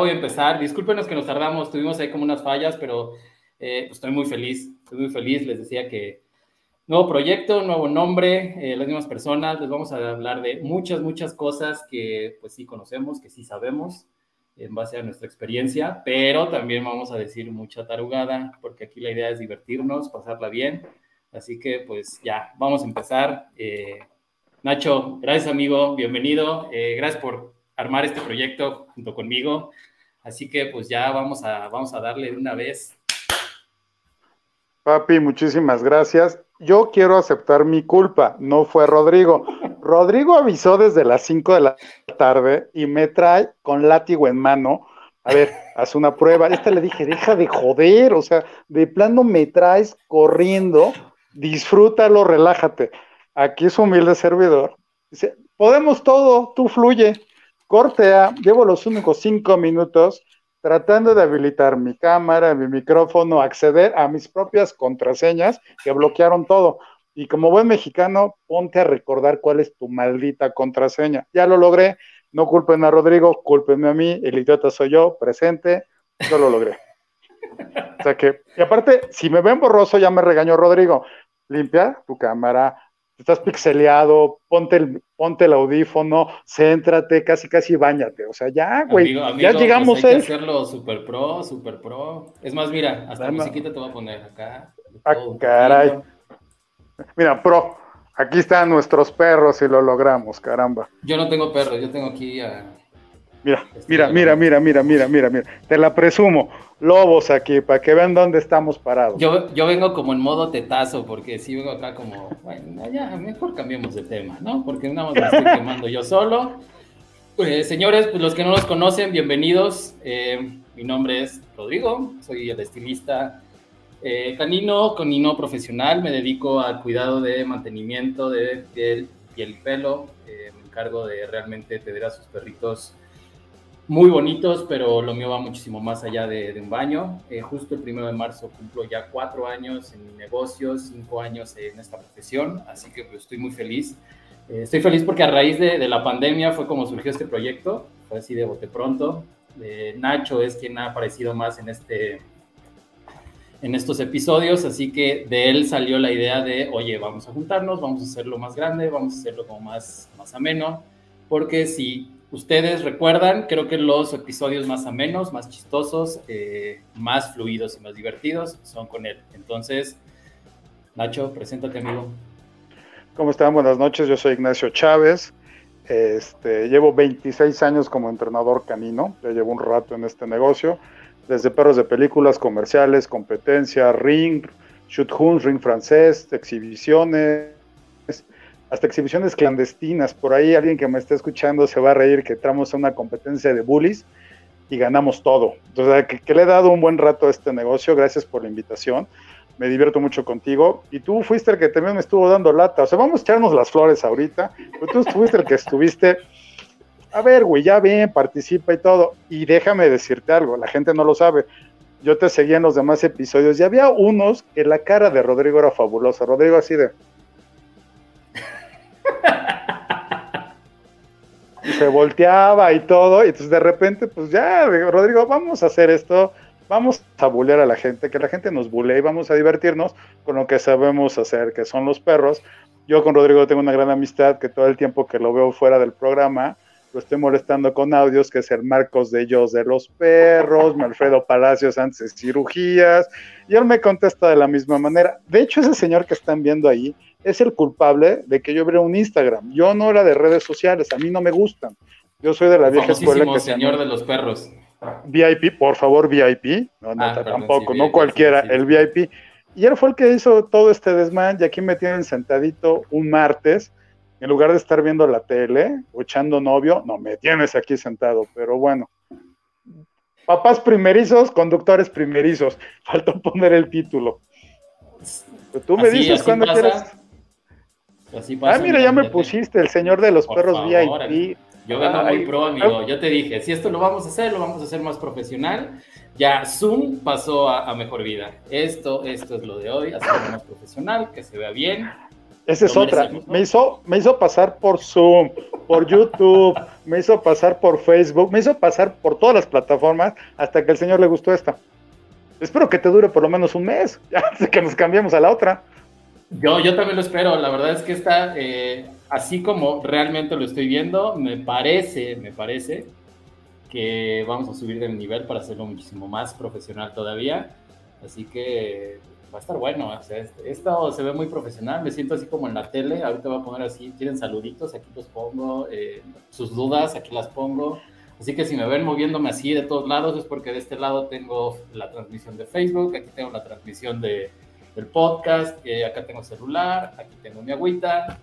ya voy a empezar. Discúlpenos que nos tardamos, tuvimos ahí como unas fallas, pero eh, pues, estoy muy feliz, estoy muy feliz. Les decía que nuevo proyecto, nuevo nombre, eh, las mismas personas. Les vamos a hablar de muchas, muchas cosas que pues sí conocemos, que sí sabemos en base a nuestra experiencia, pero también vamos a decir mucha tarugada, porque aquí la idea es divertirnos, pasarla bien. Así que pues ya, vamos a empezar. Eh, Nacho, gracias amigo, bienvenido. gracias por armar este proyecto junto conmigo. Así que pues ya vamos a, vamos a darle de una vez. Papi, muchísimas gracias. Yo quiero aceptar mi culpa, no fue Rodrigo. Rodrigo avisó desde las 5 de la tarde y me trae con látigo en mano. A ver, haz una prueba. Esta le dije, deja de joder, o sea, de plano me traes corriendo, disfrútalo, relájate. Aquí es humilde servidor. Dice, podemos todo, tú fluye. Cortea, llevo los únicos cinco minutos tratando de habilitar mi cámara, mi micrófono, acceder a mis propias contraseñas que bloquearon todo. Y como buen mexicano, ponte a recordar cuál es tu maldita contraseña. Ya lo logré. No culpen a Rodrigo, culpenme a mí. El idiota soy yo, presente. Yo lo logré. O sea que, y aparte, si me ven borroso, ya me regañó Rodrigo. Limpia tu cámara, estás pixeleado, ponte el, ponte el audífono, céntrate, casi casi bañate. O sea, ya, güey, ya llegamos pues hay que hacerlo super pro, super pro. Es más, mira, hasta la musiquita te voy a poner acá. Ah, caray. Mira, pro, aquí están nuestros perros y lo logramos, caramba. Yo no tengo perros, yo tengo aquí a... Mira, mira, mira, mira, mira, mira, mira, mira. Te la presumo lobos aquí para que vean dónde estamos parados. Yo, yo vengo como en modo tetazo, porque si vengo acá como, bueno, ya, mejor cambiemos de tema, ¿no? Porque nada más me estoy quemando yo solo. Pues, señores, pues los que no nos conocen, bienvenidos. Eh, mi nombre es Rodrigo, soy el estilista eh, canino, canino profesional. Me dedico al cuidado de mantenimiento de piel, piel y pelo. Eh, me encargo de realmente tener a sus perritos muy bonitos, pero lo mío va muchísimo más allá de, un baño. Eh, justo el primero de marzo cumplo ya cuatro años en mi negocio, cinco años en esta profesión, así que pues, estoy muy feliz. Eh, estoy feliz porque a raíz de, la pandemia fue como surgió este proyecto, fue así de bote pronto. Eh, Nacho es quien ha aparecido más en, este, en estos episodios, así que de él salió la idea de, oye, vamos a juntarnos, vamos a hacerlo más grande, vamos a hacerlo como más, más ameno, porque si ustedes recuerdan, creo que los episodios más amenos, más chistosos, eh, más fluidos y más divertidos son con él. Entonces, Nacho, preséntate, amigo. ¿Cómo están? Buenas noches, yo soy Ignacio Chávez. Este, llevo 26 años como entrenador canino, ya llevo un rato en este negocio, desde perros de películas, comerciales, competencia, ring, shoot hunts, ring francés, exhibiciones, hasta exhibiciones clandestinas. Por ahí alguien que me está escuchando se va a reír que entramos una competencia de bullies y ganamos todo. Entonces, que, le he dado un buen rato a este negocio. Gracias por la invitación. Me divierto mucho contigo. Y tú fuiste el que también me estuvo dando lata. O sea, vamos a echarnos las flores ahorita. Pero tú fuiste el que estuviste. A ver, güey, ya ven, participa y todo. Y déjame decirte algo, la gente no lo sabe. Yo te seguía en los demás episodios y había unos que la cara de Rodrigo era fabulosa. Rodrigo así de, se volteaba y todo, y entonces de repente, pues ya, Rodrigo, vamos a hacer esto, vamos a bulear a la gente, que la gente nos bulee y vamos a divertirnos con lo que sabemos hacer, que son los perros. Yo con Rodrigo tengo una gran amistad, que todo el tiempo que lo veo fuera del programa, lo estoy molestando con audios, que es el Marcos de ellos de los perros, Alfredo Palacios antes de cirugías, y él me contesta de la misma manera. De hecho, ese señor que están viendo ahí, es el culpable de que yo abriera un Instagram. Yo no era de redes sociales, a mí no me gustan. Yo soy de la vieja escuela que señor de los perros. VIP, por favor, VIP. No, no ah, tampoco, no cualquiera, el VIP. Y él fue el que hizo todo este desmán y aquí me tienen sentadito un martes, en lugar de estar viendo la tele o echando novio, no, me tienes aquí sentado, pero bueno. Papás primerizos, conductores primerizos. Faltó poner el título. tú me dices cuando ah, mira, ya me pusiste el señor de los perros VIP. Yo vengo muy pro, amigo. Yo te dije, si esto lo vamos a hacer, lo vamos a hacer más profesional. Ya Zoom pasó a, mejor vida. Esto, esto es lo de hoy, hacerlo más profesional, que se vea bien. Esa es otra. Me hizo, me hizo pasar por Zoom, por YouTube, me hizo pasar por Facebook, me hizo pasar por todas las plataformas hasta que el señor le gustó esta. Espero que te dure por lo menos un mes, ya que nos cambiemos a la otra. Yo, yo también lo espero. La verdad es que está, eh, así como realmente lo estoy viendo, me parece, me parece que vamos a subir de nivel para hacerlo muchísimo más profesional todavía. Así que va a estar bueno. esto se ve muy profesional. Me siento así como en la tele. Ahorita voy a poner así. Tienen saluditos, aquí los pongo. Eh, sus dudas, aquí las pongo. Así que si me ven moviéndome así de todos lados es porque de este lado tengo la transmisión de Facebook, aquí tengo la transmisión de, del podcast, eh, acá tengo celular, aquí tengo mi agüita.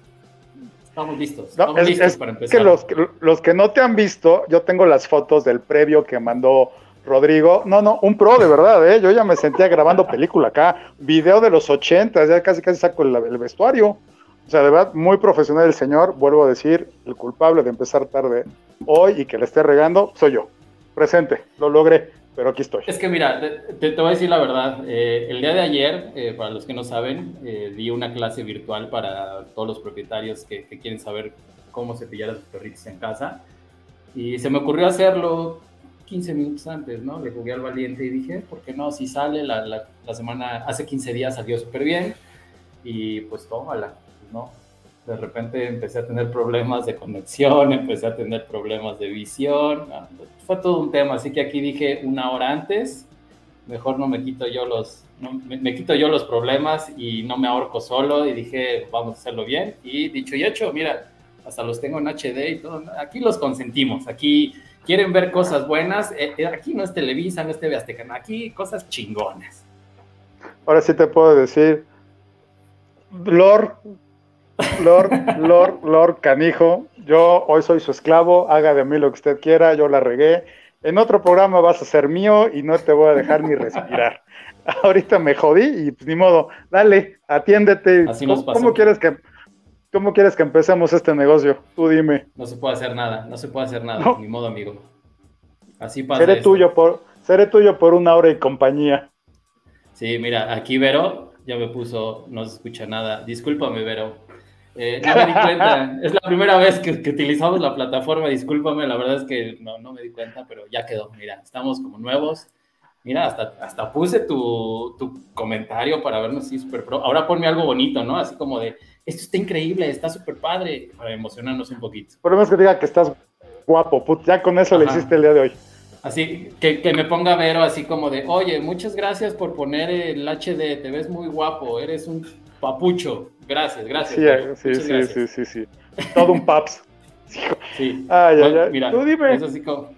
Estamos listos. Estamos listos para empezar. Que los, los que no te han visto, yo tengo las fotos del previo que mandó Rodrigo, no, no, un pro de verdad, ¿eh? yo ya me sentía grabando película acá, video de los 80, ya casi casi saco el, el, vestuario. O sea, de verdad, muy profesional el señor, vuelvo a decir, el culpable de empezar tarde hoy y que le esté regando, soy yo. Presente, lo logré, pero aquí estoy. Es que mira, te, voy a decir la verdad, eh, el día de ayer, eh, para los que no saben, eh, di una clase virtual para todos los propietarios que, que quieren saber cómo cepillar a sus perritos en casa. Y se me ocurrió hacerlo 15 minutos antes, ¿no? Le jugué al valiente y dije, ¿por qué no? Si sale, la, la, semana, hace 15 días salió súper bien y pues tómala, ¿no? De repente empecé a tener problemas de conexión, empecé a tener problemas de visión, ah, fue todo un tema, así que aquí dije una hora antes, mejor no me quito yo los, me, me, quito yo los problemas y no me ahorco solo y dije, vamos a hacerlo bien y dicho y hecho, mira, hasta los tengo en HD y todo, aquí los consentimos, aquí quieren ver cosas buenas, eh, eh, aquí no es Televisa, no es TV Azteca, aquí cosas chingonas. Ahora sí te puedo decir, Lord, Lord, Lord, Lord Canijo, yo hoy soy su esclavo, haga de mí lo que usted quiera, yo la regué. En otro programa vas a ser mío y no te voy a dejar ni respirar. Ahorita me jodí y pues ni modo, dale, atiéndete. Así nos ¿Cómo quieres que ¿Cómo quieres que empecemos este negocio? Tú dime. No se puede hacer nada, no se puede hacer nada, ni modo, amigo. Así pasa. Seré tuyo por, seré tuyo por una hora y compañía. Sí, mira, aquí Vero ya me puso, no se escucha nada. Discúlpame, Vero. Eh, no me di cuenta. es la primera vez que, utilizamos la plataforma. Discúlpame, la verdad es que no, no me di cuenta, pero ya quedó. Mira, estamos como nuevos. Mira, hasta, hasta puse tu, tu comentario para vernos así súper pro. Ahora ponme algo bonito, ¿no? Así como de, esto está increíble, está súper padre, para emocionarnos un poquito. Por lo menos que diga que estás guapo, put, ya con eso le hiciste el día de hoy. Así, que, que, me ponga Vero así como de, oye, muchas gracias por poner el HD, te ves muy guapo, eres un papucho. Gracias, gracias. Sí, sí, sí, sí, sí, Todo un paps. sí. Ay, ay, ay. Mira, tú dime. Es así como...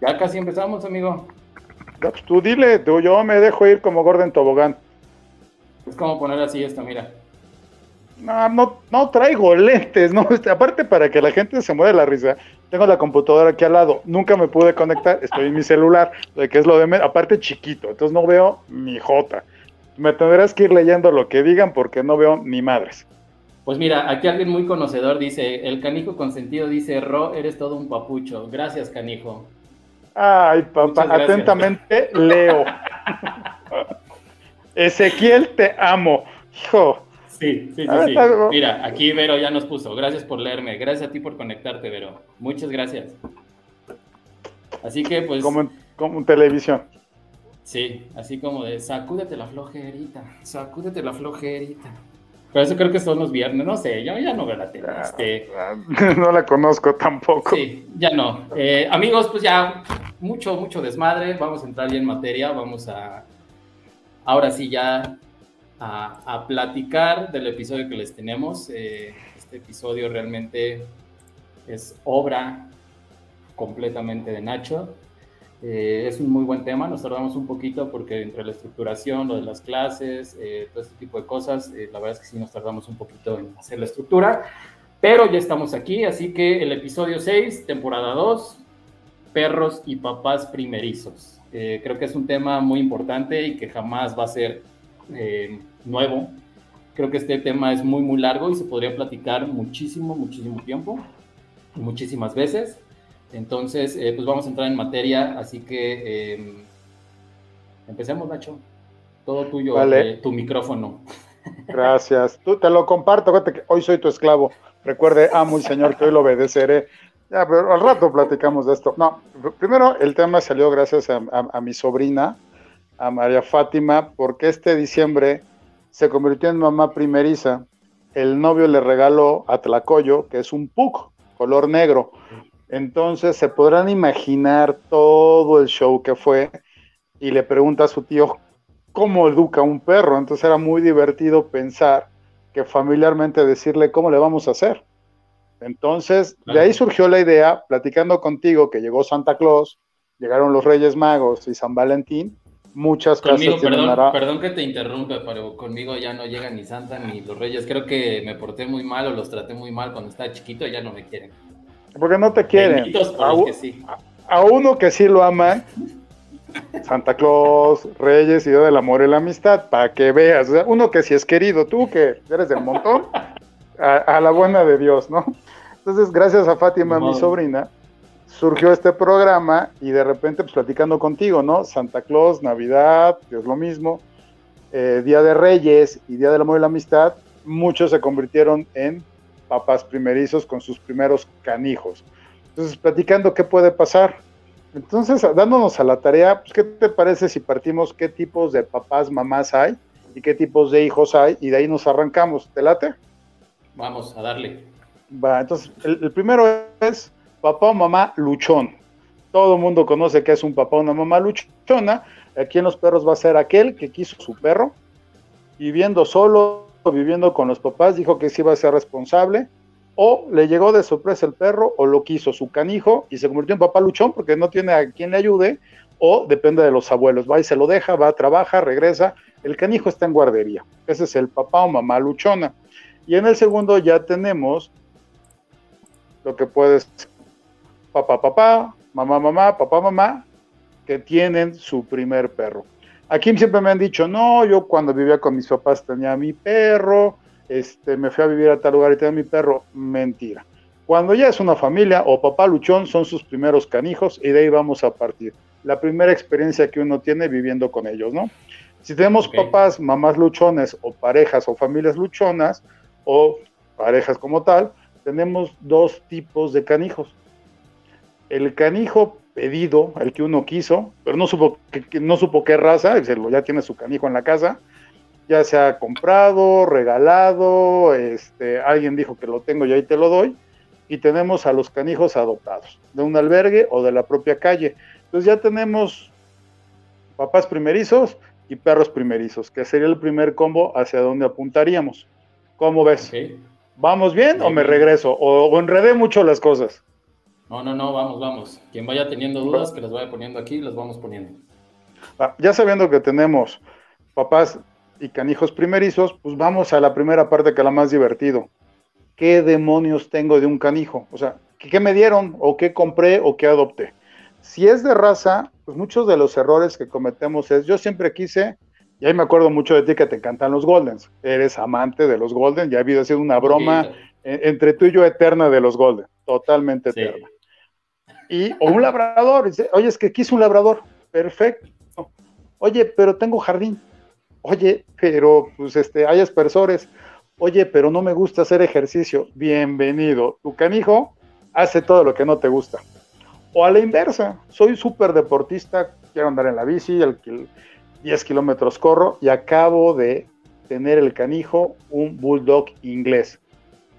Ya casi empezamos, amigo. Pues tú dile, tú, yo me dejo ir como Gordon Tobogán. Es como poner así esto, mira. No, no, no traigo lentes, no. Este, aparte para que la gente se mueva la risa, tengo la computadora aquí al lado. Nunca me pude conectar, estoy en mi celular, que es lo de aparte chiquito, entonces no veo ni jota. Me tendrás que ir leyendo lo que digan porque no veo ni madres. Pues mira, aquí alguien muy conocedor dice, el canijo consentido dice, Ro, eres todo un papucho. Gracias, canijo. Ay, papá, atentamente leo. Ezequiel, te amo. Hijo. Sí, sí, sí, sí. Mira, aquí Vero ya nos puso. Gracias por leerme. Gracias a ti por conectarte, Vero. Muchas gracias. Así que, pues. Como en, como en televisión. Sí, así como de sacúdete la flojerita, sacúdete la flojerita. Pero eso creo que son los viernes, no sé, yo ya no veo la tele. Ah, este... No la conozco tampoco. Sí, ya no. Eh, amigos, pues ya mucho, mucho desmadre. Vamos a entrar ya en materia, vamos a ahora sí ya a, platicar del episodio que les tenemos. Eh, este episodio realmente es obra completamente de Nacho. Eh, es un muy buen tema, nos tardamos un poquito porque entre la estructuración, lo de las clases, eh, todo este tipo de cosas, la verdad es que sí nos tardamos un poquito en hacer la estructura, pero ya estamos aquí, así que el episodio 6, temporada 2, perros y papás primerizos. Eh, creo que es un tema muy importante y que jamás va a ser eh, nuevo. Creo que este tema es muy, muy largo y se podría platicar muchísimo, muchísimo tiempo, muchísimas veces. Entonces, eh, pues vamos a entrar en materia, así que empecemos, Nacho. Todo tuyo, tu micrófono. Gracias. Tú te lo comparto, que hoy soy tu esclavo. Recuerde, amo y señor que hoy lo obedeceré. Ya, pero al rato platicamos de esto. No, primero el tema salió gracias a, mi sobrina, a María Fátima, porque este diciembre se convirtió en mamá primeriza. El novio le regaló a Tlacoyo, que es un puc, color negro. Entonces se podrán imaginar todo el show que fue y le pregunta a su tío cómo educa un perro. Entonces era muy divertido pensar que familiarmente decirle cómo le vamos a hacer. Entonces, de ahí surgió la idea, platicando contigo, que llegó Santa Claus, llegaron los Reyes Magos y San Valentín, muchas conmigo, perdón, perdón que te interrumpa, pero conmigo ya no llega ni Santa ni los Reyes. Creo que me porté muy mal o los traté muy mal cuando estaba chiquito y ya no me quieren. Porque no te quieren. A, a, uno que sí lo ama, Santa Claus, Reyes y Día del Amor y la Amistad, para que veas. uno que sí es querido, tú que eres del montón, a, la buena de Dios, ¿no? Entonces, gracias a Fátima, mi sobrina, surgió este programa y de repente, pues platicando contigo, ¿no? Santa Claus, Navidad, que es lo mismo, eh, Día de Reyes y Día del Amor y la Amistad, muchos se convirtieron en papás primerizos con sus primeros canijos. Entonces, platicando qué puede pasar entonces, dándonos a la tarea, pues, ¿qué te parece si partimos qué tipos de papás, mamás hay y qué tipos de hijos hay? Y de ahí nos arrancamos. ¿Te late? Vamos a darle. Va, entonces, el, primero es papá o mamá luchón. Todo el mundo conoce que es un papá o una mamá luchona. Aquí en los perros va a ser aquel que quiso su perro, viviendo solo, viviendo con los papás, dijo que sí iba a ser responsable, o le llegó de sorpresa el perro, o lo quiso su canijo y se convirtió en papá luchón porque no tiene a quien le ayude, o depende de los abuelos, va y se lo deja, va, trabaja, regresa, el canijo está en guardería. Ese es el papá o mamá luchona. Y en el segundo ya tenemos lo que puedes, papá, papá, mamá, mamá, papá, mamá, que tienen su primer perro. Aquí siempre me han dicho, no, yo cuando vivía con mis papás tenía mi perro, este, me fui a vivir a tal lugar y tengo mi perro, mentira. Cuando ya es una familia o papá luchón son sus primeros canijos y de ahí vamos a partir. La primera experiencia que uno tiene viviendo con ellos, ¿no? Si tenemos papás, mamás luchones o parejas o familias luchonas o parejas como tal, tenemos dos tipos de canijos. El canijo pedido, el que uno quiso, pero no supo, que, no supo qué raza, ya tiene su canijo en la casa, ya sea comprado, regalado, este, alguien dijo que lo tengo y ahí te lo doy, y tenemos a los canijos adoptados, de un albergue o de la propia calle. Entonces ya tenemos papás primerizos y perros primerizos, que sería el primer combo hacia donde apuntaríamos. ¿Cómo ves? ¿Vamos bien o me regreso? O, enredé mucho las cosas? No, no, no, vamos, vamos. Quien vaya teniendo dudas, que las vaya poniendo aquí, las vamos poniendo. Ah, ya sabiendo que tenemos papás y canijos primerizos, pues vamos a la primera parte que es la más divertido. ¿Qué demonios tengo de un canijo? O sea, ¿qué me dieron o qué compré o qué adopté? Si es de raza, pues muchos de los errores que cometemos es, yo siempre quise, y ahí me acuerdo mucho de ti que te encantan los Goldens, eres amante de los Golden, ya ha habido sido una broma entre tú y yo eterna de los Golden, totalmente eterna. O un labrador, oye, es que quise un labrador, perfecto. Oye, pero tengo jardín, Oye, pero pues este, hay aspersores. Oye, pero no me gusta hacer ejercicio. Bienvenido. Tu canijo hace todo lo que no te gusta. O a la inversa, soy súper deportista, quiero andar en la bici, el, 10 kilómetros corro y acabo de tener el canijo un bulldog inglés.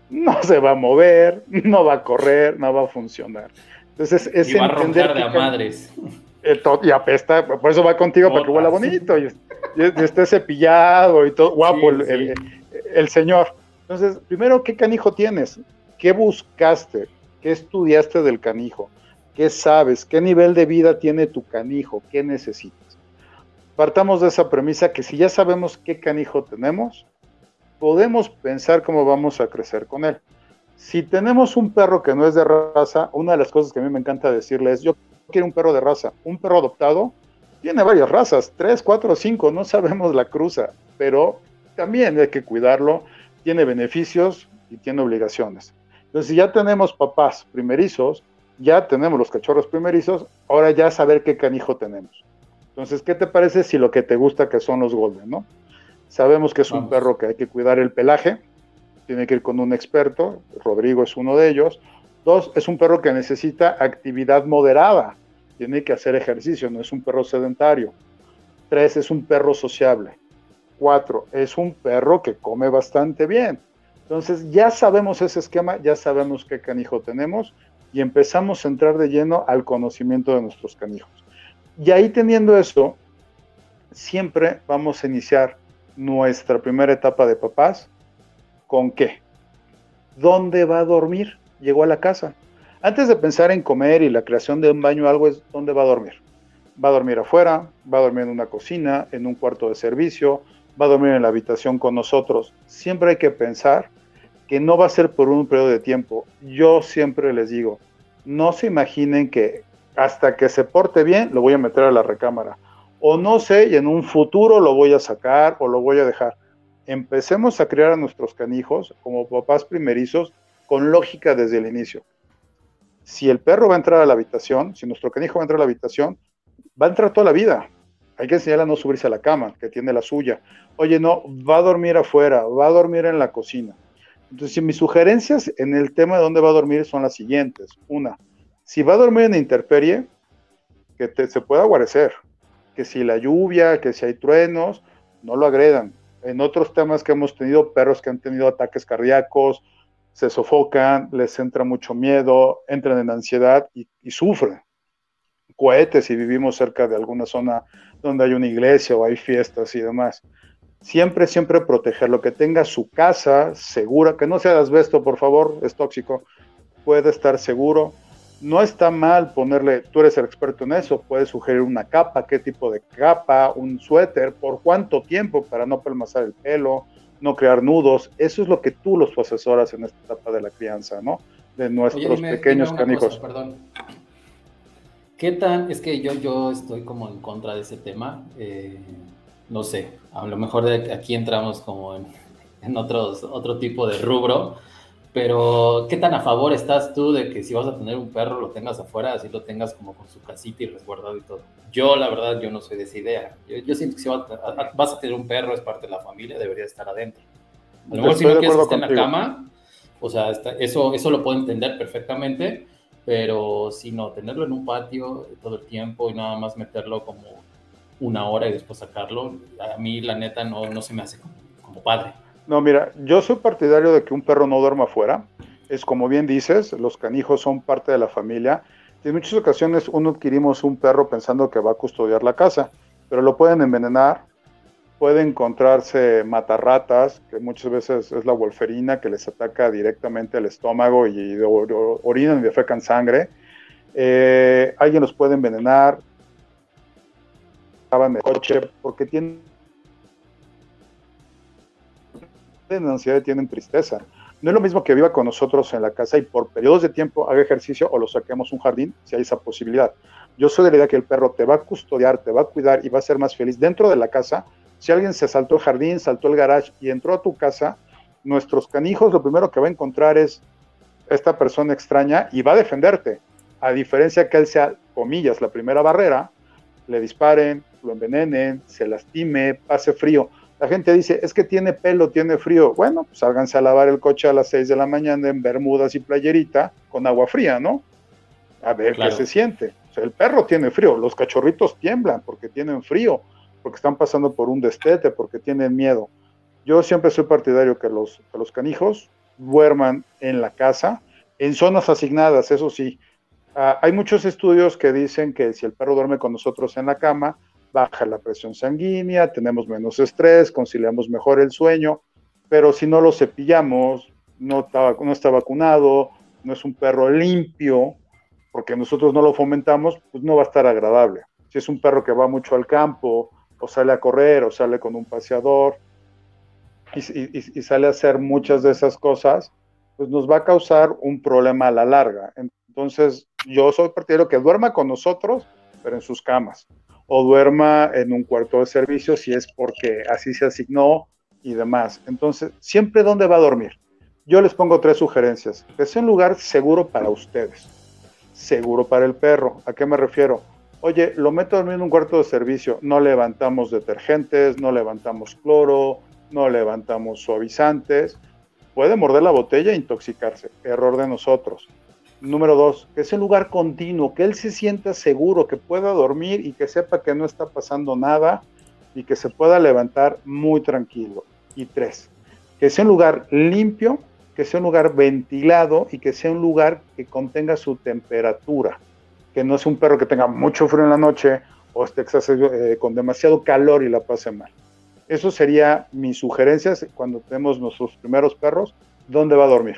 No se va a mover, no va a correr, no va a funcionar. Entonces es y va a de a madres. y apesta, por eso va contigo para que huela bonito y, esté cepillado y todo, guapo el, el, señor. Entonces, primero, ¿qué canijo tienes? ¿Qué buscaste? ¿Qué estudiaste del canijo? ¿Qué sabes? ¿Qué nivel de vida tiene tu canijo? ¿Qué necesitas? Partamos de esa premisa que si ya sabemos qué canijo tenemos, podemos pensar cómo vamos a crecer con él. Si tenemos un perro que no es de raza, una de las cosas que a mí me encanta decirle es, yo quiere un perro de raza. Un perro adoptado tiene varias razas, tres, cuatro, cinco, no sabemos la cruza, pero también hay que cuidarlo, tiene beneficios y tiene obligaciones. Entonces, si ya tenemos papás primerizos, ya tenemos los cachorros primerizos, ahora ya saber qué canijo tenemos. Entonces, ¿qué te parece si lo que te gusta que son los golden, no? Sabemos que es un perro que hay que cuidar el pelaje, tiene que ir con un experto, Rodrigo es uno de ellos. Dos, es un perro que necesita actividad moderada, tiene que hacer ejercicio, no es un perro sedentario. Tres, es un perro sociable. Cuatro, es un perro que come bastante bien. Entonces ya sabemos ese esquema, ya sabemos qué canijo tenemos y empezamos a entrar de lleno al conocimiento de nuestros canijos. Y ahí teniendo eso, siempre vamos a iniciar nuestra primera etapa de papás con qué. ¿Dónde va a dormir? Llegó a la casa. Antes de pensar en comer y la creación de un baño algo es dónde va a dormir. Va a dormir afuera, va a dormir en una cocina, en un cuarto de servicio, va a dormir en la habitación con nosotros. Siempre hay que pensar que no va a ser por un periodo de tiempo. Yo siempre les digo, no se imaginen que hasta que se porte bien lo voy a meter a la recámara. O no sé, y en un futuro lo voy a sacar o lo voy a dejar. Empecemos a criar a nuestros canijos como papás primerizos con lógica desde el inicio. Si el perro va a entrar a la habitación, si nuestro canijo va a entrar a la habitación, va a entrar toda la vida. Hay que enseñarle a no subirse a la cama, que tiene la suya. Oye, no, va a dormir afuera, va a dormir en la cocina. Entonces, mis sugerencias en el tema de dónde va a dormir son las siguientes. Una, si va a dormir en interperie, que se pueda guarecer. Que si la lluvia, que si hay truenos, no lo agredan. En otros temas que hemos tenido, perros que han tenido ataques cardíacos, se sofocan, les entra mucho miedo, entran en ansiedad y, sufren. Cohetes si vivimos cerca de alguna zona donde hay una iglesia o hay fiestas y demás. Siempre, siempre proteger lo que tenga su casa segura, que no sea de asbesto, por favor, es tóxico, puede estar seguro. No está mal ponerle, tú eres el experto en eso, puedes sugerir una capa, qué tipo de capa, un suéter, por cuánto tiempo para no pelmazar el pelo, no crear nudos. Eso es lo que tú los asesoras en esta etapa de la crianza, ¿no? De nuestros pequeños canijos. perdón. ¿Qué tan? Es que yo, yo estoy como en contra de ese tema. Eh, no sé, a lo mejor de aquí entramos como en, otros, otro tipo de rubro, pero ¿qué tan a favor estás tú de que si vas a tener un perro lo tengas afuera, así lo tengas como con su casita y resguardado y todo? Yo, la verdad, yo no soy de esa idea. Yo, siento que si vas a, tener un perro, es parte de la familia, debería estar adentro. A lo mejor si no quieres que esté en la cama, o sea, eso, eso lo puedo entender perfectamente, pero si no, tenerlo en un patio todo el tiempo y nada más meterlo como una hora y después sacarlo, a mí la neta no, no se me hace como, padre. No, mira, yo soy partidario de que un perro no duerma afuera. Es como bien dices, los canijos son parte de la familia. Y en muchas ocasiones uno adquirimos un perro pensando que va a custodiar la casa, pero lo pueden envenenar, puede encontrarse matarratas, que muchas veces es la wolferina que les ataca directamente al estómago y orinan y defecan sangre. Eh, alguien los puede envenenar, en el coche porque tienen ansiedad y tienen tristeza. No es lo mismo que viva con nosotros en la casa y por periodos de tiempo haga ejercicio o lo saquemos un jardín, si hay esa posibilidad. Yo soy de la idea que el perro te va a custodiar, te va a cuidar y va a ser más feliz dentro de la casa. Si alguien se saltó el jardín, saltó el garage y entró a tu casa, nuestros canijos lo primero que va a encontrar es esta persona extraña y va a defenderte. A diferencia que él sea, comillas, la primera barrera, le disparen, lo envenenen, se lastime, pase frío. La gente dice, es que tiene pelo, tiene frío. Bueno, pues sálganse a lavar el coche a las 6 de la mañana en bermudas y playerita con agua fría, ¿no? A ver qué se siente. O sea, el perro tiene frío, los cachorritos tiemblan porque tienen frío, porque están pasando por un destete, porque tienen miedo. Yo siempre soy partidario que los, que los canijos duerman en la casa, en zonas asignadas, eso sí. Ah, hay muchos estudios que dicen que si el perro duerme con nosotros en la cama, baja la presión sanguínea, tenemos menos estrés, conciliamos mejor el sueño, pero si no lo cepillamos, no está, vacunado, no es un perro limpio, porque nosotros no lo fomentamos, pues no va a estar agradable. Si es un perro que va mucho al campo, o sale a correr, o sale con un paseador, y, y sale a hacer muchas de esas cosas, pues nos va a causar un problema a la larga. Entonces, yo soy partidario que duerma con nosotros, pero en sus camas o duerma en un cuarto de servicio si es porque así se asignó y demás. Entonces, siempre dónde va a dormir. Yo les pongo tres sugerencias. Que un lugar seguro para ustedes, seguro para el perro. ¿A qué me refiero? Oye, lo meto en un cuarto de servicio, no levantamos detergentes, no levantamos cloro, no levantamos suavizantes. Puede morder la botella e intoxicarse. Error de nosotros. Número dos, que es un lugar continuo, que él se sienta seguro, que pueda dormir y que sepa que no está pasando nada y que se pueda levantar muy tranquilo. Y tres, que sea un lugar limpio, que sea un lugar ventilado y que sea un lugar que contenga su temperatura que no es un perro que tenga mucho frío en la noche o esté eh, con demasiado calor y la pase mal. Eso sería mi sugerencia cuando tenemos nuestros primeros perros, ¿dónde va a dormir?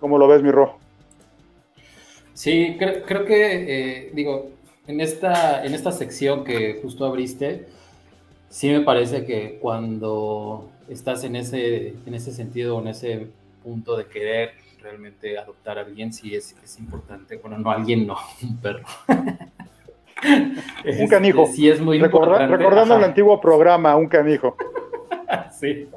¿Cómo lo ves, mi Ro? Sí, creo, que, eh, digo, en esta, en esta sección que justo abriste, sí me parece que cuando estás en ese, en ese sentido, en ese punto de querer realmente adoptar a alguien sí es, es importante. Bueno, no alguien, no, un perro. un canijo. Este, sí es muy importante. Recordando el antiguo programa, un canijo. sí.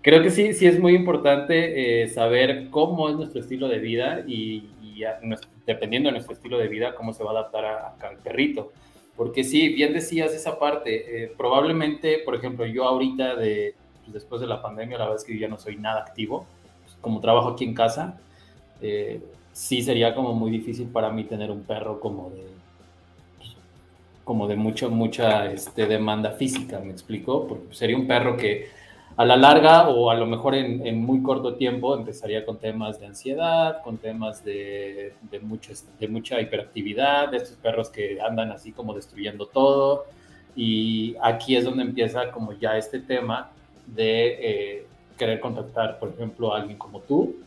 Creo que sí, sí es muy importante eh, saber cómo es nuestro estilo de vida y, dependiendo de nuestro estilo de vida, cómo se va a adaptar al perrito. Porque sí, bien decías esa parte. Eh, probablemente, por ejemplo, yo ahorita, de, pues, después de la pandemia, la verdad es que ya no soy nada activo como trabajo aquí en casa, eh, sí sería como muy difícil para mí tener un perro como de como de mucho, mucha este, demanda física, ¿me explico? Porque sería un perro que a la larga o a lo mejor en, muy corto tiempo empezaría con temas de ansiedad, con temas de, de, de mucha hiperactividad, de estos perros que andan así como destruyendo todo. Y aquí es donde empieza como ya este tema de eh, querer contactar, por ejemplo, a alguien como tú,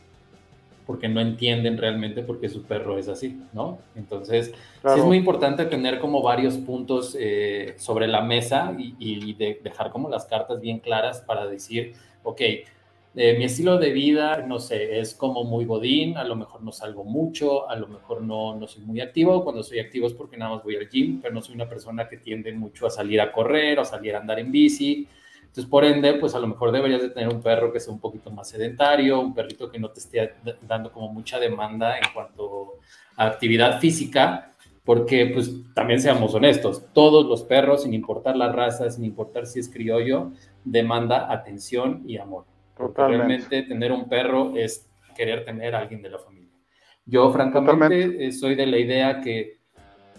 porque no entienden realmente por qué su perro es así, ¿no? Entonces, sí es muy importante tener como varios puntos eh, sobre la mesa y, dejar como las cartas bien claras para decir, ok, eh, mi estilo de vida, no sé, es como muy godín, a lo mejor no salgo mucho, a lo mejor no, no soy muy activo, cuando soy activo es porque nada más voy al gym, pero no soy una persona que tiende mucho a salir a correr o a salir a andar en bici, entonces, por ende, pues a lo mejor deberías de tener un perro que sea un poquito más sedentario, un perrito que no te esté dando como mucha demanda en cuanto a actividad física, porque pues también seamos honestos, todos los perros, sin importar la raza, sin importar si es criollo, demanda atención y amor. Porque realmente tener un perro es querer tener a alguien de la familia. Yo francamente eh, soy de la idea que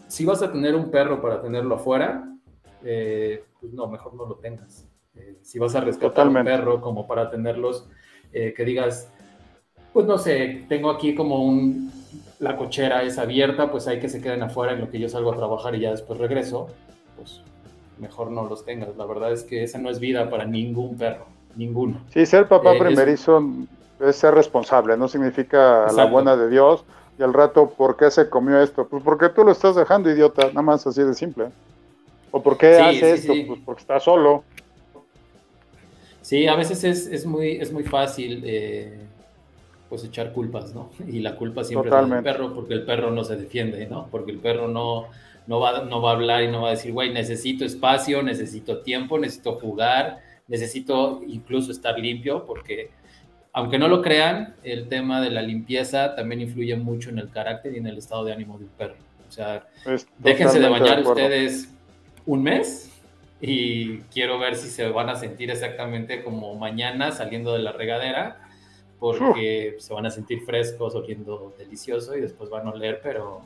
si vas a tener un perro para tenerlo afuera, eh, pues no, mejor no lo tengas eh, si vas a rescatar un perro como para tenerlos, eh, que digas, pues no sé, tengo aquí como un, la cochera es abierta, pues hay que se queden afuera en lo que yo salgo a trabajar y ya después regreso, pues mejor no los tengas. La verdad es que esa no es vida para ningún perro, ninguno. Sí, ser papá eh, primerizo es... ser responsable, no significa la buena de Dios. Y al rato, ¿por qué se comió esto? Pues porque tú lo estás dejando, idiota, nada más así de simple. ¿O por qué hace esto? Pues porque está solo. Sí, a veces es, es muy, es muy fácil eh, pues echar culpas, ¿no? Y la culpa siempre es del perro porque el perro no se defiende, ¿no? Porque el perro no, no, va, no va a hablar y no va a decir, güey, necesito espacio, necesito tiempo, necesito jugar, necesito incluso estar limpio, porque aunque no lo crean, el tema de la limpieza también influye mucho en el carácter y en el estado de ánimo de un perro. O sea, déjense de bañar ustedes un mes y quiero ver si se van a sentir exactamente como mañana saliendo de la regadera, porque se van a sentir frescos, oliendo delicioso y después van a oler, pero,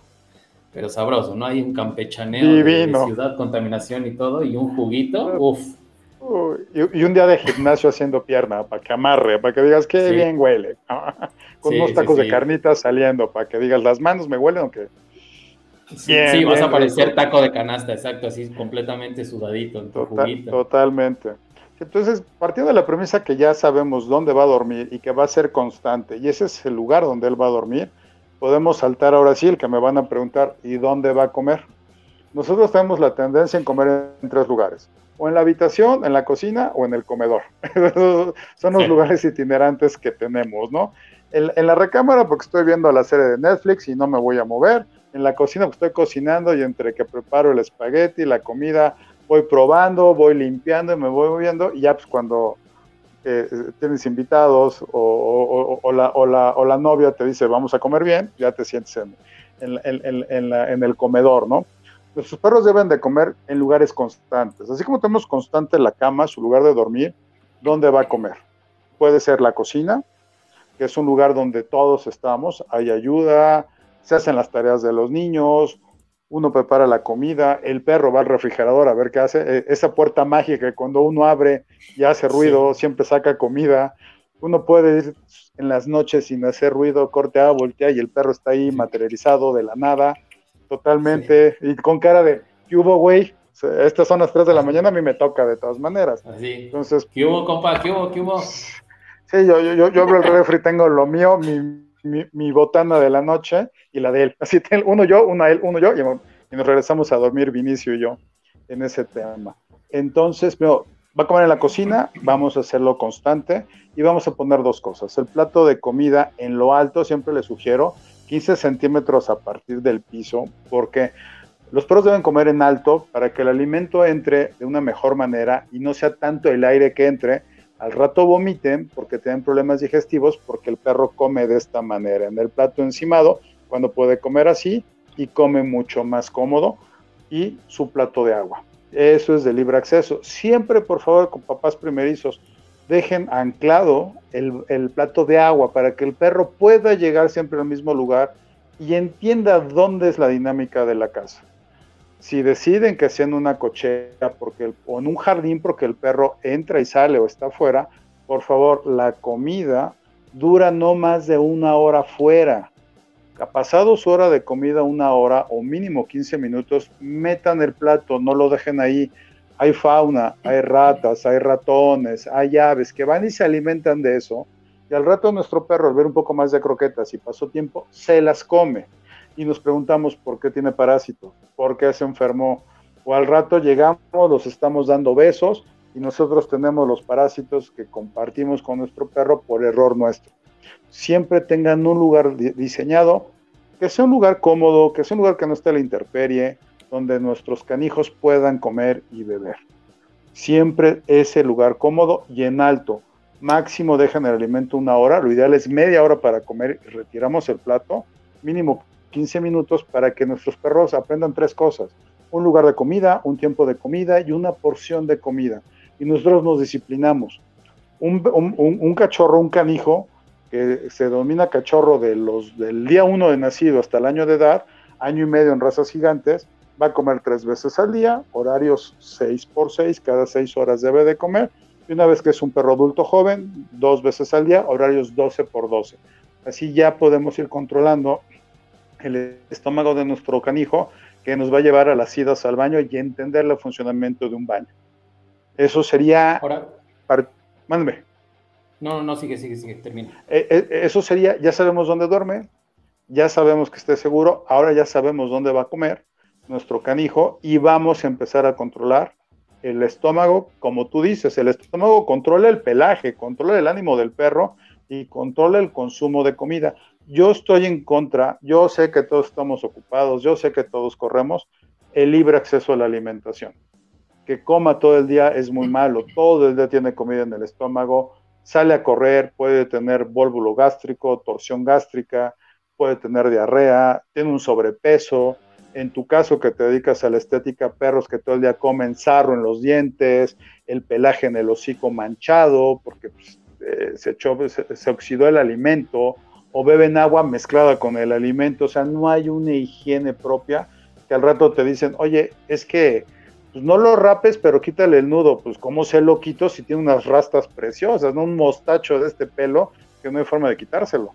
pero sabroso, ¿no? Hay un campechaneo de ciudad, contaminación y todo, y un juguito, uff. y, un día de gimnasio haciendo pierna, para que amarre, para que digas que bien huele, con unos tacos de carnitas saliendo, para que digas las manos me huelen, aunque sí, vas a parecer taco de canasta, exacto, así completamente sudadito en tu Totalmente. Entonces, partiendo de la premisa que ya sabemos dónde va a dormir y que va a ser constante, y ese es el lugar donde él va a dormir, podemos saltar ahora sí el que me van a preguntar, ¿y dónde va a comer? Nosotros tenemos la tendencia en comer en tres lugares, o en la habitación, en la cocina o en el comedor. Son los lugares itinerantes que tenemos, ¿no? En, en, la recámara porque estoy viendo la serie de Netflix y no me voy a mover en la cocina pues estoy cocinando y entre que preparo el espagueti, la comida, voy probando, voy limpiando y me voy moviendo y ya pues cuando eh, tienes invitados o, la, o, la, novia te dice vamos a comer bien, ya te sientes en, en, en, el comedor, ¿no? Nuestros perros deben de comer en lugares constantes. Así como tenemos constante la cama, su lugar de dormir, ¿dónde va a comer? Puede ser la cocina, que es un lugar donde todos estamos, hay ayuda, se hacen las tareas de los niños, uno prepara la comida, el perro va al refrigerador a ver qué hace, e, esa puerta mágica que cuando uno abre y hace ruido, siempre saca comida, uno puede ir en las noches sin hacer ruido, corte a voltea y el perro está ahí materializado de la nada, totalmente, y con cara de, ¿qué hubo, güey? Estas son las 3 de la mañana, a mí me toca de todas maneras. Así. Entonces, ¿qué hubo, compa? ¿Qué hubo? ¿Qué hubo? Sí, yo, yo, yo abro el refri, tengo lo mío, mi, mi, botana de la noche y la de él. Así, uno yo, uno él, uno yo, y, nos regresamos a dormir Vinicio y yo en ese tema. Entonces, va a comer en la cocina, vamos a hacerlo constante y vamos a poner dos cosas. El plato de comida en lo alto, siempre le sugiero 15 centímetros a partir del piso, porque los perros deben comer en alto para que el alimento entre de una mejor manera y no sea tanto el aire que entre, al rato vomiten porque tienen problemas digestivos porque el perro come de esta manera, en el plato encimado, cuando puede comer así y come mucho más cómodo y su plato de agua. Eso es de libre acceso. Siempre, por favor, con papás primerizos, dejen anclado el, plato de agua para que el perro pueda llegar siempre al mismo lugar y entienda dónde es la dinámica de la casa si deciden que sea en una cochera porque o en un jardín porque el perro entra y sale o está afuera, por favor, la comida dura no más de una hora fuera. Ha pasado su hora de comida una hora o mínimo 15 minutos, metan el plato, no lo dejen ahí. Hay fauna, hay ratas, hay ratones, hay aves que van y se alimentan de eso. Y al rato nuestro perro, al ver un poco más de croquetas y pasó tiempo, se las come y nos preguntamos por qué tiene parásito, por qué se enfermó. O al rato llegamos, los estamos dando besos y nosotros tenemos los parásitos que compartimos con nuestro perro por error nuestro. Siempre tengan un lugar diseñado que sea un lugar cómodo, que sea un lugar que no esté a la intemperie, donde nuestros canijos puedan comer y beber. Siempre ese lugar cómodo y en alto. Máximo dejan el alimento una hora, lo ideal es media hora para comer retiramos el plato, mínimo 15 minutos para que nuestros perros aprendan tres cosas. Un lugar de comida, un tiempo de comida y una porción de comida. Y nosotros nos disciplinamos. Un, cachorro, un canijo, que se denomina cachorro del día uno de nacido hasta el año de edad, año y medio en razas gigantes, va a comer tres veces al día, horarios 6 por 6, cada 6 horas debe de comer. Y una vez que es un perro adulto joven, dos veces al día, horarios 12 por 12. Así ya podemos ir controlando el estómago de nuestro canijo que nos va a llevar a las idas al baño y entender el funcionamiento de un baño. Eso sería... Ahora... Mándeme. No, no, sigue, sigue, sigue, termina. Eh, eh, eso sería, ya sabemos dónde duerme, ya sabemos que esté seguro, ahora ya sabemos dónde va a comer nuestro canijo y vamos a empezar a controlar el estómago, como tú dices, el estómago controla el pelaje, controla el ánimo del perro y controla el consumo de comida yo estoy en contra, yo sé que todos estamos ocupados, yo sé que todos corremos, el libre acceso a la alimentación. Que coma todo el día es muy malo, todo el día tiene comida en el estómago, sale a correr, puede tener vólvulo gástrico, torsión gástrica, puede tener diarrea, tiene un sobrepeso. En tu caso que te dedicas a la estética, perros que todo el día comen sarro en los dientes, el pelaje en el hocico manchado, porque pues, eh, se, echó, se oxidó el alimento, o beben agua mezclada con el alimento, o sea, no hay una higiene propia que al rato te dicen, oye, es que pues no lo rapes, pero quítale el nudo, pues cómo se lo quito si tiene unas rastas preciosas, no un mostacho de este pelo que no hay forma de quitárselo.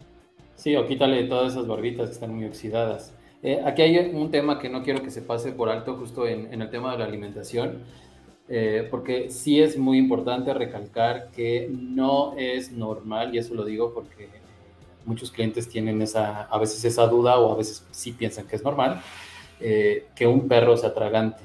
Sí, o quítale todas esas barbitas que están muy oxidadas. Eh, aquí hay un tema que no quiero que se pase por alto justo en, el tema de la alimentación, eh, porque sí es muy importante recalcar que no es normal, y eso lo digo porque muchos clientes tienen esa, a veces esa duda o a veces sí piensan que es normal, eh, que un perro se atragante.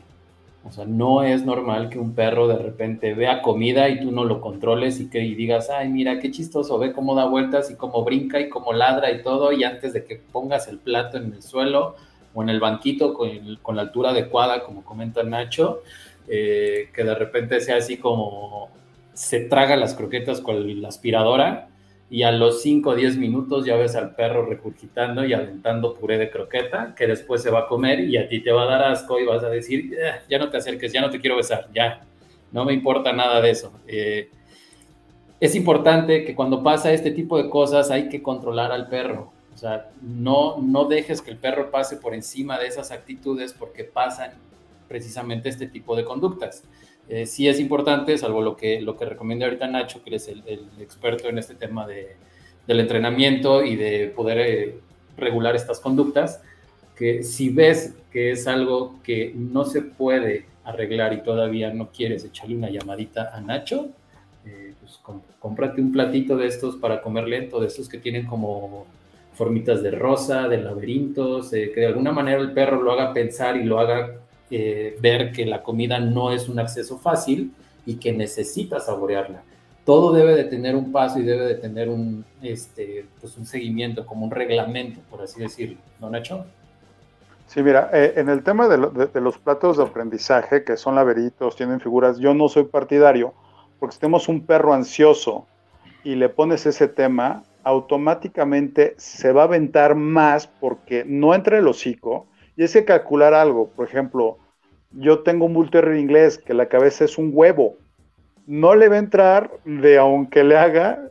O sea, no es normal que un perro de repente vea comida y tú no lo controles y que digas, ay, mira qué chistoso, ve cómo da vueltas y cómo brinca y cómo ladra y todo, y antes de que pongas el plato en el suelo o en el banquito con, la altura adecuada, como comenta Nacho, eh, que de repente sea así como se traga las croquetas con la aspiradora y a los 5 o 10 minutos ya ves al perro recurgitando y aventando puré de croqueta que después se va a comer y a ti te va a dar asco y vas a decir, eh, ya no te acerques, ya no te quiero besar, ya, no me importa nada de eso. Eh, es importante que cuando pasa este tipo de cosas hay que controlar al perro. O sea, no, no dejes que el perro pase por encima de esas actitudes porque pasan precisamente este tipo de conductas. Eh, sí es importante, salvo lo que, lo que recomienda ahorita Nacho, que es el, experto en este tema de, del entrenamiento y de poder eh, regular estas conductas, que si ves que es algo que no se puede arreglar y todavía no quieres echarle una llamadita a Nacho, eh, pues cómprate un platito de estos para comer lento, de estos que tienen como formitas de rosa, de laberintos, que de alguna manera el perro lo haga pensar y lo haga eh, ver que la comida no es un acceso fácil y que necesita saborearla. Todo debe de tener un paso y debe de tener un, este, pues un seguimiento, como un reglamento, por así decirlo. ¿No, Nacho? Sí, mira, eh, en el tema de, los platos de aprendizaje, que son laberitos, tienen figuras, yo no soy partidario, porque si tenemos un perro ansioso y le pones ese tema, automáticamente se va a aventar más porque no entra el hocico y es que calcular algo, por ejemplo, yo tengo un Bull Terrier inglés que la cabeza es un huevo. No le va a entrar de aunque le haga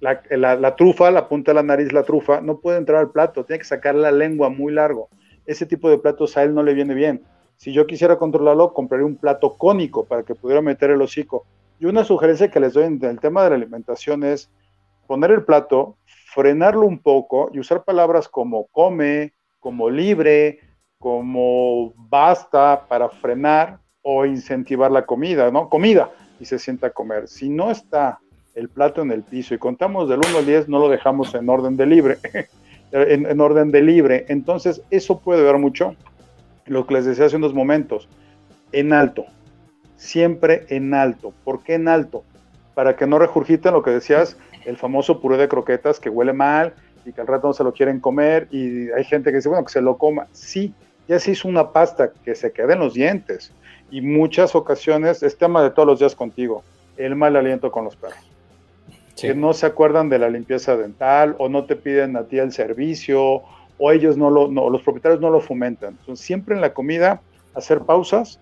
la, trufa, la punta de la nariz, la trufa, no puede entrar al plato, tiene que sacar la lengua muy largo. Ese tipo de platos a él no le viene bien. Si yo quisiera controlarlo, compraría un plato cónico para que pudiera meter el hocico. Y una sugerencia que les doy en el tema de la alimentación es poner el plato, frenarlo un poco y usar palabras como come, como libre, como basta para frenar o incentivar la comida, ¿no? Comida y se sienta a comer. Si no está el plato en el piso y contamos del 1 al 10, no lo dejamos en orden de libre, en, orden de libre. Entonces, eso puede ver mucho lo que les decía hace unos momentos, en alto, siempre en alto. ¿Por qué en alto? Para que no regurgiten lo que decías, el famoso puré de croquetas que huele mal, y que al rato no se lo quieren comer y hay gente que dice, bueno, que se lo coma. Sí, ya se hizo una pasta que se quede en los dientes y muchas ocasiones es tema de todos los días contigo, el mal aliento con los perros. Que no se acuerdan de la limpieza dental o no te piden a ti el servicio o ellos no lo, no, los propietarios no lo fomentan. Entonces, siempre en la comida hacer pausas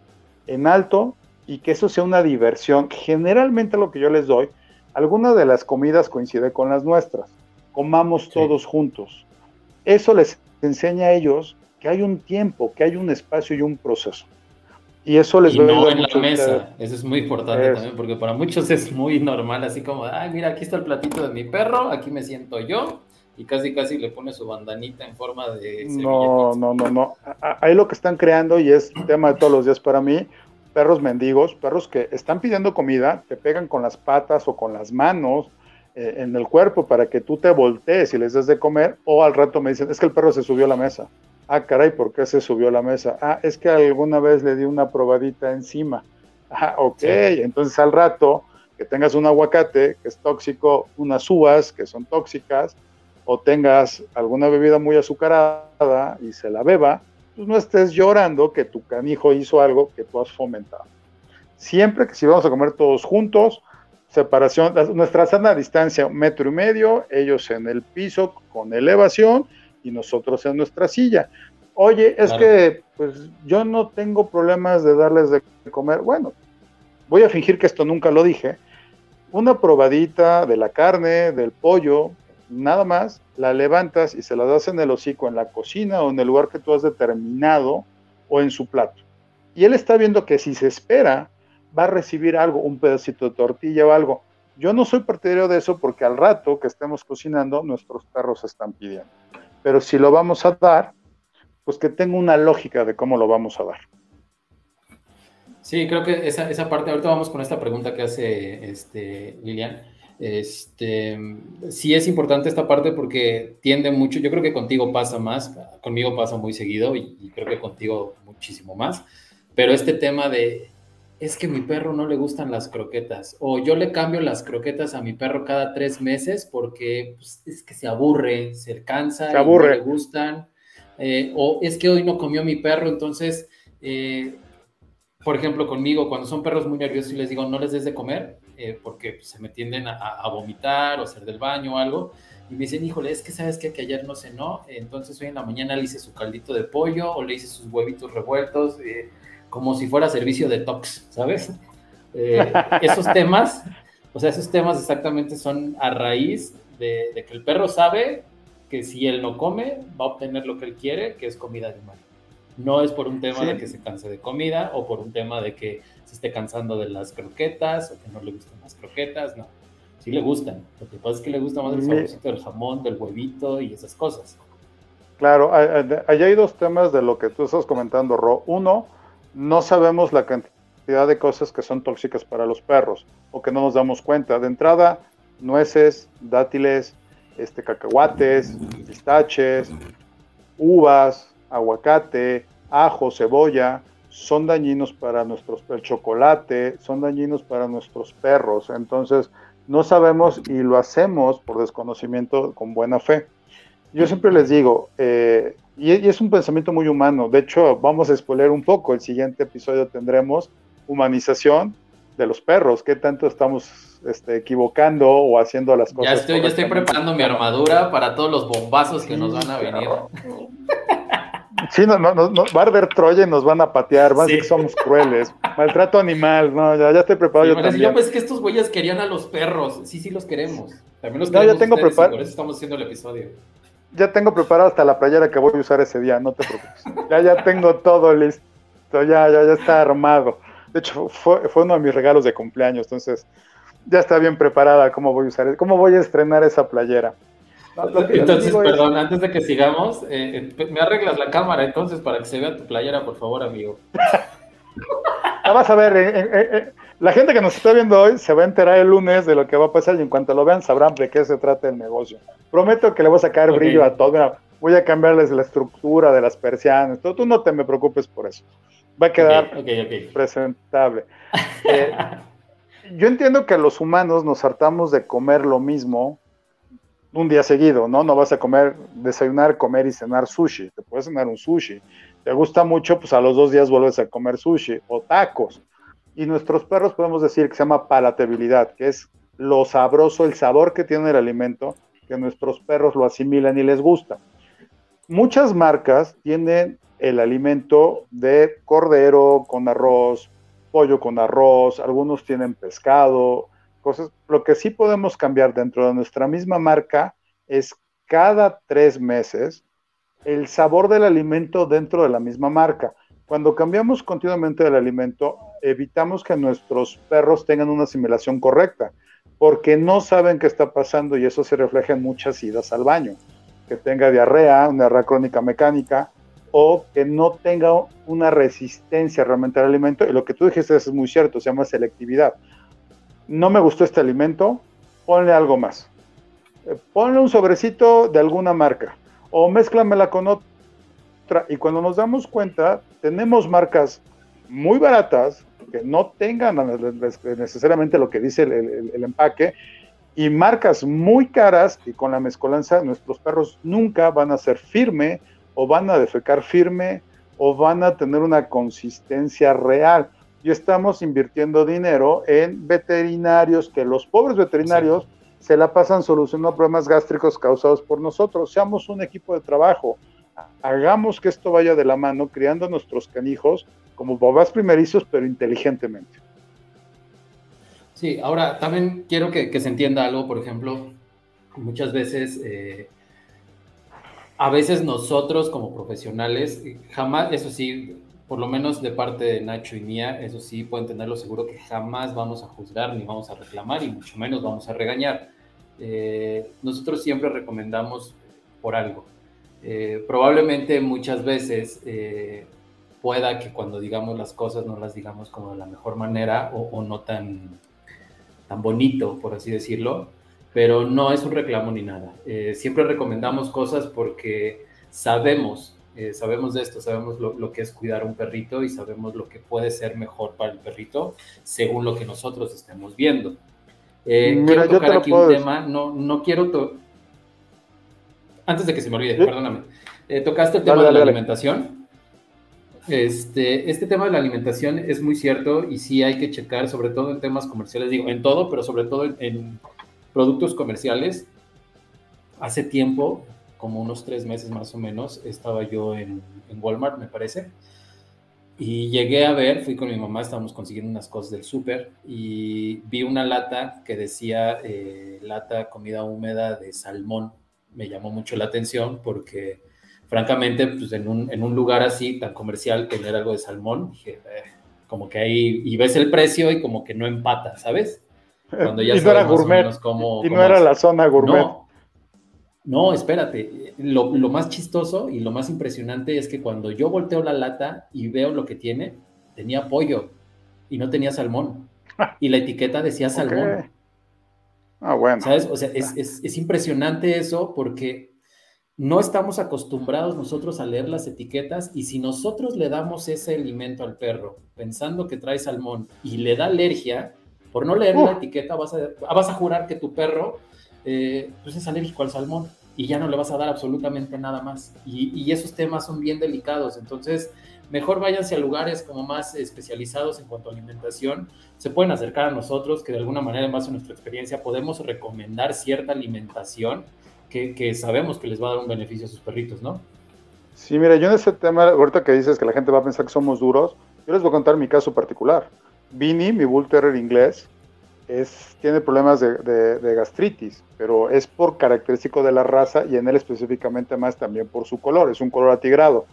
en alto y que eso sea una diversión. Generalmente lo que yo les doy, alguna de las comidas coincide con las nuestras comamos todos juntos. Eso les enseña a ellos que hay un tiempo, que hay un espacio y un proceso. Y eso les y no en la mesa, eso es muy importante también, porque para muchos es muy normal, así como, ay, mira, aquí está el platito de mi perro, aquí me siento yo, y casi casi le pone su bandanita en forma de... No, no, no, no. Ahí lo que están creando, y es tema de todos los días para mí, perros mendigos, perros que están pidiendo comida, te pegan con las patas o con las manos, en el cuerpo para que tú te voltees y les des de comer, o al rato me dicen, es que el perro se subió a la mesa. Ah, caray, ¿por qué se subió a la mesa? Ah, es que alguna vez le di una probadita encima. Ah, ok, entonces al rato que tengas un aguacate que es tóxico, unas uvas que son tóxicas, o tengas alguna bebida muy azucarada y se la beba, pues no estés llorando que tu canijo hizo algo que tú has fomentado. Siempre que si vamos a comer todos juntos, separación, nuestra sana distancia, un metro y medio, ellos en el piso con elevación y nosotros en nuestra silla. Oye, es que pues yo no tengo problemas de darles de comer. Bueno, voy a fingir que esto nunca lo dije. Una probadita de la carne, del pollo, nada más, la levantas y se la das en el hocico, en la cocina o en el lugar que tú has determinado o en su plato. Y él está viendo que si se espera va a recibir algo, un pedacito de tortilla o algo. Yo no soy partidario de eso porque al rato que estemos cocinando, nuestros perros están pidiendo. Pero si lo vamos a dar, pues que tenga una lógica de cómo lo vamos a dar. Sí, creo que esa, esa parte, ahorita vamos con esta pregunta que hace este, Lilian. Este, sí es importante esta parte porque tiende mucho, yo creo que contigo pasa más, conmigo pasa muy seguido y, y creo que contigo muchísimo más, pero este tema de es que a mi perro no le gustan las croquetas, o yo le cambio las croquetas a mi perro cada tres meses porque pues, es que se aburre, se cansa, se aburre. no le gustan, eh, o es que hoy no comió mi perro, entonces, eh, por ejemplo, conmigo, cuando son perros muy nerviosos y les digo no les des de comer, eh, porque se me tienden a, vomitar o hacer del baño o algo. Y me dicen, híjole, es que sabes que, que ayer no cenó, entonces hoy en la mañana le hice su caldito de pollo o le hice sus huevitos revueltos, eh, como si fuera servicio de tox, ¿sabes? Eh, esos temas, o sea, esos temas exactamente son a raíz de, de, que el perro sabe que si él no come, va a obtener lo que él quiere, que es comida animal. No es por un tema de que se canse de comida o por un tema de que se esté cansando de las croquetas o que no le gustan las croquetas, no. Sí le gustan. Lo que pasa es que le gusta más el saborcito del jamón, del huevito y esas cosas. Claro, allá hay dos temas de lo que tú estás comentando, Ro. Uno, no sabemos la cantidad de cosas que son tóxicas para los perros o que no nos damos cuenta. De entrada, nueces, dátiles, este, cacahuates, pistaches, uvas, aguacate, ajo, cebolla, son dañinos para nuestros el chocolate, son dañinos para nuestros perros. Entonces, no sabemos y lo hacemos por desconocimiento con buena fe. Yo siempre les digo, eh, y, es un pensamiento muy humano, de hecho, vamos a exponer un poco, el siguiente episodio tendremos humanización de los perros, qué tanto estamos este, equivocando o haciendo las cosas. Ya estoy, ya estoy preparando mi armadura para todos los bombazos que nos van a venir. Sí, no, no, no, va a haber Troya y nos van a patear, van a decir que somos crueles. Maltrato animal, no, ya, ya estoy preparado. yo también. Yo pensé que estos güeyes querían a los perros. Sí, sí, los queremos. También los no, ya tengo preparado. Por eso estamos haciendo el episodio. Ya tengo preparado hasta la playera que voy a usar ese día, no te preocupes. ya, ya tengo todo listo. Ya, ya, ya está armado. De hecho, fue, fue uno de mis regalos de cumpleaños, entonces ya está bien preparada cómo voy a usar, cómo voy a estrenar esa playera. entonces, perdón, antes de que sigamos, eh, eh, me arreglas la cámara entonces para que se vea tu playera, por favor, amigo. Ah, vas a ver, eh, la gente que nos está viendo hoy se va a enterar el lunes de lo que va a pasar y en cuanto lo vean sabrán de qué se trata el negocio. Prometo que le voy a sacar brillo a todo. voy a cambiarles la estructura de las persianas. Tú, tú no te me preocupes por eso. Va a quedar presentable. yo entiendo que los humanos nos hartamos de comer lo mismo un día seguido, ¿no? No vas a comer, desayunar, comer y cenar sushi. Te puedes cenar un sushi. Te gusta mucho, pues a los dos días vuelves a comer sushi o tacos. Y nuestros perros podemos decir que se llama palatabilidad, que es lo sabroso, el sabor que tiene el alimento, que nuestros perros lo asimilan y les gusta. Muchas marcas tienen el alimento de cordero con arroz, pollo con arroz, algunos tienen pescado, cosas. Lo que sí podemos cambiar dentro de nuestra misma marca es cada tres meses el sabor del alimento dentro de la misma marca. Cuando cambiamos continuamente el alimento, evitamos que nuestros perros tengan una asimilación correcta, porque no saben qué está pasando y eso se refleja en muchas idas al baño. Que tenga diarrea, una diarrea crónica mecánica, o que no tenga una resistencia realmente al alimento. Y lo que tú dijiste es muy cierto, se llama selectividad. No me gustó este alimento, ponle algo más. Eh, ponle un sobrecito de alguna marca o mézclamela con otra. Y cuando nos damos cuenta, tenemos marcas muy baratas que no tengan necesariamente lo que dice el empaque y marcas muy caras y con la mezcolanza nuestros perros nunca van a ser firme o van a defecar firme o van a tener una consistencia real. Y estamos invirtiendo dinero en veterinarios, que los pobres veterinarios se la pasan solucionando problemas gástricos causados por nosotros. Seamos un equipo de trabajo. Hagamos que esto vaya de la mano, criando a nuestros canijos como babás primerizos, pero inteligentemente. Sí, ahora también quiero que, se entienda algo, por ejemplo, muchas veces eh, a veces nosotros como profesionales, jamás, eso sí, por lo menos de parte de Nacho y mía, eso sí, pueden tenerlo seguro que jamás vamos a juzgar ni vamos a reclamar y mucho menos vamos a regañar. Eh, nosotros siempre recomendamos por algo. Eh, probablemente muchas veces eh, pueda que cuando digamos las cosas no las digamos como de la mejor manera o, o no tan, tan bonito, por así decirlo, pero no es un reclamo ni nada. Eh, siempre recomendamos cosas porque sabemos, eh, sabemos de esto, sabemos lo, que es cuidar un perrito y sabemos lo que puede ser mejor para el perrito según lo que nosotros estemos viendo. Eh, quiero tocar aquí un tema, no, no quiero... Antes de que se me olvide, perdóname. ¿Tocaste el tema de la alimentación? Este, este tema de la alimentación es muy cierto y sí hay que checar, sobre todo en temas comerciales, digo, en todo, pero sobre todo en, productos comerciales. Hace tiempo, como unos tres meses más o menos, estaba yo en, en Walmart, me parece, y llegué a ver, fui con mi mamá, estábamos consiguiendo unas cosas del súper y vi una lata que decía eh, lata comida húmeda de salmón. Me llamó mucho la atención porque, francamente, pues en un, en un lugar así tan comercial, tener algo de salmón, dije, eh, como que ahí, y ves el precio y como que no empata, ¿sabes? Cuando ya y no era gourmet. y no era la zona gourmet. No, espérate. Lo, más chistoso y lo más impresionante es que cuando yo volteo la lata y veo lo que tiene, tenía pollo y no tenía salmón. Y la etiqueta decía salmón. Ah, bueno. ¿Sabes? O sea, es, es, impresionante eso porque no estamos acostumbrados nosotros a leer las etiquetas y si nosotros le damos ese alimento al perro pensando que trae salmón y le da alergia, por no leer la etiqueta vas a, vas a jurar que tu perro eh, pues es alérgico al salmón y ya no le vas a dar absolutamente nada más. Y, esos temas son bien delicados, entonces mejor váyanse a lugares como más especializados en cuanto a alimentación. Se pueden acercar a nosotros, que de alguna manera, en base a nuestra experiencia, podemos recomendar cierta alimentación que, sabemos que les va a dar un beneficio a sus perritos, ¿no? Sí, mira, yo en ese tema, ahorita que dices que la gente va a pensar que somos duros, yo les voy a contar mi caso particular. Vini, mi Bull Terrier inglés, es, tiene problemas de, gastritis, pero es por característico de la raza y en él específicamente más también por su color, es un color atigrado.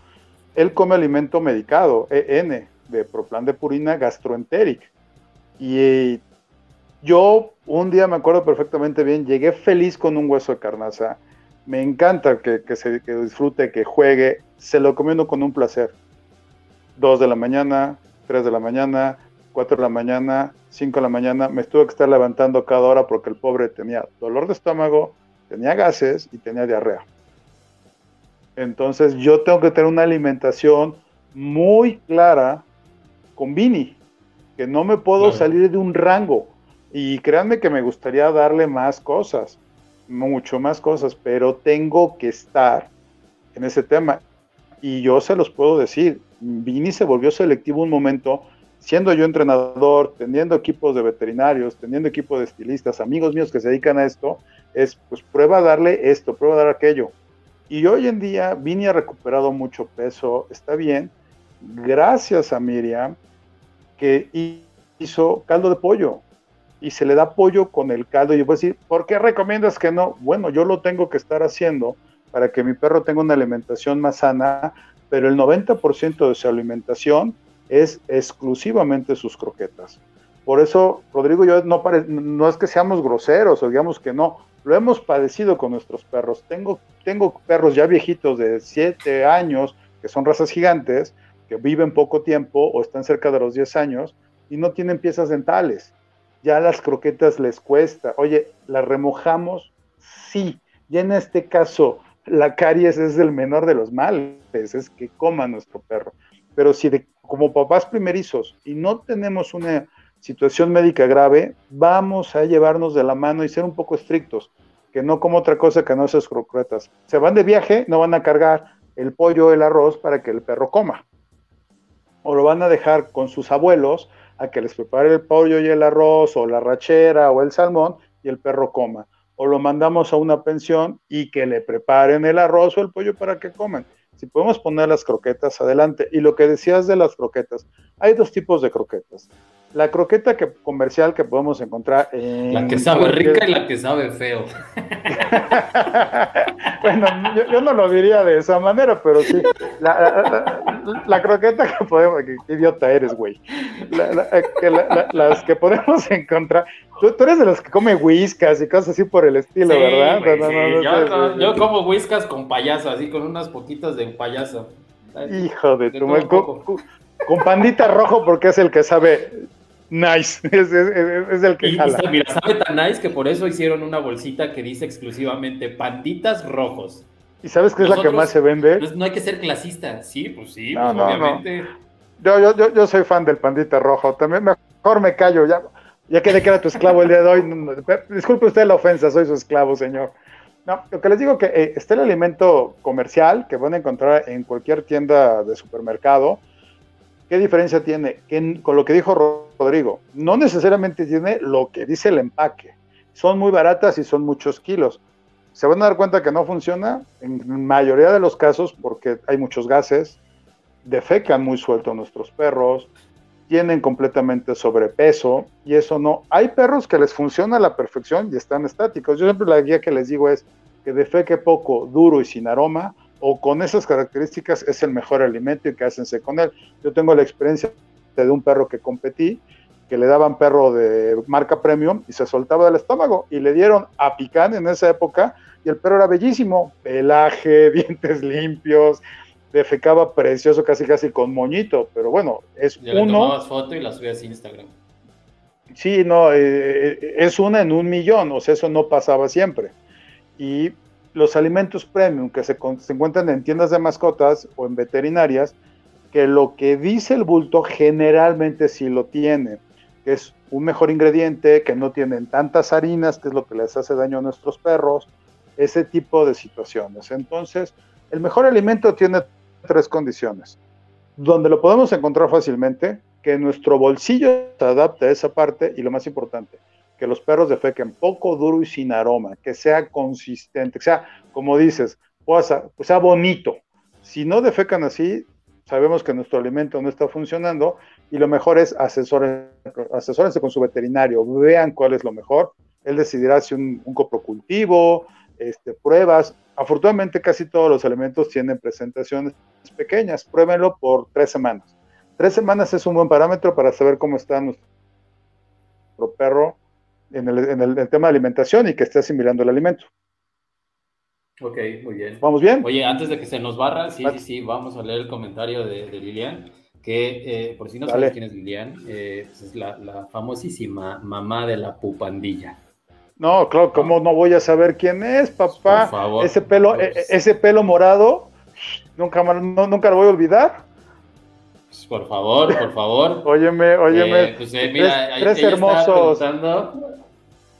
Él come alimento medicado, EN, de proplan de purina gastroenteric. Y yo un día me acuerdo perfectamente bien, llegué feliz con un hueso de carnaza. Me encanta que, se, que disfrute, que juegue. Se lo comiendo con un placer. Dos de la mañana, tres de la mañana, 4 de la mañana, 5 de la mañana, me estuve que estar levantando cada hora porque el pobre tenía dolor de estómago, tenía gases y tenía diarrea. Entonces yo tengo que tener una alimentación muy clara con Vini, que no me puedo salir de un rango. Y créanme que me gustaría darle más cosas, mucho más cosas, pero tengo que estar en ese tema. Y yo se los puedo decir, Vini se volvió selectivo un momento siendo yo entrenador, teniendo equipos de veterinarios, teniendo equipo de estilistas, amigos míos que se dedican a esto, es pues prueba a darle esto, prueba a dar aquello. Y hoy en día Vini ha recuperado mucho peso, está bien, gracias a Miriam, que hizo caldo de pollo y se le da pollo con el caldo. Y yo voy a decir, ¿por qué recomiendas que no? Bueno, yo lo tengo que estar haciendo para que mi perro tenga una alimentación más sana, pero el 90% de su alimentación es exclusivamente sus croquetas. Por eso, Rodrigo, yo no, no es que seamos groseros o digamos que no, lo hemos padecido con nuestros perros. Tengo, tengo perros ya viejitos de 7 años, que son razas gigantes, que viven poco tiempo o están cerca de los 10 años y no tienen piezas dentales. Ya las croquetas les cuesta. Oye, ¿las remojamos? Sí. Y en este caso, la caries es el menor de los males, es que coma nuestro perro. Pero si de como papás primerizos y no tenemos una situación médica grave, vamos a llevarnos de la mano y ser un poco estrictos, que no como otra cosa que no esas croquetas. Se van de viaje, no van a cargar el pollo el arroz para que el perro coma. O lo van a dejar con sus abuelos a que les prepare el pollo y el arroz, o la rachera o el salmón, y el perro coma. O lo mandamos a una pensión y que le preparen el arroz o el pollo para que coman si podemos poner las croquetas adelante. Y lo que decías de las croquetas, hay dos tipos de croquetas. La croqueta que, comercial que podemos encontrar en... La que sabe rica y la que sabe feo. bueno, yo, no lo diría de esa manera, pero sí. La, croqueta que podemos... Qué idiota eres, güey. las que podemos encontrar... Tú, eres de los que come whiskas y cosas así por el estilo, ¿verdad? yo, yo, como whiskas con payaso, así con unas poquitas de payaso. Hijo de, tu madre. Con, pandita rojo porque es el que sabe nice. Es, el que jala. mira, sabe tan nice que por eso hicieron una bolsita que dice exclusivamente panditas rojos. ¿Y sabes qué es la que más se vende? Pues no hay que ser clasista. Sí, pues sí, pues obviamente. Yo, yo, yo, yo soy fan del pandita rojo. También mejor me callo. Ya, ya quedé que era tu esclavo el día de hoy. Disculpe usted la ofensa, soy su esclavo, señor. No, lo que les digo que eh, está el alimento comercial que van a encontrar en cualquier tienda de supermercado. ¿Qué diferencia tiene? Que, con lo que dijo Rodrigo, no necesariamente tiene lo que dice el empaque. Son muy baratas y son muchos kilos. Se van a dar cuenta que no funciona en mayoría de los casos porque hay muchos gases, defecan muy suelto nuestros perros, tienen completamente sobrepeso y eso no. Hay perros que les funciona a la perfección y están estáticos. Yo siempre la guía que les digo es que defeque poco, duro y sin aroma o con esas características es el mejor alimento y que hacense con él. Yo tengo la experiencia de un perro que competí, que le daban perro de marca premium y se soltaba del estómago y le dieron a pican en esa época y el perro era bellísimo, pelaje, dientes limpios, defecaba precioso, casi casi con moñito, pero bueno, es ya uno. Le tomabas foto y la subías a Instagram. Sí, no, eh, eh, es una en un millón, o sea, eso no pasaba siempre. Y los alimentos premium que se, encuentran en tiendas de mascotas o en veterinarias, que lo que dice el bulto generalmente sí lo tiene, que es un mejor ingrediente, que no tienen tantas harinas, que es lo que les hace daño a nuestros perros, ese tipo de situaciones. Entonces, el mejor alimento tiene tres condiciones. Donde lo podemos encontrar fácilmente, que nuestro bolsillo se adapte a esa parte y lo más importante, que los perros defequen poco, duro y sin aroma, que sea consistente, que sea, como dices, pues sea bonito. Si no defecan así, sabemos que nuestro alimento no está funcionando y lo mejor es asesórense con su veterinario, vean cuál es lo mejor. Él decidirá si un, un coprocultivo, este, pruebas. Afortunadamente casi todos los alimentos tienen presentaciones pequeñas. Pruébenlo por tres semanas. Tres semanas es un buen parámetro para saber cómo está nuestro perro en el, tema de alimentación y que esté asimilando el alimento. Ok, muy bien. ¿Vamos bien? Oye, antes de que se nos barra, sí, sí, sí, vamos a leer el comentario de, Lilian, que eh, por si no sabes quién es Lilian, eh, pues es la, famosísima mamá de la pupandilla. No, claro, ¿cómo no voy a saber quién es, papá? Por favor. Ese pelo, e, e, ese pelo morado, nunca, nunca lo voy a olvidar. Pues, por favor, por favor. óyeme, óyeme. Eh, pues, tres, hermosos.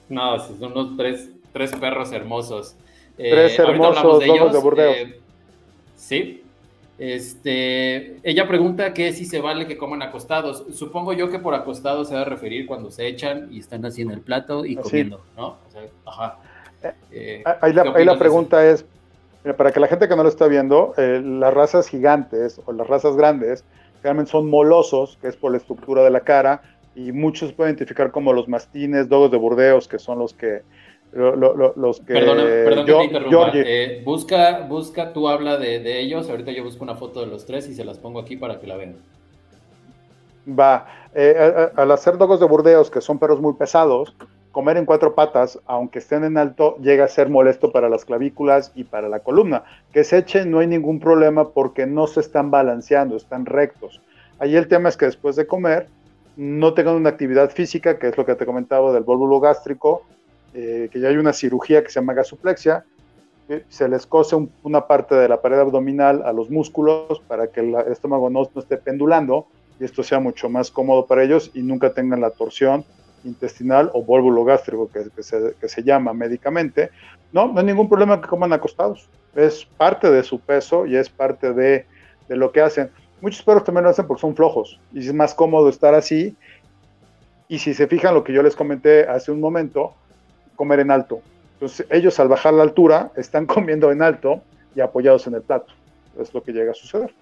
No, son unos tres, tres perros hermosos. Eh, tres hermosos de, ellos, de Burdeos. Eh, sí. Este, ella pregunta que si se vale que coman acostados. Supongo yo que por acostados se va a referir cuando se echan y están así en el plato y comiendo, ¿no? ajá. Eh, ahí la, pregunta es, para que la gente que no lo está viendo, las razas gigantes o las razas grandes realmente son molosos, que es por la estructura de la cara, y muchos pueden identificar como los mastines, dogos de Burdeos, que son los que... los que perdona, perdón que te interrumpa. Eh, busca, busca, tú habla de, ellos, ahorita yo busco una foto de los tres y se las pongo aquí para que la vean. Va, eh, al hacer dogos de Burdeos, que son perros muy pesados, comer en cuatro patas, aunque estén en alto, llega a ser molesto para las clavículas y para la columna. Que se echen no hay ningún problema porque no se están balanceando, están rectos. Ahí el tema es que después de comer, no tengan una actividad física, que es lo que te comentaba del vólvulo gástrico, eh, que ya hay una cirugía que se llama gasoplexia, se les cose una parte de la pared abdominal a los músculos para que el estómago no, esté pendulando y esto sea mucho más cómodo para ellos y nunca tengan la torsión intestinal o vólvulo gástrico que, se, llama médicamente. No, no hay ningún problema que coman acostados. Es parte de su peso y es parte de, de lo que hacen. Muchos perros también lo hacen porque son flojos y es más cómodo estar así. Y si se fijan lo que yo les comenté hace un momento, comer en alto. Entonces ellos al bajar la altura están comiendo en alto y apoyados en el plato. Es lo que llega a suceder.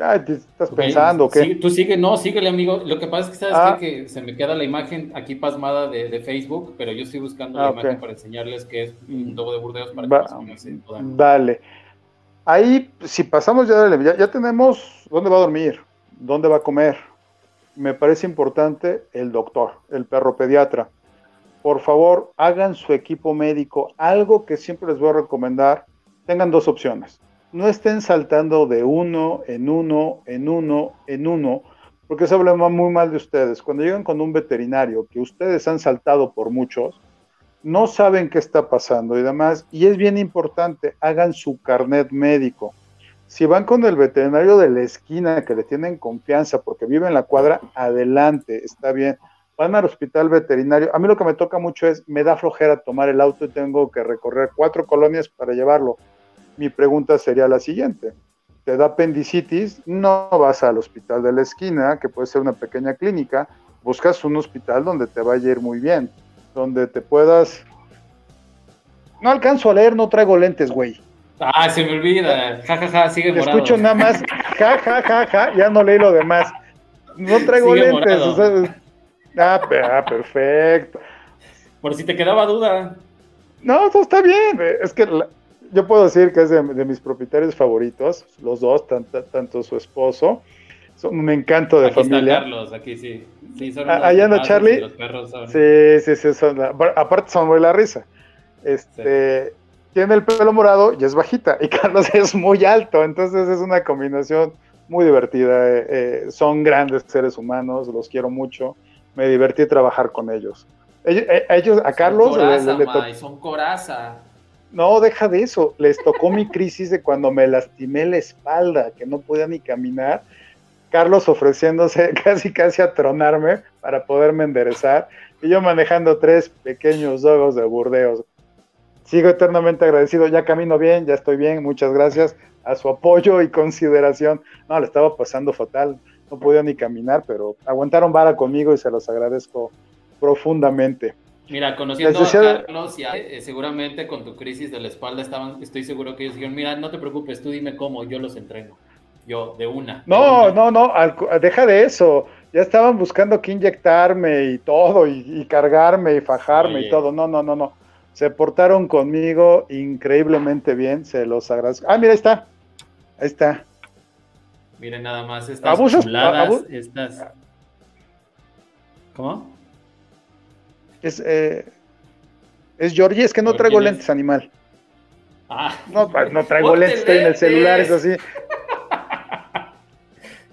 Ya, estás pensando que. tú sigue, no, síguele, amigo. Lo que pasa es que sabes ah. que, se me queda la imagen aquí pasmada de, Facebook, pero yo estoy buscando la ah, imagen para enseñarles que es un dogo de Burdeos para que Dale. Ahí, si pasamos ya, ya, ya tenemos dónde va a dormir, dónde va a comer. Me parece importante el doctor, el perro pediatra. Por favor, hagan su equipo médico. Algo que siempre les voy a recomendar, tengan dos opciones no estén saltando de uno en uno, en uno, en uno, porque eso habla muy mal de ustedes. Cuando llegan con un veterinario, que ustedes han saltado por muchos, no saben qué está pasando y demás, y es bien importante, hagan su carnet médico. Si van con el veterinario de la esquina que le tienen confianza porque vive en la cuadra, adelante, está bien. Van al hospital veterinario. A mí lo que me toca mucho es, me da flojera tomar el auto y tengo que recorrer cuatro colonias para llevarlo mi pregunta sería la siguiente. Te da apendicitis, no vas al hospital de la esquina, que puede ser una pequeña clínica, buscas un hospital donde te vaya a ir muy bien, donde te puedas... No alcanzo a leer, no traigo lentes, güey. Ah, se me olvida. Ja, ja, ja, sigue morado. Escucho nada más, ja, ja, ja, ja, ya no leí lo demás. No traigo lentes. O sea, ah, ah, perfecto. Por si te quedaba duda. No, eso está bien. Es que yo puedo decir que es de, mis propietarios favoritos, los dos, tanto, tanto su esposo. Son un encanto de aquí familia. Está Carlos, aquí sí. sí son ah, Allá anda Charlie. Sí, sí, sí. Son, aparte son muy la risa. Este, Tiene el pelo morado y es bajita. Y Carlos es muy alto. Entonces es una combinación muy divertida. Eh, eh, son grandes seres humanos, los quiero mucho. Me divertí trabajar con ellos. Eh, ellos, a Carlos. son coraza. No, deja de eso. Les tocó mi crisis de cuando me lastimé la espalda, que no podía ni caminar. Carlos ofreciéndose casi casi a tronarme para poderme enderezar. Y yo manejando tres pequeños dogos de burdeos. Sigo eternamente agradecido. Ya camino bien, ya estoy bien. Muchas gracias a su apoyo y consideración. No, le estaba pasando fatal. No podía ni caminar, pero aguantaron vara conmigo y se los agradezco profundamente. Mira, conociendo a Carlos, y eh, seguramente con tu crisis de la espalda estaban, estoy seguro que ellos dijeron, mira, no te preocupes, tú dime cómo, yo los entreno. Yo, de una. No, no, no, deja de eso. Ya estaban buscando que inyectarme y todo, y, cargarme y fajarme y todo. No, no, no, no. Se portaron conmigo increíblemente bien, se los agradezco. Ah, mira, ahí está. Ahí está. Miren nada más estas chuladas, estas... ¿Cómo? Es, eh, es Georgie, es que no traigo lentes, animal. Ah, no, no traigo lentes, estoy en el celular, es así.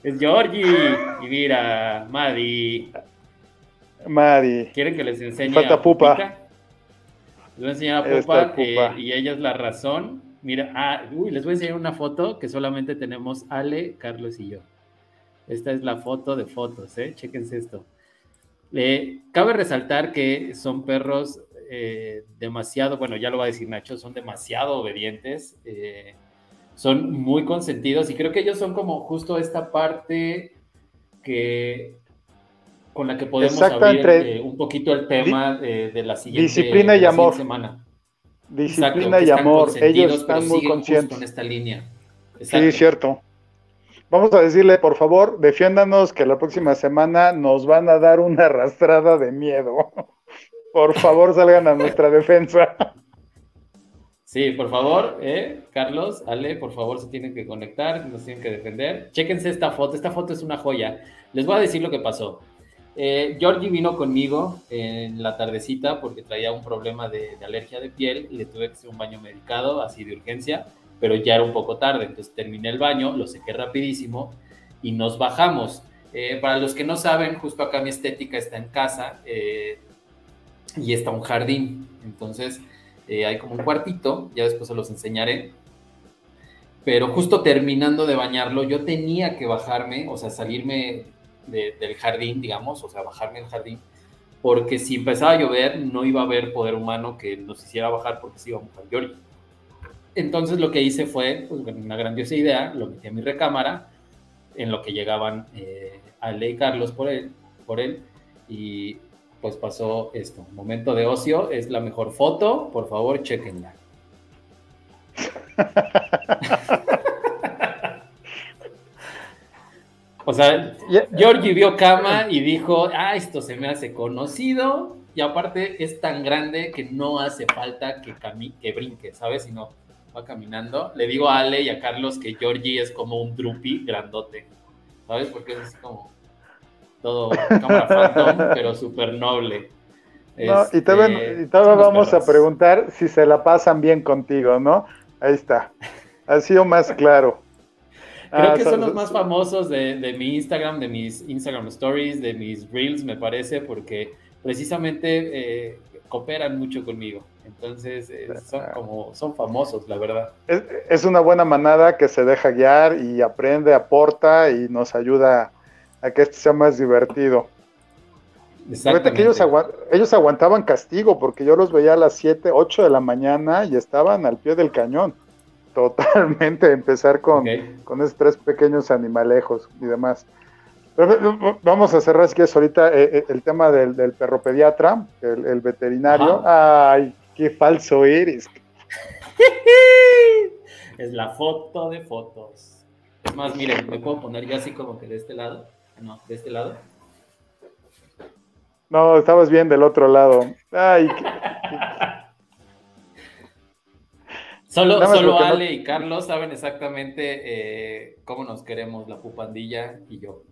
es Georgie. Y mira, Madi. Madi. ¿Quieren que les enseñe? Falta Pupa. Les voy a enseñar a Pupa, eh, y ella es la razón. Mira, ah, uy, les voy a enseñar una foto que solamente tenemos Ale, Carlos y yo. Esta es la foto de fotos, ¿eh? Chéquense esto cabe resaltar que son perros eh, demasiado, bueno, ya lo va a decir Nacho, son demasiado obedientes, eh, son muy consentidos y creo que ellos son como justo esta parte que con la que podemos abrir eh, un poquito el tema de la siguiente, disciplina y amor. semana. Disciplina y amor, ellos están muy conscientes en esta línea. Sí, cierto. Vamos a decirle, por favor, defiéndanos que la próxima semana nos van a dar una arrastrada de miedo. Por favor, salgan a nuestra defensa. Sí, por favor, eh, Carlos, Ale, por favor, se tienen que conectar, nos tienen que defender. Chéquense esta foto, esta foto es una joya. Les voy a decir lo que pasó. Eh, Georgie vino conmigo en la tardecita porque traía un problema de, de alergia de piel y le tuve que hacer un baño medicado, así de urgencia pero ya era un poco tarde, entonces terminé el baño, lo sequé rapidísimo y nos bajamos. Eh, para los que no saben, justo acá mi estética está en casa eh, y está un jardín, entonces eh, hay como un cuartito, ya después se los enseñaré. Pero justo terminando de bañarlo, yo tenía que bajarme, o sea, salirme del jardín, digamos, o sea, bajarme del jardín, porque si empezaba a llover, no iba a haber poder humano que nos hiciera bajar porque se iba a mojar. Entonces lo que hice fue, pues, una grandiosa idea, lo metí a mi recámara, en lo que llegaban eh, Ale y Carlos por él, por él, y pues pasó esto. Momento de ocio, es la mejor foto, por favor, chequenla. o sea, Georgie vio cama y dijo, ah, esto se me hace conocido, y aparte es tan grande que no hace falta que, que brinque, ¿sabes? Sino caminando. Le digo a Ale y a Carlos que Georgie es como un drupi grandote, ¿sabes? Porque es como todo cámara phantom, pero súper noble. No, y todavía, este, vamos a preguntar si se la pasan bien contigo, ¿no? Ahí está. Ha sido más claro. Creo que ah, son los más famosos de, de, mi Instagram, de mis Instagram Stories, de mis Reels, me parece, porque precisamente eh, cooperan mucho conmigo. Entonces, eh, son como, son famosos, la verdad. Es, una buena manada que se deja guiar y aprende, aporta y nos ayuda a que esto sea más divertido. Exactamente. Que ellos, ellos aguantaban castigo porque yo los veía a las 7, 8 de la mañana y estaban al pie del cañón. totalmente empezar con, con esos tres pequeños animalejos y demás. vamos a cerrar, si quieres, ahorita eh, eh, el tema del, perro pediatra, el, veterinario. Ay, qué falso eres. es la foto de fotos. Es más, miren, me puedo poner ya así como que de este lado. No, de este lado. No, estabas bien del otro lado. Ay, Solo, solo Ale y Carlos saben exactamente eh, cómo nos queremos la pupandilla y yo.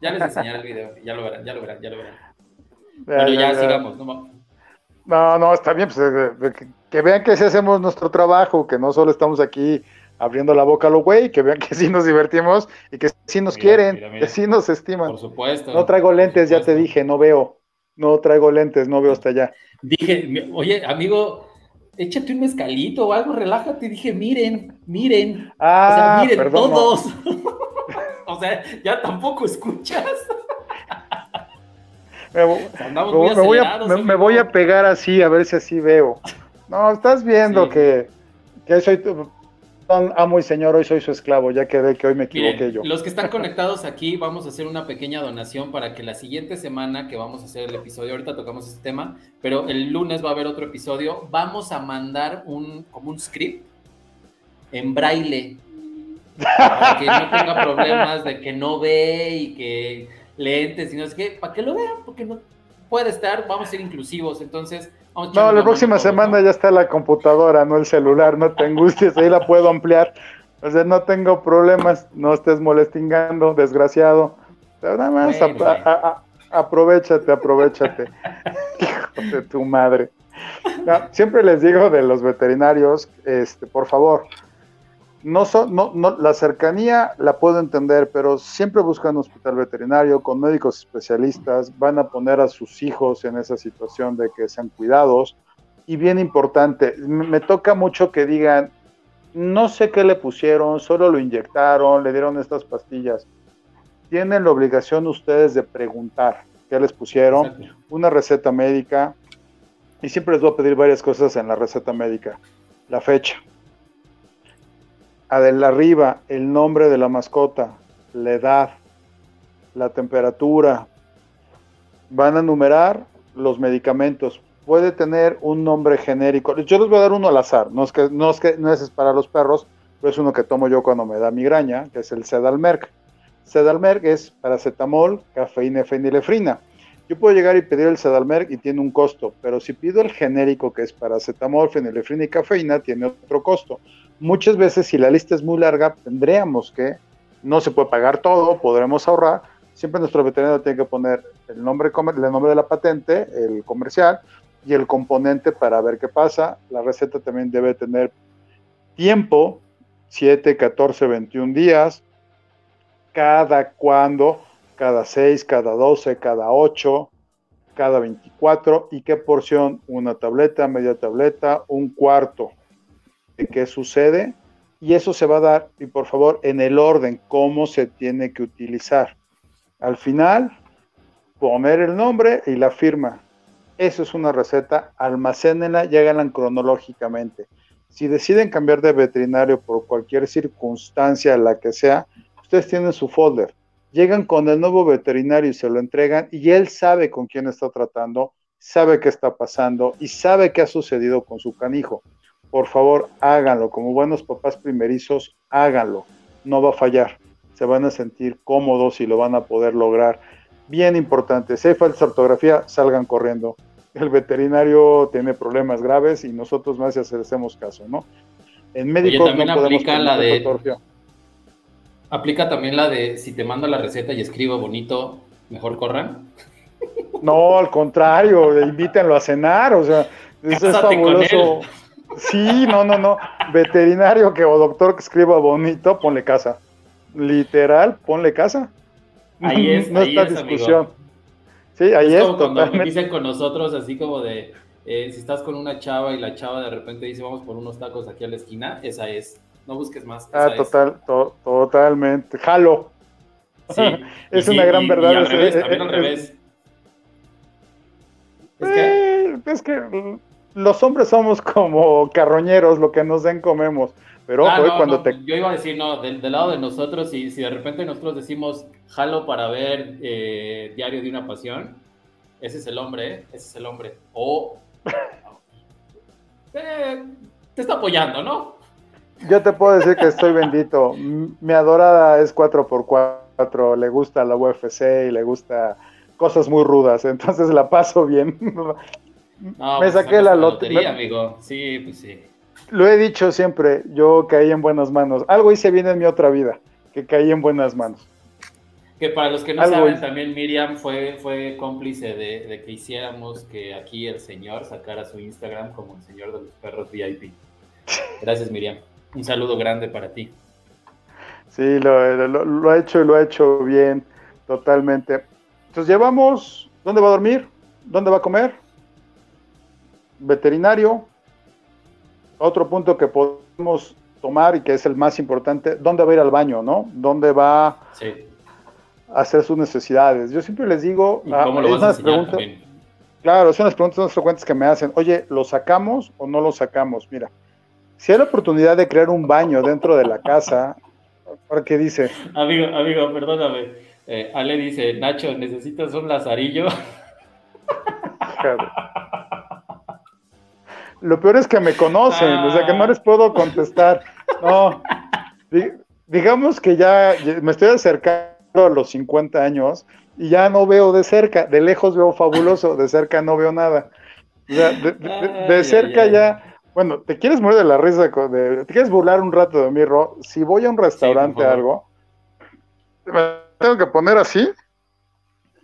Ya les enseñaré el video, ya lo verán, ya lo verán, ya lo verán. Pero ya, sigamos, no No, no, está bien, pues, que, vean que sí hacemos nuestro trabajo, que no solo estamos aquí abriendo la boca a lo güey, que vean que sí nos divertimos y que sí nos quieren, que sí nos estiman. Por supuesto. No traigo lentes, ya te dije, no veo. No traigo lentes, no veo hasta allá. Dije, oye, amigo, échate un mezcalito o algo, relájate. Dije, miren, miren. Ah, o sea, miren todos. o sea, ya tampoco escuchas. me, voy a, voy a, pegar así, a ver si así veo. No, estás viendo que, que soy amo y señor, hoy soy su esclavo, ya que ve que hoy me equivoqué yo. Los que están conectados aquí, vamos a hacer una pequeña donación para que la siguiente semana que vamos a hacer el episodio, ahorita tocamos este tema, pero el lunes va a haber otro episodio, vamos a mandar un, como un script en braille, para que no tenga problemas de que no ve y que lentes, sino es que, para que lo vean, porque no puede estar, vamos a ser inclusivos, entonces no, la próxima semana ya está la computadora, no el celular, no te angusties, ahí la puedo ampliar. O sea, no tengo problemas, no estés molestingando, desgraciado. nada más aprovechate, aprovechate. Hijo de tu madre. siempre les digo de los veterinarios, este, por favor, no, no, no, la cercanía la puedo entender, pero siempre buscan un hospital veterinario con médicos especialistas, van a poner a sus hijos en esa situación de que sean cuidados. Y bien importante, me toca mucho que digan, no sé qué le pusieron, solo lo inyectaron, le dieron estas pastillas. Tienen la obligación ustedes de preguntar qué les pusieron, una receta médica, y siempre les voy a pedir varias cosas en la receta médica. La fecha, arriba el nombre de la mascota, la edad, la temperatura. Van a numerar los medicamentos. Puede tener un nombre genérico. Yo les voy a dar uno al azar. No es que no es, que, no es para los perros, pero es uno que tomo yo cuando me da migraña, que es el Sedalmerc. Sedalmerc es paracetamol, cafeína fenilefrina. Yo puedo llegar y pedir el Sedalmerc y tiene un costo, pero si pido el genérico que es paracetamol, fenilefrina y cafeína, tiene otro costo muchas veces si la lista es muy larga, tendríamos que, no se puede pagar todo, podremos ahorrar, siempre nuestro veterinario tiene que poner el nombre, el nombre de la patente, el comercial y el componente para ver qué pasa. La receta también debe tener tiempo, 7, 14, 21 días, cada cuándo, cada 6, cada 12, cada 8, cada 24 y qué porción, una tableta, media tableta, un cuarto de qué sucede y eso se va a dar, y por favor, en el orden, cómo se tiene que utilizar. Al final, poner el nombre y la firma. Eso es una receta, almacénenla y háganla cronológicamente. Si deciden cambiar de veterinario por cualquier circunstancia, la que sea, ustedes tienen su folder. Llegan con el nuevo veterinario y se lo entregan y él sabe con quién está tratando, sabe qué está pasando y sabe qué ha sucedido con su canijo por favor háganlo, como buenos papás primerizos, háganlo, no va a fallar, se van a sentir cómodos y lo van a poder lograr. Bien importante, si hay falta de ortografía, salgan corriendo. El veterinario tiene problemas graves y nosotros más si hacemos caso, ¿no? En médicos también aplica la de aplica también la de si te mando la receta y escribo bonito, mejor corran. No, al contrario, invítenlo a cenar, o sea, eso es fabuloso. Sí, no, no, no. Veterinario que o doctor que escriba bonito, ponle casa. Literal, ponle casa. Ahí es, no ahí está discusión. Sí, ahí es. Cuando dicen con nosotros así como de eh, si estás con una chava y la chava de repente dice vamos por unos tacos aquí a la esquina, esa es. No busques más. ah, total, totalmente. Jalo. Sí. es una gran verdad. Y al revés, también al revés. Es que, es que los hombres somos como carroñeros, lo que nos den comemos. Pero Ah, ojo, eh, no, cuando no, te... Yo iba a decir, no, del, del lado de nosotros, si, si de repente nosotros decimos jalo para ver eh, Diario de una Pasión, ese es el hombre, ¿eh? ese es el hombre. O eh, te está apoyando, ¿no? Yo te puedo decir que estoy bendito. Mi adorada es 4x4, le gusta la UFC y le gusta cosas muy rudas, entonces la paso bien. No, Me pues, saqué la la lote- lotería, amigo. Sí, pues sí. Lo he dicho siempre, yo caí en buenas manos. Algo hice bien en mi otra vida, que caí en buenas manos. Que para los que no Algo saben, hice. también Miriam fue, fue cómplice de, de que hiciéramos que aquí el señor sacara su Instagram como el señor de los perros VIP. Gracias, Miriam. Un saludo grande para ti. Sí, lo, lo- lo ha hecho y lo ha hecho bien, totalmente. Entonces llevamos, ¿dónde va a dormir? ¿Dónde va a comer? Veterinario. Otro punto que podemos tomar y que es el más importante, ¿dónde va a ir al baño, no? ¿Dónde va Sí. a hacer sus necesidades? Yo siempre les digo, ¿Y ah, cómo lo es vas a preguntas-? Claro, son las preguntas más frecuentes que me hacen. Oye, ¿lo sacamos o no lo sacamos? Mira, si hay la oportunidad de crear un baño dentro de la casa, ¿para qué dice? Amigo, amigo, perdóname. Eh, Ale dice, Nacho, ¿necesitas un lazarillo? Joder. Lo peor es que me conocen, o sea que no les puedo contestar. No, Di- digamos que ya me estoy acercando a los 50 años y ya no veo de cerca, de lejos veo fabuloso, de cerca no veo nada. O sea, de, cerca ya, bueno, te quieres morir de la risa, de- te quieres burlar un rato de mí, Ro. Si voy a un restaurante favor. algo, me tengo que poner así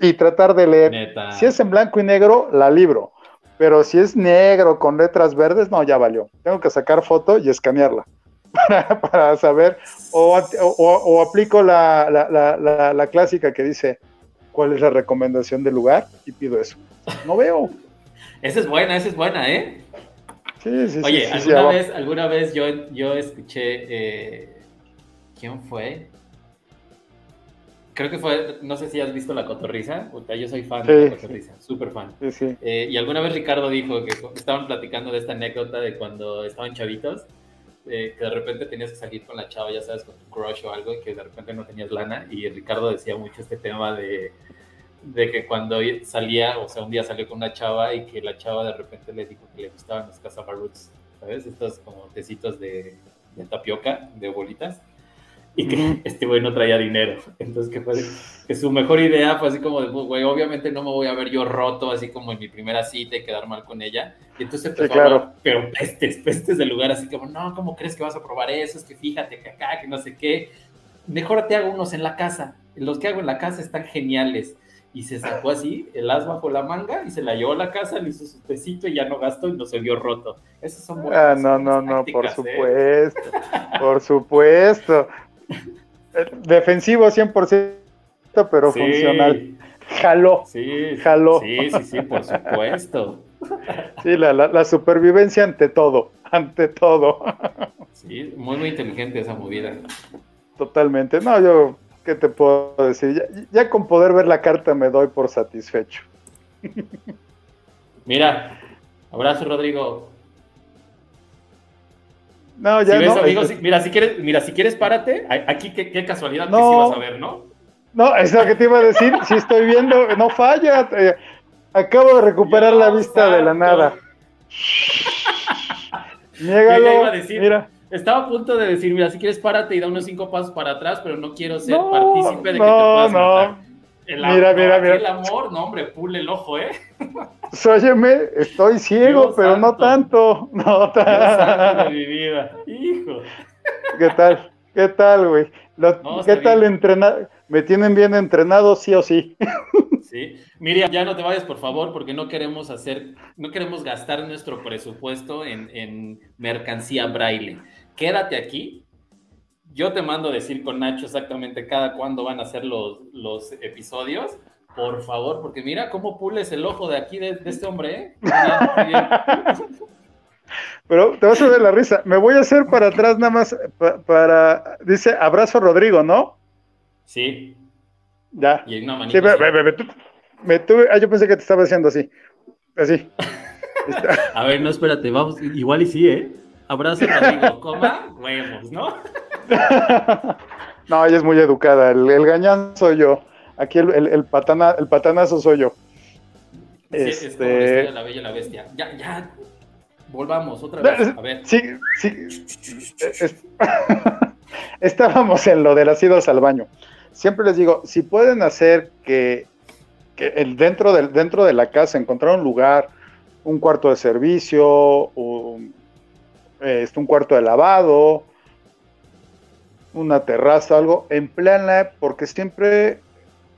y tratar de leer. Neta. Si es en blanco y negro, la libro. Pero si es negro con letras verdes, no, ya valió. Tengo que sacar foto y escanearla para, para saber. O, o- o aplico la, la- la- la- clásica que dice cuál es la recomendación del lugar y pido eso. No veo. Esa es buena, esa es buena, ¿eh? Sí, sí, Oye, sí, alguna, vez, alguna vez yo, yo escuché, eh, ¿quién fue? Creo que fue, no sé si has visto La Cotorriza, yo soy fan de La Cotorriza, súper fan. Sí. Eh, y alguna vez Ricardo dijo que estaban platicando de esta anécdota de cuando estaban chavitos, eh, que de repente tenías que salir con la chava, ya sabes, con tu crush o algo, y que de repente no tenías lana. Y Ricardo decía mucho este tema de, de que cuando salía, o sea, un día salió con una chava y que la chava de repente le dijo que le gustaban los cazabaruts, ¿sabes? Estos como tecitos de, de tapioca, de bolitas. Y que este güey no traía dinero. Entonces, que, fue, que su mejor idea fue así como de, pues, güey, obviamente no me voy a ver yo roto, así como en mi primera cita y quedar mal con ella. Y entonces empezó claro. a hablar, pero pestes, pestes del lugar, así como, no, ¿cómo crees que vas a probar eso? Es que fíjate que acá, que no sé qué. Mejor te hago unos en la casa. Los que hago en la casa están geniales. Y se sacó así el as bajo la manga y se la llevó a la casa, le hizo su tecito y ya no gastó y no se vio roto. Esas son buenas. Ah, no, no, no, por ¿eh? supuesto. Por supuesto. Defensivo 100%, pero Sí, funcional. Jaló. Sí, Jaló. sí, sí, sí, por supuesto. Sí, la, la- la supervivencia ante todo, ante todo, Sí, muy, muy inteligente esa movida. totalmente. No, yo, ¿qué te puedo decir? Ya, ya con poder ver la carta me doy por satisfecho. Mira, abrazo, Rodrigo. No, Si ya ves, no. amigo, si- mira, si quieres, mira, si quieres, párate. Aquí, qué, qué casualidad que No. sí vas a ver, ¿no? No, es lo que te iba a decir. Si estoy viendo, no falla. eh, acabo de recuperar la vista de la nada. Niégalo. iba a decir, Mira. Estaba a punto de decir, mira, si quieres, párate y da unos cinco pasos para atrás, pero no quiero ser No, partícipe de que te puedas no. matar. El Mira, amor, mira, mira. El amor, no, hombre, pule el ojo, ¿eh? Óyeme, estoy ciego, Dios pero no tanto. No tanto. mi vida. Hijo. ¿Qué tal? ¿Qué tal, güey? No, ¿Qué tal entrenar? ¿Me tienen bien entrenado, sí o sí? Sí. Miriam, ya no te vayas, por favor, porque no queremos hacer, no queremos gastar nuestro presupuesto en, en mercancía braille. Quédate aquí. Yo te mando a decir con Nacho exactamente cada cuándo van a ser los, los episodios. Por favor, porque mira cómo pules el ojo de aquí de, de este hombre, ¿eh? Pero te vas a ver la risa. Me voy a hacer para atrás nada más pa- para... Dice, abrazo Rodrigo, ¿no? Sí, Ya. y una Sí, manita. ve- ve- tú- me tuve... Ah, yo pensé que te estaba haciendo así. Así. A ver, no, espérate, vamos, igual y sí, ¿eh? Abrazo, amigo, coma, huevos, ¿no? no, ella es muy educada, el, el gañán soy yo. Aquí el, el, patana, el patanazo soy yo. Sí, este... es la bella y la bestia. Ya, ya, volvamos otra vez. A ver. Sí, sí. Estábamos en lo de las idas al baño. Siempre les digo, si pueden hacer que, el, dentro, del, dentro de la casa encontrar un lugar, un cuarto de servicio, un, este, un cuarto de lavado, una terraza, algo, empleanla porque siempre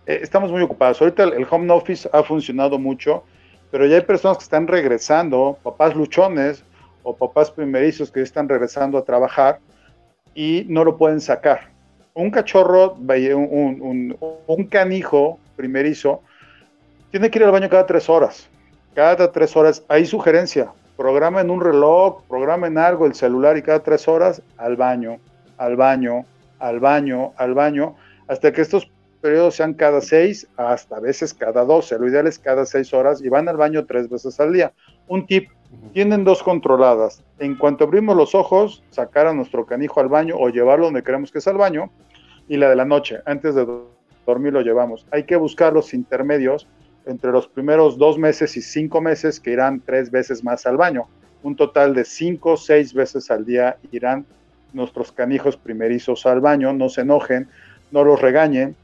eh, estamos muy ocupados. Ahorita el, home office ha funcionado mucho, pero ya hay personas que están regresando, papás luchones o papás primerizos que están regresando a trabajar y no lo pueden sacar. Un cachorro, un, un, canijo primerizo, tiene que ir al baño cada tres horas. Cada tres horas hay sugerencia. Programen un reloj, programen algo, el celular y cada tres horas al baño, al baño, al baño, al baño, hasta que estos periodos sean cada seis, hasta a veces cada doce. Lo ideal es cada seis horas y van al baño tres veces al día. Un tip, tienen dos controladas. En cuanto abrimos los ojos, sacar a nuestro canijo al baño o llevarlo donde queremos que es al baño. Y la de la noche, antes de dormir lo llevamos. Hay que buscar los intermedios entre los primeros dos meses y cinco meses que irán tres veces más al baño. Un total de cinco, seis veces al día irán nuestros canijos primerizos al baño. No se enojen, no los regañen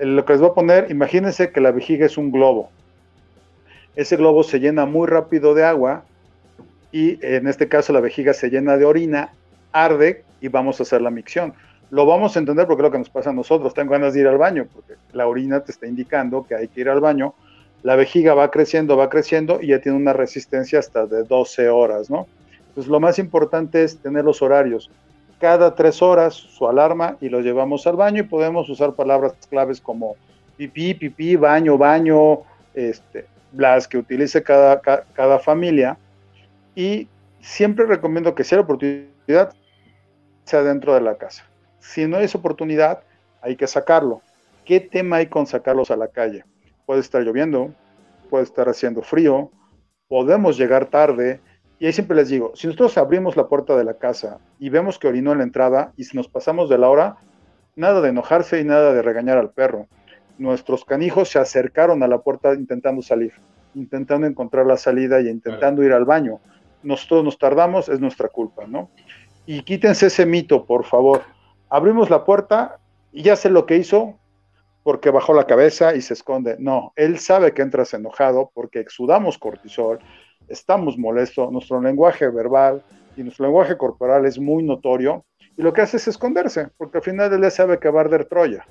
lo que les voy a poner, imagínense que la vejiga es un globo. Ese globo se llena muy rápido de agua y en este caso la vejiga se llena de orina, arde y vamos a hacer la micción. Lo vamos a entender porque es lo que nos pasa a nosotros. Tengo ganas de ir al baño porque la orina te está indicando que hay que ir al baño. La vejiga va creciendo, va creciendo y ya tiene una resistencia hasta de 12 horas, ¿no? Entonces lo más importante es tener los horarios cada tres horas su alarma y lo llevamos al baño y podemos usar palabras claves como pipí, pipí, baño, baño, este, las que utilice cada, cada, familia. Y siempre recomiendo que sea la oportunidad sea dentro de la casa. Si no es oportunidad, hay que sacarlo. ¿Qué tema hay con sacarlos a la calle? Puede estar lloviendo, puede estar haciendo frío, podemos llegar tarde, y ahí siempre les digo, si nosotros abrimos la puerta de la casa y vemos que orinó en la entrada y si nos pasamos de la hora, nada de enojarse y nada de regañar al perro. Nuestros canijos se acercaron a la puerta intentando salir, intentando encontrar la salida y intentando ir al baño. Nosotros nos tardamos, es nuestra culpa, ¿no? Y quítense ese mito, por favor. Abrimos la puerta y ya sé lo que hizo porque bajó la cabeza y se esconde. No, él sabe que entras enojado porque exudamos cortisol, estamos molestos, nuestro lenguaje verbal y nuestro lenguaje corporal es muy notorio y lo que hace es esconderse, porque al final él ya sabe que va a arder Troya.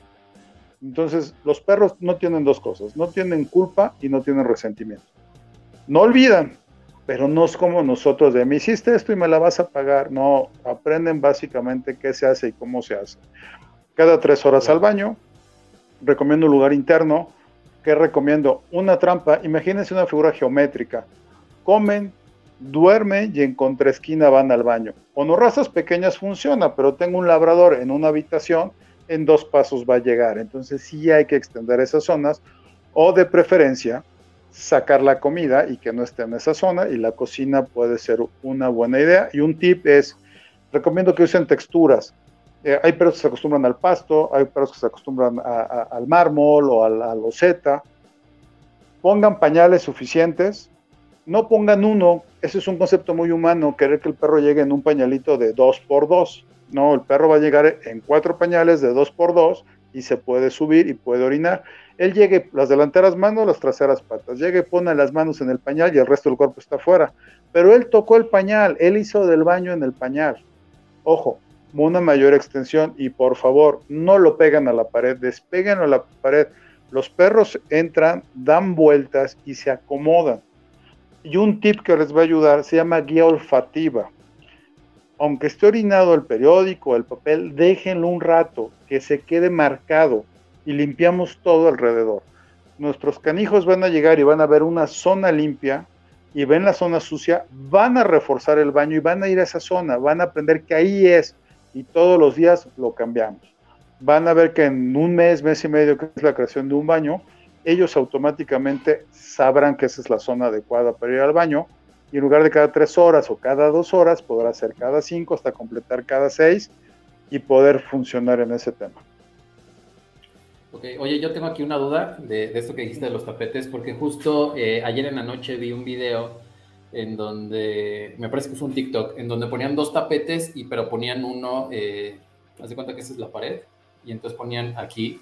Entonces, los perros no tienen dos cosas, no tienen culpa y no tienen resentimiento. No olvidan, pero no es como nosotros de me hiciste esto y me la vas a pagar. No, aprenden básicamente qué se hace y cómo se hace. Cada tres horas al baño, recomiendo un lugar interno, que recomiendo una trampa, imagínense una figura geométrica, comen, duermen y en contraesquina van al baño. Con razas pequeñas funciona, pero tengo un labrador en una habitación, en dos pasos va a llegar. Entonces sí hay que extender esas zonas o de preferencia sacar la comida y que no esté en esa zona y la cocina puede ser una buena idea. Y un tip es, recomiendo que usen texturas. Eh, hay perros que se acostumbran al pasto, hay perros que se acostumbran al mármol o a la loseta. Pongan pañales suficientes, no pongan uno, ese es un concepto muy humano, querer que el perro llegue en un pañalito de dos por dos. No, el perro va a llegar en cuatro pañales de dos por dos y se puede subir y puede orinar. Él llegue las delanteras manos, las traseras patas. Llegue, pone las manos en el pañal y el resto del cuerpo está afuera. Pero él tocó el pañal, él hizo del baño en el pañal. Ojo, una mayor extensión y por favor, no lo pegan a la pared, despeguen a la pared. Los perros entran, dan vueltas y se acomodan. Y un tip que les va a ayudar se llama guía olfativa. Aunque esté orinado el periódico, el papel, déjenlo un rato, que se quede marcado y limpiamos todo alrededor. Nuestros canijos van a llegar y van a ver una zona limpia y ven la zona sucia, van a reforzar el baño y van a ir a esa zona, van a aprender que ahí es y todos los días lo cambiamos. Van a ver que en un mes, mes y medio, que es la creación de un baño, ellos automáticamente sabrán que esa es la zona adecuada para ir al baño y en lugar de cada tres horas o cada dos horas, podrá ser cada cinco hasta completar cada seis y poder funcionar en ese tema. Ok, oye, yo tengo aquí una duda de, esto que dijiste de los tapetes, porque justo eh, ayer en la noche vi un video en donde, me parece que fue un TikTok, en donde ponían dos tapetes, y pero ponían uno, eh, haz de cuenta que esa es la pared, y entonces ponían aquí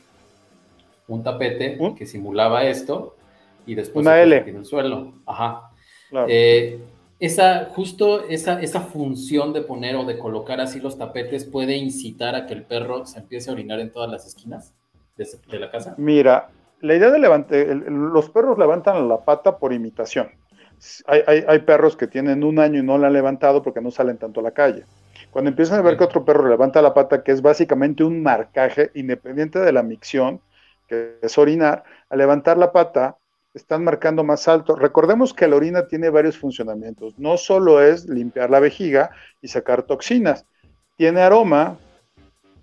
un tapete que simulaba esto, y después una L en el suelo. Ajá. Eh, esa, justo esa, esa función de poner o de colocar así los tapetes puede incitar a que el perro se empiece a orinar en todas las esquinas de, la casa. Mira, la idea de levantar, los perros levantan la pata por imitación. Hay, perros que tienen un año y no la han levantado porque no salen tanto a la calle. Cuando empiezan a ver que otro perro levanta la pata, que es básicamente un marcaje independiente de la micción, que es orinar, al levantar la pata, están marcando más alto. Recordemos que la orina tiene varios funcionamientos. No solo es limpiar la vejiga y sacar toxinas, tiene aroma,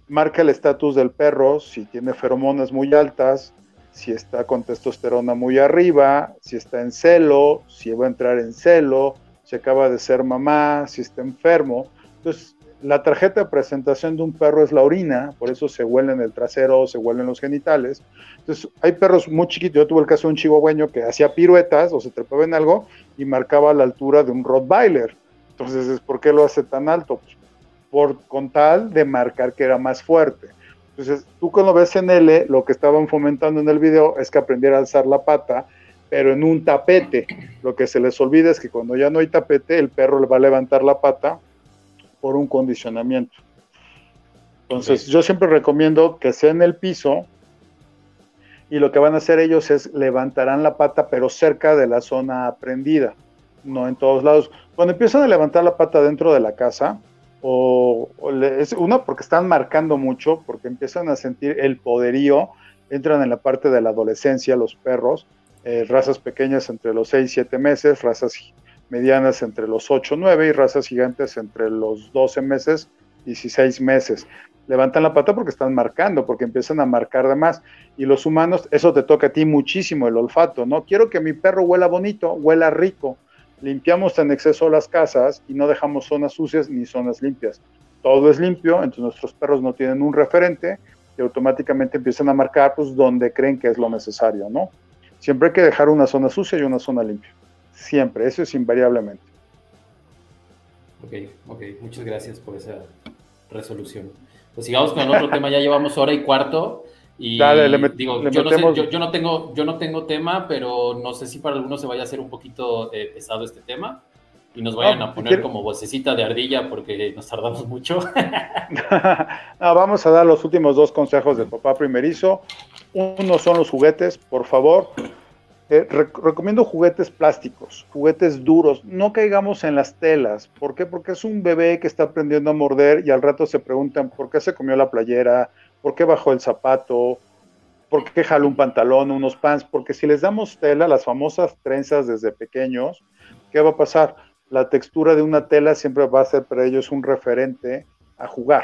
marca el estatus del perro, si tiene feromonas muy altas, si está con testosterona muy arriba, si está en celo, si va a entrar en celo, si acaba de ser mamá, si está enfermo. Entonces, la tarjeta de presentación de un perro es la orina, por eso se huele en el trasero, se huelen los genitales. Entonces, hay perros muy chiquitos. Yo tuve el caso de un chihuahueño que hacía piruetas o se trepaba en algo y marcaba la altura de un Rottweiler. Entonces, ¿por qué lo hace tan alto? Pues, por, con tal de marcar que era más fuerte. Entonces, tú cuando ves en L, lo que estaban fomentando en el video es que aprendiera a alzar la pata, pero en un tapete. Lo que se les olvida es que cuando ya no hay tapete, el perro le va a levantar la pata por un condicionamiento. Entonces, yo siempre recomiendo que sea en el piso y lo que van a hacer ellos es levantarán la pata, pero cerca de la zona prendida, no en todos lados. Cuando empiezan a levantar la pata dentro de la casa, o, es una porque están marcando mucho, porque empiezan a sentir el poderío, entran en la parte de la adolescencia los perros, eh, razas pequeñas entre los 6 y 7 meses, razas medianas entre los 8 9 y razas gigantes entre los 12 meses y 16 meses. Levantan la pata porque están marcando, porque empiezan a marcar de más. Y los humanos, eso te toca a ti muchísimo, el olfato, ¿no? Quiero que mi perro huela bonito, huela rico. Limpiamos en exceso las casas y no dejamos zonas sucias ni zonas limpias. Todo es limpio, entonces nuestros perros no tienen un referente y automáticamente empiezan a marcar pues donde creen que es lo necesario, ¿no? Siempre hay que dejar una zona sucia y una zona limpia. Siempre, eso es invariablemente. Ok, ok, muchas gracias por esa resolución. Pues sigamos con el otro tema, ya llevamos hora y cuarto. Y digo, yo, no yo, no tengo, yo no tengo tema, pero no sé si para algunos se vaya a hacer un poquito eh, pesado este tema y nos vayan a poner como vocecita de ardilla porque nos tardamos mucho. vamos a dar los últimos dos consejos de papá primerizo. Uno son los juguetes, por favor. Eh, recomiendo juguetes plásticos, juguetes duros, no caigamos en las telas. ¿Por qué? Porque es un bebé que está aprendiendo a morder y al rato se preguntan por qué se comió la playera, por qué bajó el zapato, por qué jaló un pantalón, unos pants, porque si les damos tela, las famosas trenzas desde pequeños, ¿qué va a pasar? La textura de una tela siempre va a ser para ellos un referente a jugar.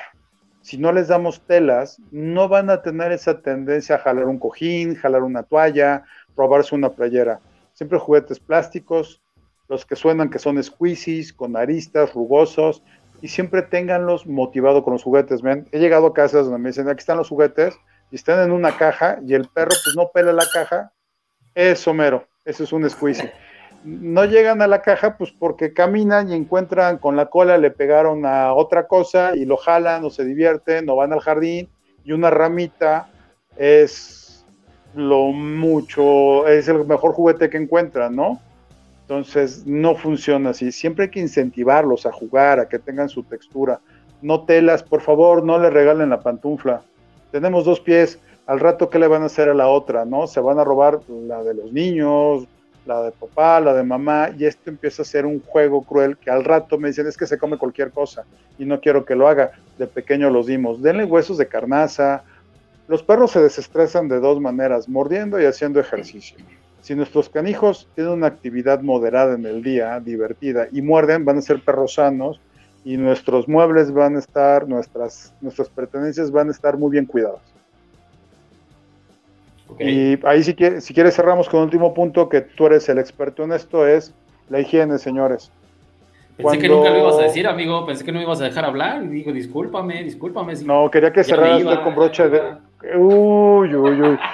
Si no les damos telas, no van a tener esa tendencia a jalar un cojín, jalar una toalla, robarse una playera. Siempre juguetes plásticos, los que suenan que son squeezies, con aristas, rugosos, y siempre tenganlos motivado con los juguetes. ¿ven? He llegado a casas donde me dicen, aquí están los juguetes, y están en una caja, y el perro pues no pela la caja. Es mero, eso es un squeezie. No llegan a la caja pues porque caminan y encuentran con la cola, le pegaron a otra cosa y lo jalan o se divierten o van al jardín y una ramita es lo mucho, es el mejor juguete que encuentran, ¿no? Entonces no funciona así. Siempre hay que incentivarlos a jugar, a que tengan su textura. No telas, por favor, no le regalen la pantufla. Tenemos dos pies, al rato, ¿qué le van a hacer a la otra? ¿No? Se van a robar la de los niños, la de papá, la de mamá, y esto empieza a ser un juego cruel que al rato me dicen es que se come cualquier cosa y no quiero que lo haga. De pequeño los dimos. Denle huesos de carnaza, los perros se desestresan de dos maneras, mordiendo y haciendo ejercicio. Si nuestros canijos tienen una actividad moderada en el día, divertida, y muerden, van a ser perros sanos y nuestros muebles van a estar, nuestras, nuestras pertenencias van a estar muy bien cuidadas. Y ahí si, si quieres cerramos con el último punto, que tú eres el experto en esto, es La higiene, señores. Pensé que nunca lo ibas a decir, amigo. Pensé que no me ibas a dejar hablar. Y digo, discúlpame, discúlpame. no, quería que cerraras con broche de. Uy, uy, uy.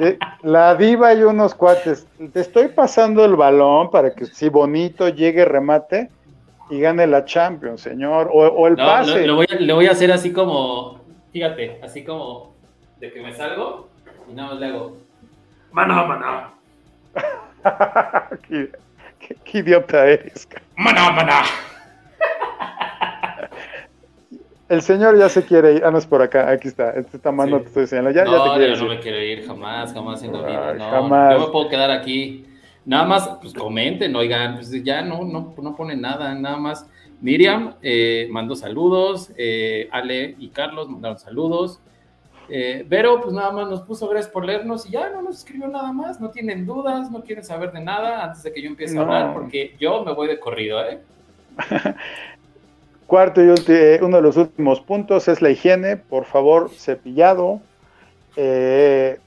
Eh, la diva y unos cuates. Te estoy pasando el balón para que si bonito llegue remate y gane la Champions, señor. O, el pase. Lo, voy a, le voy a hacer así como, fíjate, así como de que me salgo y nada más le hago. Maná, maná. qué, qué, idiota eres. Maná, maná. El señor ya se quiere ir. Ah, no es por acá. Aquí está. Este tamaño te estoy señalando. Ya, no, ya te yo no me quiero ir jamás, jamás en la vida. No, jamás. Yo me puedo quedar aquí. Nada más, pues comenten, oigan, pues ya no, no, no ponen nada, nada más. Miriam eh, mandó saludos, eh, Ale y Carlos mandaron saludos. Eh, Vero, pues nada más nos puso gracias por leernos y ya no nos escribió nada más, no tienen dudas, no quieren saber de nada antes de que yo empiece a hablar, porque yo me voy de corrido, ¿eh? Cuarto y uno de los últimos puntos es la higiene, por favor, cepillado. Eh,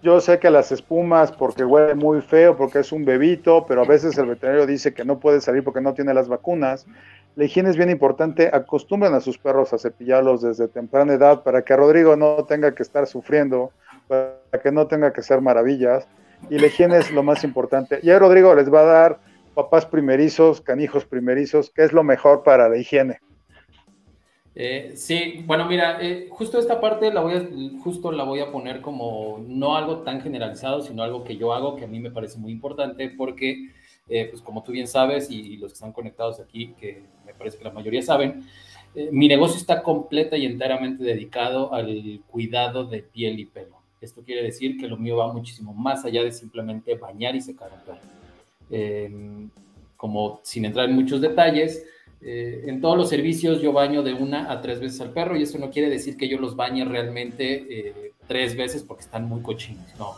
yo sé que las espumas, porque huele muy feo, porque es un bebito, pero a veces el veterinario dice que no puede salir porque no tiene las vacunas. La higiene es bien importante. Acostumbren a sus perros a cepillarlos desde temprana edad para que Rodrigo no tenga que estar sufriendo, para que no tenga que ser maravillas. Y la higiene es lo más importante. Y ahí Rodrigo les va a dar papás primerizos, canijos primerizos, ¿qué es lo mejor para la higiene? Eh, sí, bueno, mira, eh, justo esta parte la voy a, justo la voy a poner como no algo tan generalizado, sino algo que yo hago que a mí me parece muy importante porque, eh, pues como tú bien sabes y, los que están conectados aquí, que me parece que la mayoría saben, mi negocio está completa y enteramente dedicado al cuidado de piel y pelo. Esto quiere decir que lo mío va muchísimo más allá de simplemente bañar y secar un pelo. Como sin entrar en muchos detalles, eh, en todos los servicios yo baño de una a tres veces al perro y eso no quiere decir que yo los bañe realmente eh, tres veces porque están muy cochinos, no.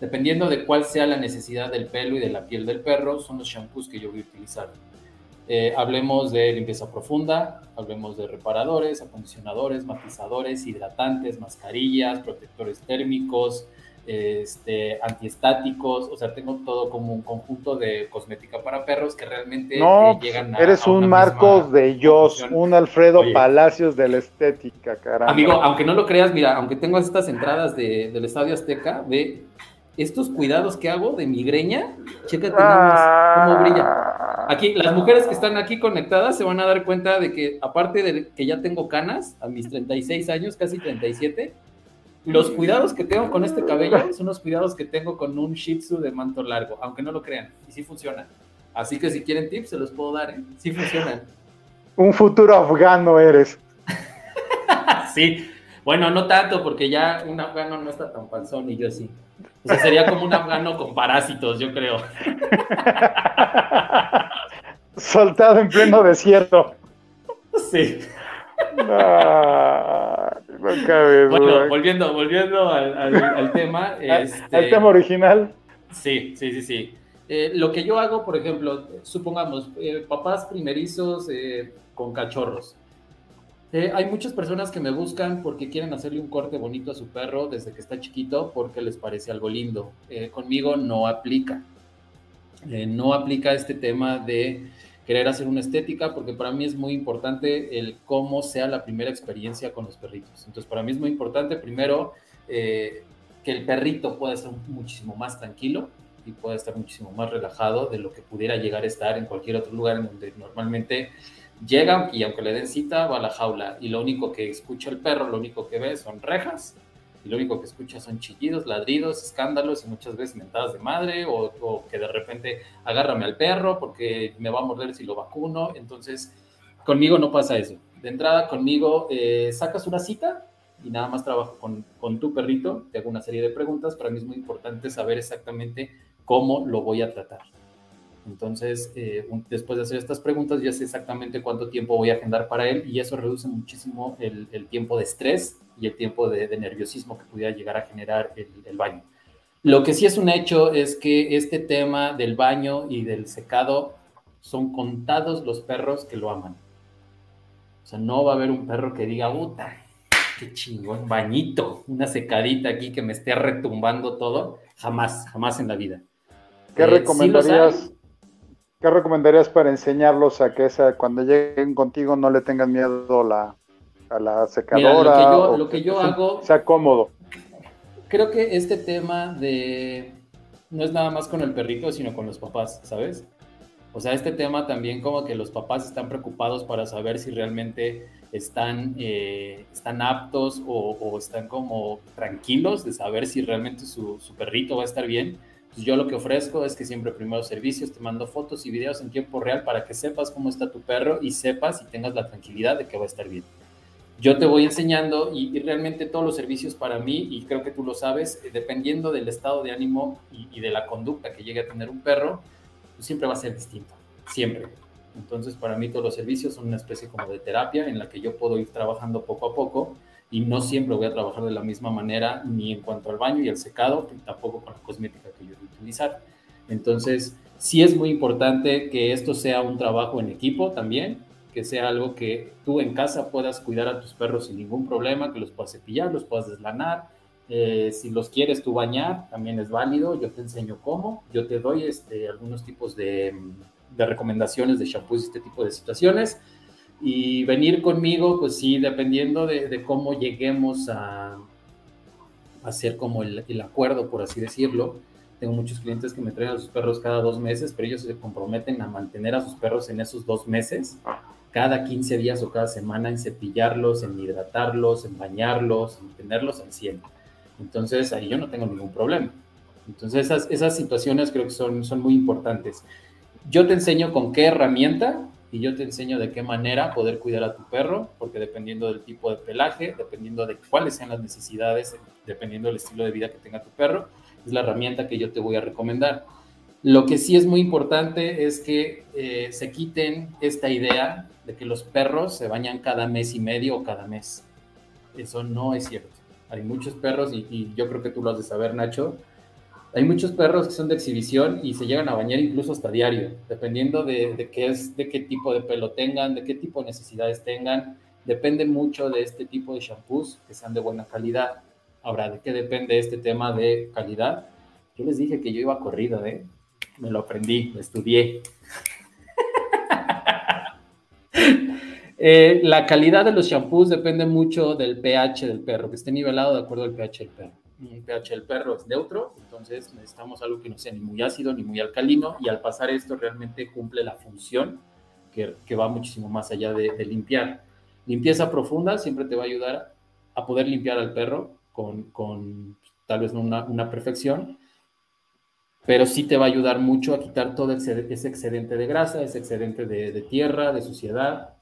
Dependiendo de cuál sea la necesidad del pelo y de la piel del perro, son los shampoos que yo voy a utilizar. Eh, hablemos de limpieza profunda, hablemos de reparadores, acondicionadores, matizadores, hidratantes, mascarillas, protectores térmicos, este, antiestáticos, o sea, tengo todo como un conjunto de cosmética para perros que realmente no, eh, llegan a. Eres un Marcos de Jos, un Alfredo Palacios de la estética, caramba. Amigo, aunque no lo creas, mira, aunque tengo estas entradas de, del Estadio Azteca, ve estos cuidados que hago de migreña, chécate ah. cómo brilla. Aquí, las mujeres que están aquí conectadas se van a dar cuenta de que, aparte de que ya tengo canas, a mis 36 años, casi 37, los cuidados que tengo con este cabello son los cuidados que tengo con un Shih Tzu de manto largo, aunque no lo crean, y sí funciona. Así que si quieren tips, se los puedo dar, ¿eh? Sí funcionan. Un futuro afgano eres. sí, bueno, no tanto, porque ya un afgano no está tan panzón y yo sí. O sea, sería como un afgano con parásitos, yo creo. Soltado en pleno desierto. Sí. Ah, bueno, volviendo, volviendo al, tema. Este, al tema original. Sí, sí, sí, sí. Eh, lo que yo hago, por ejemplo, supongamos, eh, papás primerizos eh, con cachorros. hay muchas personas que me buscan porque quieren hacerle un corte bonito a su perro desde que está chiquito porque les parece algo lindo. conmigo no aplica. no aplica este tema de querer hacer una estética, porque para mí es muy importante el cómo sea la primera experiencia con los perritos. Entonces, para mí es muy importante primero eh, que el perrito pueda estar muchísimo más tranquilo y pueda estar muchísimo más relajado de lo que pudiera llegar a estar en cualquier otro lugar en donde normalmente llega y aunque le den cita va a la jaula y lo único que escucha el perro, lo único que ve son rejas y lo único que escucha son chillidos, ladridos, escándalos y muchas veces mentadas de madre o, que de repente agárrame al perro porque me va a morder si lo vacuno. Entonces, conmigo no pasa eso. De entrada, conmigo eh, sacas una cita y nada más trabajo con, con, tu perrito, te hago una serie de preguntas. Para mí es muy importante saber exactamente cómo lo voy a tratar. Entonces, eh, después de hacer estas preguntas, ya sé exactamente cuánto tiempo voy a agendar para él y eso reduce muchísimo el, el tiempo de estrés y el tiempo de, nerviosismo que pudiera llegar a generar el, baño. Lo que sí es un hecho es que este tema del baño y del secado son contados los perros que lo aman. O sea, no va a haber un perro que diga, puta, qué chingón, bañito, una secadita aquí que me esté retumbando todo. Jamás, jamás en la vida. ¿Qué eh, recomendarías? ¿Qué recomendarías para enseñarlos a que esa, cuando lleguen contigo no le tengan miedo la, a la secadora? lo que yo, hago... Sea cómodo. Creo que este tema de... No es nada más con el perrito, sino con los papás, ¿sabes? O sea, este tema también como que los papás están preocupados para saber si realmente están, eh, están aptos o, están como tranquilos de saber si realmente su, su perrito va a estar bien. Pues yo lo que ofrezco es que siempre primero servicios, te mando fotos y videos en tiempo real para que sepas cómo está tu perro y sepas y tengas la tranquilidad de que va a estar bien. Yo te voy enseñando y, realmente todos los servicios para mí, y creo que tú lo sabes, eh, dependiendo del estado de ánimo y, de la conducta que llegue a tener un perro, pues, siempre va a ser distinto, siempre. Entonces, para mí todos los servicios son una especie como de terapia en la que yo puedo ir trabajando poco a poco y no siempre voy a trabajar de la misma manera ni en cuanto al baño y al secado, tampoco con la cosmética que yo voy a utilizar. Entonces, sí es muy importante que esto sea un trabajo en equipo también, que sea algo que tú en casa puedas cuidar a tus perros sin ningún problema, que los puedas cepillar, los puedas deslanar, eh, si los quieres tú bañar, también es válido. Yo te enseño cómo. Yo te doy este, algunos tipos de, de recomendaciones de shampoos y este tipo de situaciones. Y venir conmigo, pues sí, dependiendo de, de cómo lleguemos a, hacer como el, el, acuerdo, por así decirlo. Tengo muchos clientes que me traen a sus perros cada dos meses, pero ellos se comprometen a mantener a sus perros en esos dos meses, cada 15 días o cada semana, en cepillarlos, en hidratarlos, en bañarlos, en tenerlos al 100. Entonces ahí yo no tengo ningún problema. Entonces esas, esas situaciones creo que son, son muy importantes. Yo te enseño con qué herramienta y yo te enseño de qué manera poder cuidar a tu perro, porque dependiendo del tipo de pelaje, dependiendo de cuáles sean las necesidades, dependiendo del estilo de vida que tenga tu perro, es la herramienta que yo te voy a recomendar. Lo que sí es muy importante es que eh, se quiten esta idea de que los perros se bañan cada mes y medio o cada mes. Eso no es cierto. Hay muchos perros, y, yo creo que tú lo has de saber, Nacho, hay muchos perros que son de exhibición y se llegan a bañar incluso hasta diario, dependiendo de, qué es, de qué tipo de pelo tengan, de qué tipo de necesidades tengan. Depende mucho de este tipo de shampoos que sean de buena calidad. Ahora, ¿de qué depende este tema de calidad? Yo les dije que yo iba corrido, ¿eh? Me lo aprendí, lo estudié. Eh, la calidad de los shampoos depende mucho del pH del perro, que esté nivelado de acuerdo al pH del perro. El pH del perro es neutro, entonces necesitamos algo que no sea ni muy ácido ni muy alcalino, y al pasar esto realmente cumple la función que, que va muchísimo más allá de, de, limpiar. Limpieza profunda siempre te va a ayudar a poder limpiar al perro con, con tal vez no una, una perfección, pero sí te va a ayudar mucho a quitar todo ese excedente de grasa, ese excedente de, de tierra, de suciedad,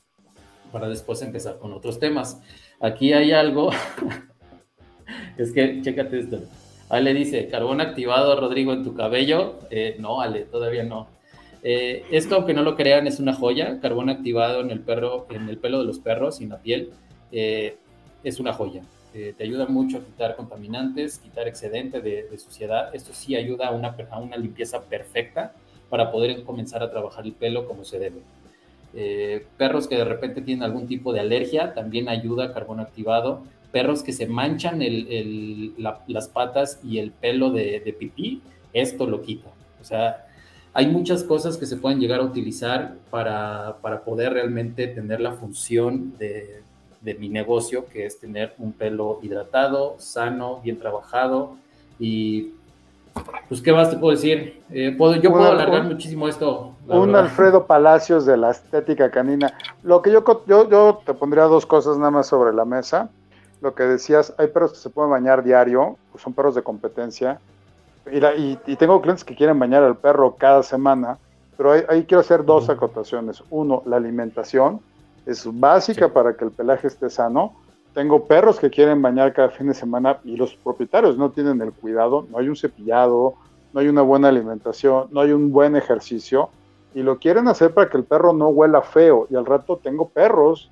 para después empezar con otros temas. Aquí hay algo, es que, chécate esto. Ale dice, carbón activado, Rodrigo, en tu cabello. Eh, no, Ale, todavía no. Eh, esto, aunque no lo crean, es una joya. Carbón activado en el perro, en el pelo de los perros y en la piel, eh, es una joya. te ayuda mucho a quitar contaminantes, quitar excedente de, suciedad. Esto sí ayuda a una, limpieza perfecta para poder comenzar a trabajar el pelo como se debe. Eh, perros que de repente tienen algún tipo de alergia, también ayuda carbón activado. Perros que se manchan el, la, las patas y el pelo de, de, pipí, esto lo quita. O sea, hay muchas cosas que se pueden llegar a utilizar para, para poder realmente tener la función de, de mi negocio, que es tener un pelo hidratado, sano, bien trabajado y pues, ¿qué más te puedo decir? Eh, puedo, yo puedo alargar muchísimo esto. Un verdad. Alfredo Palacios de la estética canina. Lo que yo, yo, yo te pondría dos cosas nada más sobre la mesa. Lo que decías, hay perros que se pueden bañar diario, pues son perros de competencia. Y, la, y, y, tengo clientes que quieren bañar al perro cada semana, pero ahí, ahí quiero hacer dos acotaciones. Uno, la alimentación es básica sí. para que el pelaje esté sano tengo perros que quieren bañar cada fin de semana y los propietarios no tienen el cuidado, no hay un cepillado, no hay una buena alimentación, no hay un buen ejercicio y lo quieren hacer para que el perro no huela feo. Y al rato tengo perros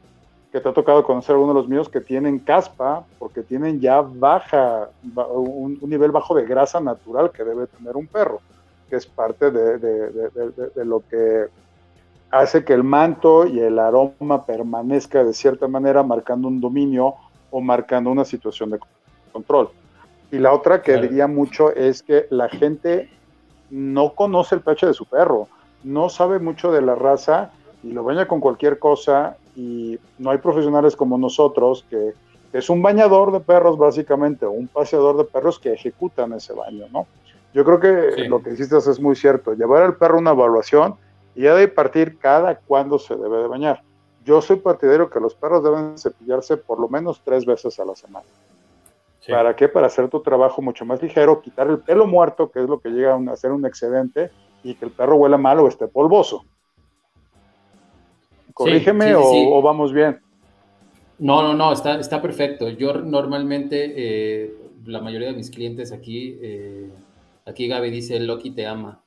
que te ha tocado conocer uno de los míos que tienen caspa porque tienen ya baja, un, un nivel bajo de grasa natural que debe tener un perro, que es parte de, de, de, de lo que hace que el manto y el aroma permanezca de cierta manera marcando un dominio o marcando una situación de control. Y la otra que claro. diría mucho es que la gente no conoce el pH de su perro, no sabe mucho de la raza y lo baña con cualquier cosa y no hay profesionales como nosotros que es un bañador de perros básicamente o un paseador de perros que ejecutan ese baño, ¿no? Yo creo que lo que hiciste es muy cierto, llevar al perro una evaluación y ya de partir cada cuándo se debe de bañar. Yo soy partidario que los perros deben cepillarse por lo menos tres veces a la semana. ¿Para qué? Para hacer tu trabajo mucho más ligero, quitar el pelo muerto, que es lo que llega a ser un excedente, y que el perro huela mal o esté polvoso. Corrígeme o, vamos bien. No, no, no, está, está perfecto. Yo normalmente, eh, la mayoría de mis clientes aquí, eh, aquí Gaby dice, Loki te ama.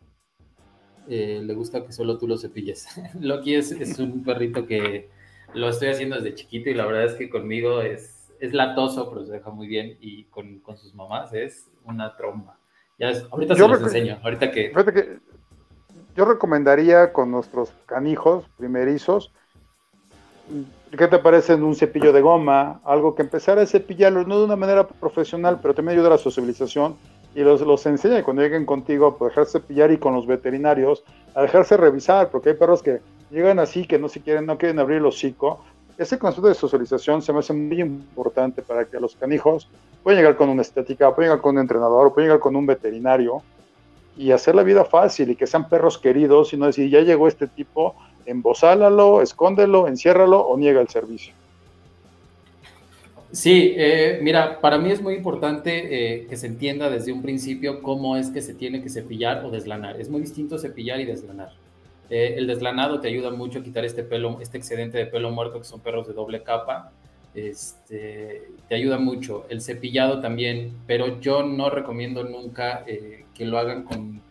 Eh, le gusta que solo tú lo cepilles. Loki es, es, un perrito que lo estoy haciendo desde chiquito y la verdad es que conmigo es, es latoso, pero se deja muy bien y con, con sus mamás es una tromba. Ya ahorita se los enseño, ahorita que... que... Yo recomendaría con nuestros canijos primerizos, ¿qué te parece en un cepillo de goma? Algo que empezara a cepillarlos, no de una manera profesional, pero también ayuda a la socialización y los, los enseña cuando lleguen contigo a dejarse pillar y con los veterinarios a dejarse revisar, porque hay perros que llegan así que no se quieren, no quieren abrir el hocico. Ese concepto de socialización se me hace muy importante para que los canijos puedan llegar con una estética, pueden llegar con un entrenador, pueden llegar con un veterinario y hacer la vida fácil y que sean perros queridos y no decir, ya llegó este tipo, embosálalo, escóndelo, enciérralo o niega el servicio. Sí, eh, mira, para mí es muy importante eh, que se entienda desde un principio cómo es que se tiene que cepillar o deslanar. Es muy distinto cepillar y deslanar. Eh, el deslanado te ayuda mucho a quitar este pelo, este excedente de pelo muerto que son perros de doble capa. Este, te ayuda mucho. El cepillado también, pero yo no recomiendo nunca que lo hagan con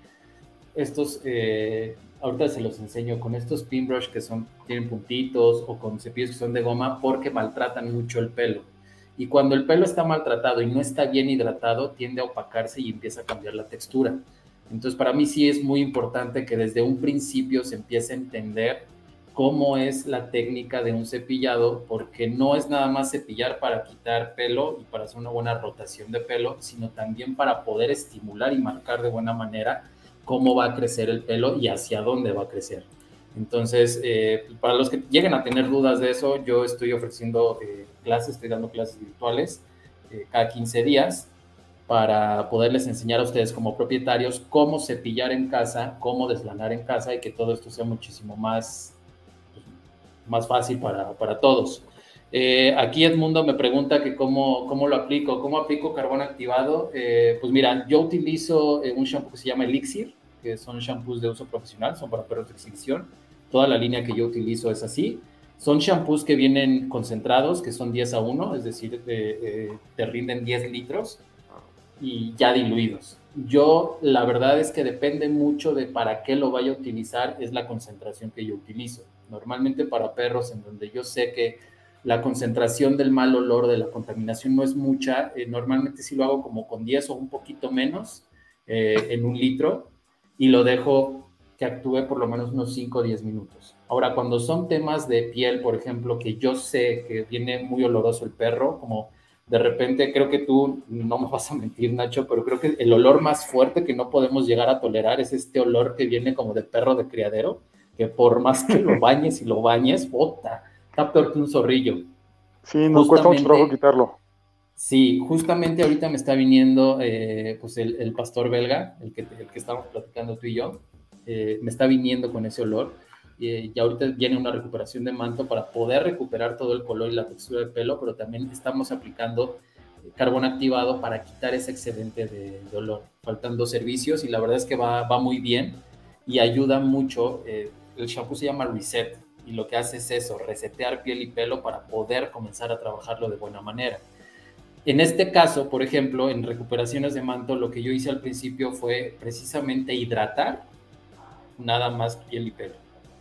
estos ahorita se los enseño con estos pin brush que son, tienen puntitos o con cepillos que son de goma porque maltratan mucho el pelo. Y cuando el pelo está maltratado y no está bien hidratado, tiende a opacarse y empieza a cambiar la textura. Entonces, para mí sí es muy importante que desde un principio se empiece a entender cómo es la técnica de un cepillado, porque no es nada más cepillar para quitar pelo y para hacer una buena rotación de pelo, sino también para poder estimular y marcar de buena manera cómo va a crecer el pelo y hacia dónde va a crecer. Entonces, eh, para los que lleguen a tener dudas de eso, yo estoy ofreciendo eh, clases, estoy dando clases virtuales eh, cada 15 días para poderles enseñar a ustedes como propietarios cómo cepillar en casa, cómo deslanar en casa y que todo esto sea muchísimo más, más fácil para, para todos. aquí Edmundo me pregunta que cómo, cómo lo aplico, cómo aplico carbón activado. pues mira, yo utilizo un shampoo que se llama Elixir, que son shampoos de uso profesional, son para perros de exhibición. Toda la línea que yo utilizo es así. Son shampoos que vienen concentrados, que son 10 a 1, es decir, eh, te rinden 10 litros y ya diluidos. Yo, la verdad es que depende mucho de para qué lo vaya a utilizar, es la concentración que yo utilizo. Normalmente para perros en donde yo sé que la concentración del mal olor, de la contaminación no es mucha, eh, normalmente sí lo hago como con 10 o un poquito menos eh, en un litro y lo dejo que actúe por lo menos unos 5 o 10 minutos. Ahora, cuando son temas de piel, por ejemplo, que yo sé que viene muy oloroso el perro, como de repente creo que tú no me vas a mentir, Nacho, pero creo que el olor más fuerte que no podemos llegar a tolerar es este olor que viene como de perro de criadero, que por más que lo bañes y lo bañes, bota, está peor que un zorrillo. Sí, nos cuesta mucho trabajo quitarlo. Sí, justamente ahorita me está viniendo eh, pues el, pastor belga, el que, el que estamos platicando tú y yo, eh, me está viniendo con ese olor y ahorita viene una recuperación de manto para poder recuperar todo el color y la textura del pelo, pero también estamos aplicando carbón activado para quitar ese excedente de, olor. Faltan dos servicios y la verdad es que va, va muy bien y ayuda mucho. Eh, el shampoo se llama Reset y lo que hace es eso, resetear piel y pelo para poder comenzar a trabajarlo de buena manera. En este caso, por ejemplo, en recuperaciones de manto, lo que yo hice al principio fue precisamente hidratar nada más piel y pelo.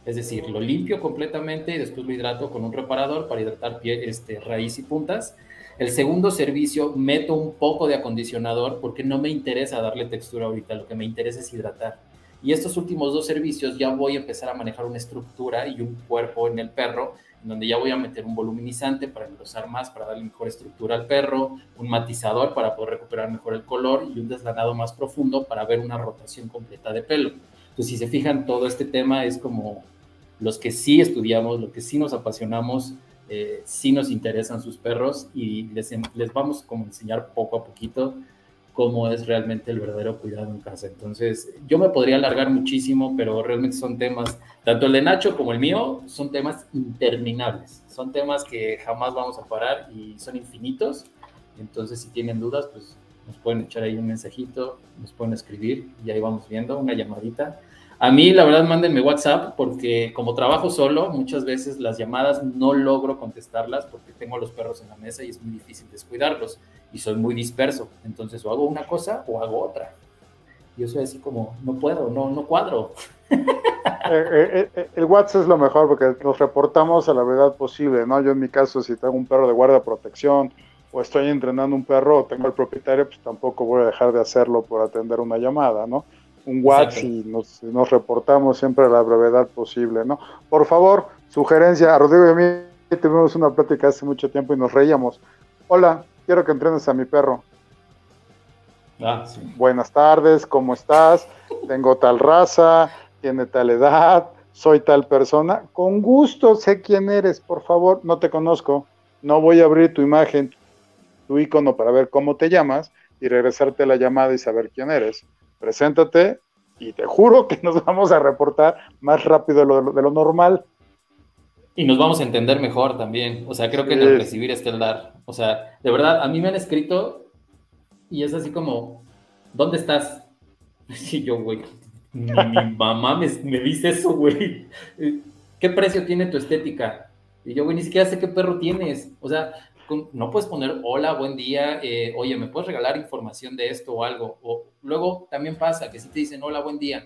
Es decir, lo limpio completamente y después lo hidrato con un reparador para hidratar piel, este, raíz y puntas. El segundo servicio, meto un poco de acondicionador porque no me interesa darle textura ahorita, lo que me interesa es hidratar. Y estos últimos dos servicios ya voy a empezar a manejar una estructura y un cuerpo en el perro donde ya voy a meter un voluminizante para engrosar más, para darle mejor estructura al perro, un matizador para poder recuperar mejor el color y un deslanado más profundo para ver una rotación completa de pelo. Entonces, si se fijan, todo este tema es como los que sí estudiamos, los que sí nos apasionamos, eh, sí nos interesan sus perros y les, les vamos como a enseñar poco a poquito cómo es realmente el verdadero cuidado en casa. Entonces, yo me podría alargar muchísimo, pero realmente son temas, tanto el de Nacho como el mío, son temas interminables. Son temas que jamás vamos a parar y son infinitos. Entonces, si tienen dudas, pues nos pueden echar ahí un mensajito, nos pueden escribir y ahí vamos viendo una llamadita. A mí, la verdad, mándenme WhatsApp porque como trabajo solo, muchas veces las llamadas no logro contestarlas porque tengo los perros en la mesa y es muy difícil descuidarlos y soy muy disperso. Entonces, o hago una cosa o hago otra. Yo soy así como, no puedo, no, no cuadro. Eh, eh, eh, el WhatsApp es lo mejor porque nos reportamos a la verdad posible, ¿no? Yo en mi caso, si tengo un perro de guardia protección o estoy entrenando un perro o tengo el propietario, pues tampoco voy a dejar de hacerlo por atender una llamada, ¿no? Un WhatsApp y nos, nos, reportamos siempre a la brevedad posible, ¿no? Por favor, sugerencia, a Rodrigo y a mí tuvimos una plática hace mucho tiempo y nos reíamos. Hola, quiero que entrenes a mi perro. Ah, Buenas tardes, ¿cómo estás? Tengo tal raza, tiene tal edad, soy tal persona. Con gusto sé quién eres, por favor, no te conozco. No voy a abrir tu imagen, tu icono para ver cómo te llamas y regresarte la llamada y saber quién eres. Preséntate y te juro que nos vamos a reportar más rápido de lo, de lo normal. Y nos vamos a entender mejor también. O sea, creo que el recibir está el dar. O sea, de verdad, a mí me han escrito y es así como, ¿dónde estás? Y yo, güey, mi, mamá me, dice eso, güey. ¿Qué precio tiene tu estética? Y yo, güey, ni siquiera sé qué perro tienes. O sea, no puedes poner hola, buen día, eh, oye, ¿me puedes regalar información de esto o algo? O luego también pasa que si te dicen hola, buen día,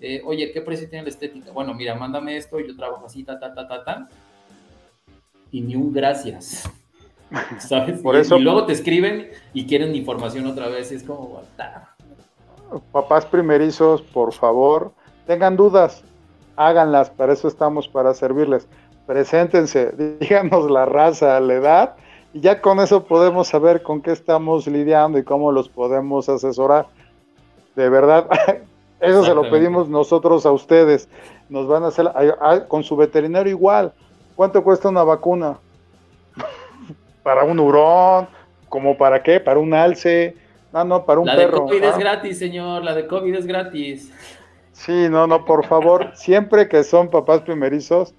eh, oye, ¿qué precio tiene la estética? Bueno, mira, mándame esto, yo trabajo así, ta, ta, ta, ta, ta. Y ni un gracias. ¿Sabes? Por eso, y luego te escriben y quieren información otra vez. es como, papás primerizos, por favor, tengan dudas, háganlas, para eso estamos, para servirles. Preséntense, díganos la raza, la edad, y ya con eso podemos saber con qué estamos lidiando y cómo los podemos asesorar. De verdad, Eso se lo pedimos nosotros a ustedes. Nos van a hacer con su veterinario igual. ¿Cuánto cuesta una vacuna? para un hurón, como para qué, para un alce, no, no, para un perro. La de COVID es gratis, señor, la de COVID es gratis. Sí, no, no, por favor, siempre que son papás primerizos.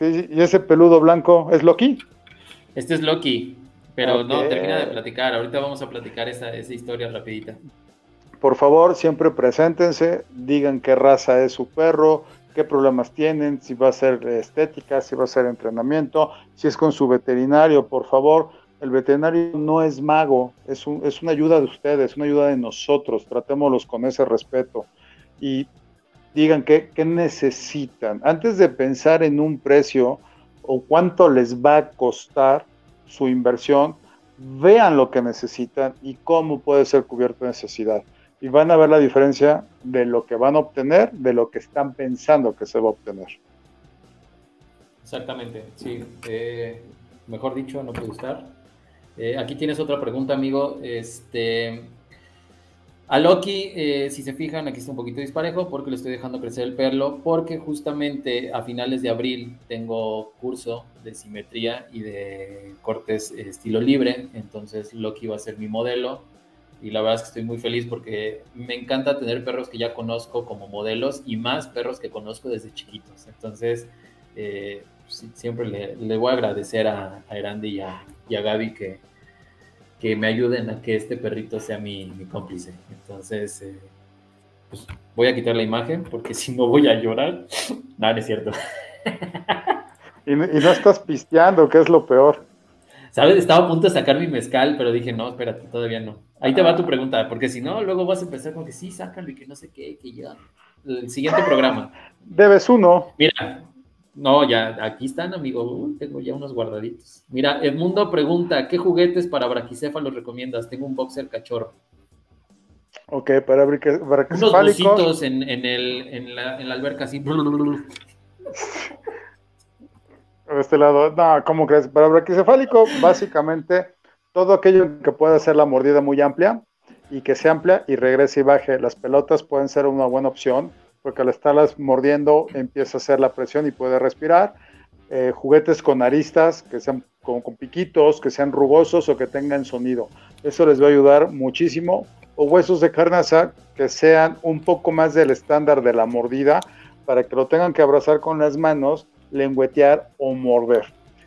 ¿Y ese peludo blanco es Loki? Este es Loki, pero no, termina de platicar, ahorita vamos a platicar esa, esa historia rapidita por favor, siempre preséntense, digan qué raza es su perro, qué problemas tienen, si va a ser estética, si va a ser entrenamiento, si es con su veterinario, por favor. El veterinario no es mago, es, es una ayuda de ustedes, una ayuda de nosotros, tratémoslos con ese respeto y digan qué, necesitan. Antes de pensar en un precio o cuánto les va a costar su inversión, vean lo que necesitan y cómo puede ser cubierta necesidad y van a ver la diferencia de lo que van a obtener, de lo que están pensando que se va a obtener. Exactamente, sí. Eh, mejor dicho, no puede estar. Eh, aquí tienes otra pregunta, amigo. Este, a Loki, eh, si se fijan, aquí está un poquito disparejo porque le estoy dejando crecer el perlo, porque justamente a finales de abril tengo curso de simetría y de cortes estilo libre, entonces Loki va a ser mi modelo y la verdad es que estoy muy feliz porque me encanta tener perros que ya conozco como modelos y más perros que conozco desde chiquitos. Entonces, eh, siempre le, voy a agradecer a, a Erandi y a, y a Gaby que, que, me ayuden a que este perrito sea mi, mi cómplice. Entonces, eh, pues voy a quitar la imagen porque si no voy a llorar. no, no es cierto. y, y no estás pisteando, que es lo peor. ¿Sabes? Estaba a punto de sacar mi mezcal, pero dije, no, espérate, todavía no. Ahí te va tu pregunta, porque si no, luego vas a empezar con que sí, sácalo y que no sé qué, que ya. El siguiente programa. Debes uno. Mira, no, ya, aquí están, amigo. tengo ya unos guardaditos. Mira, el mundo pregunta, ¿qué juguetes para braquicéfalos recomiendas? Tengo un boxer cachorro. Ok, para braquicéfalos. Unos bucitos en, en, el, en, la, en la alberca así. este lado, no, ¿cómo crees? Para braquicefálico, básicamente todo aquello que pueda hacer la mordida muy amplia y que se amplia y regrese y baje. Las pelotas pueden ser una buena opción porque al estarlas mordiendo empieza a hacer la presión y puede respirar. Eh, juguetes con aristas que sean con, piquitos, que sean rugosos o que tengan sonido. Eso les va a ayudar muchísimo. O huesos de carnaza que sean un poco más del estándar de la mordida para que lo tengan que abrazar con las manos, lengüetear o morder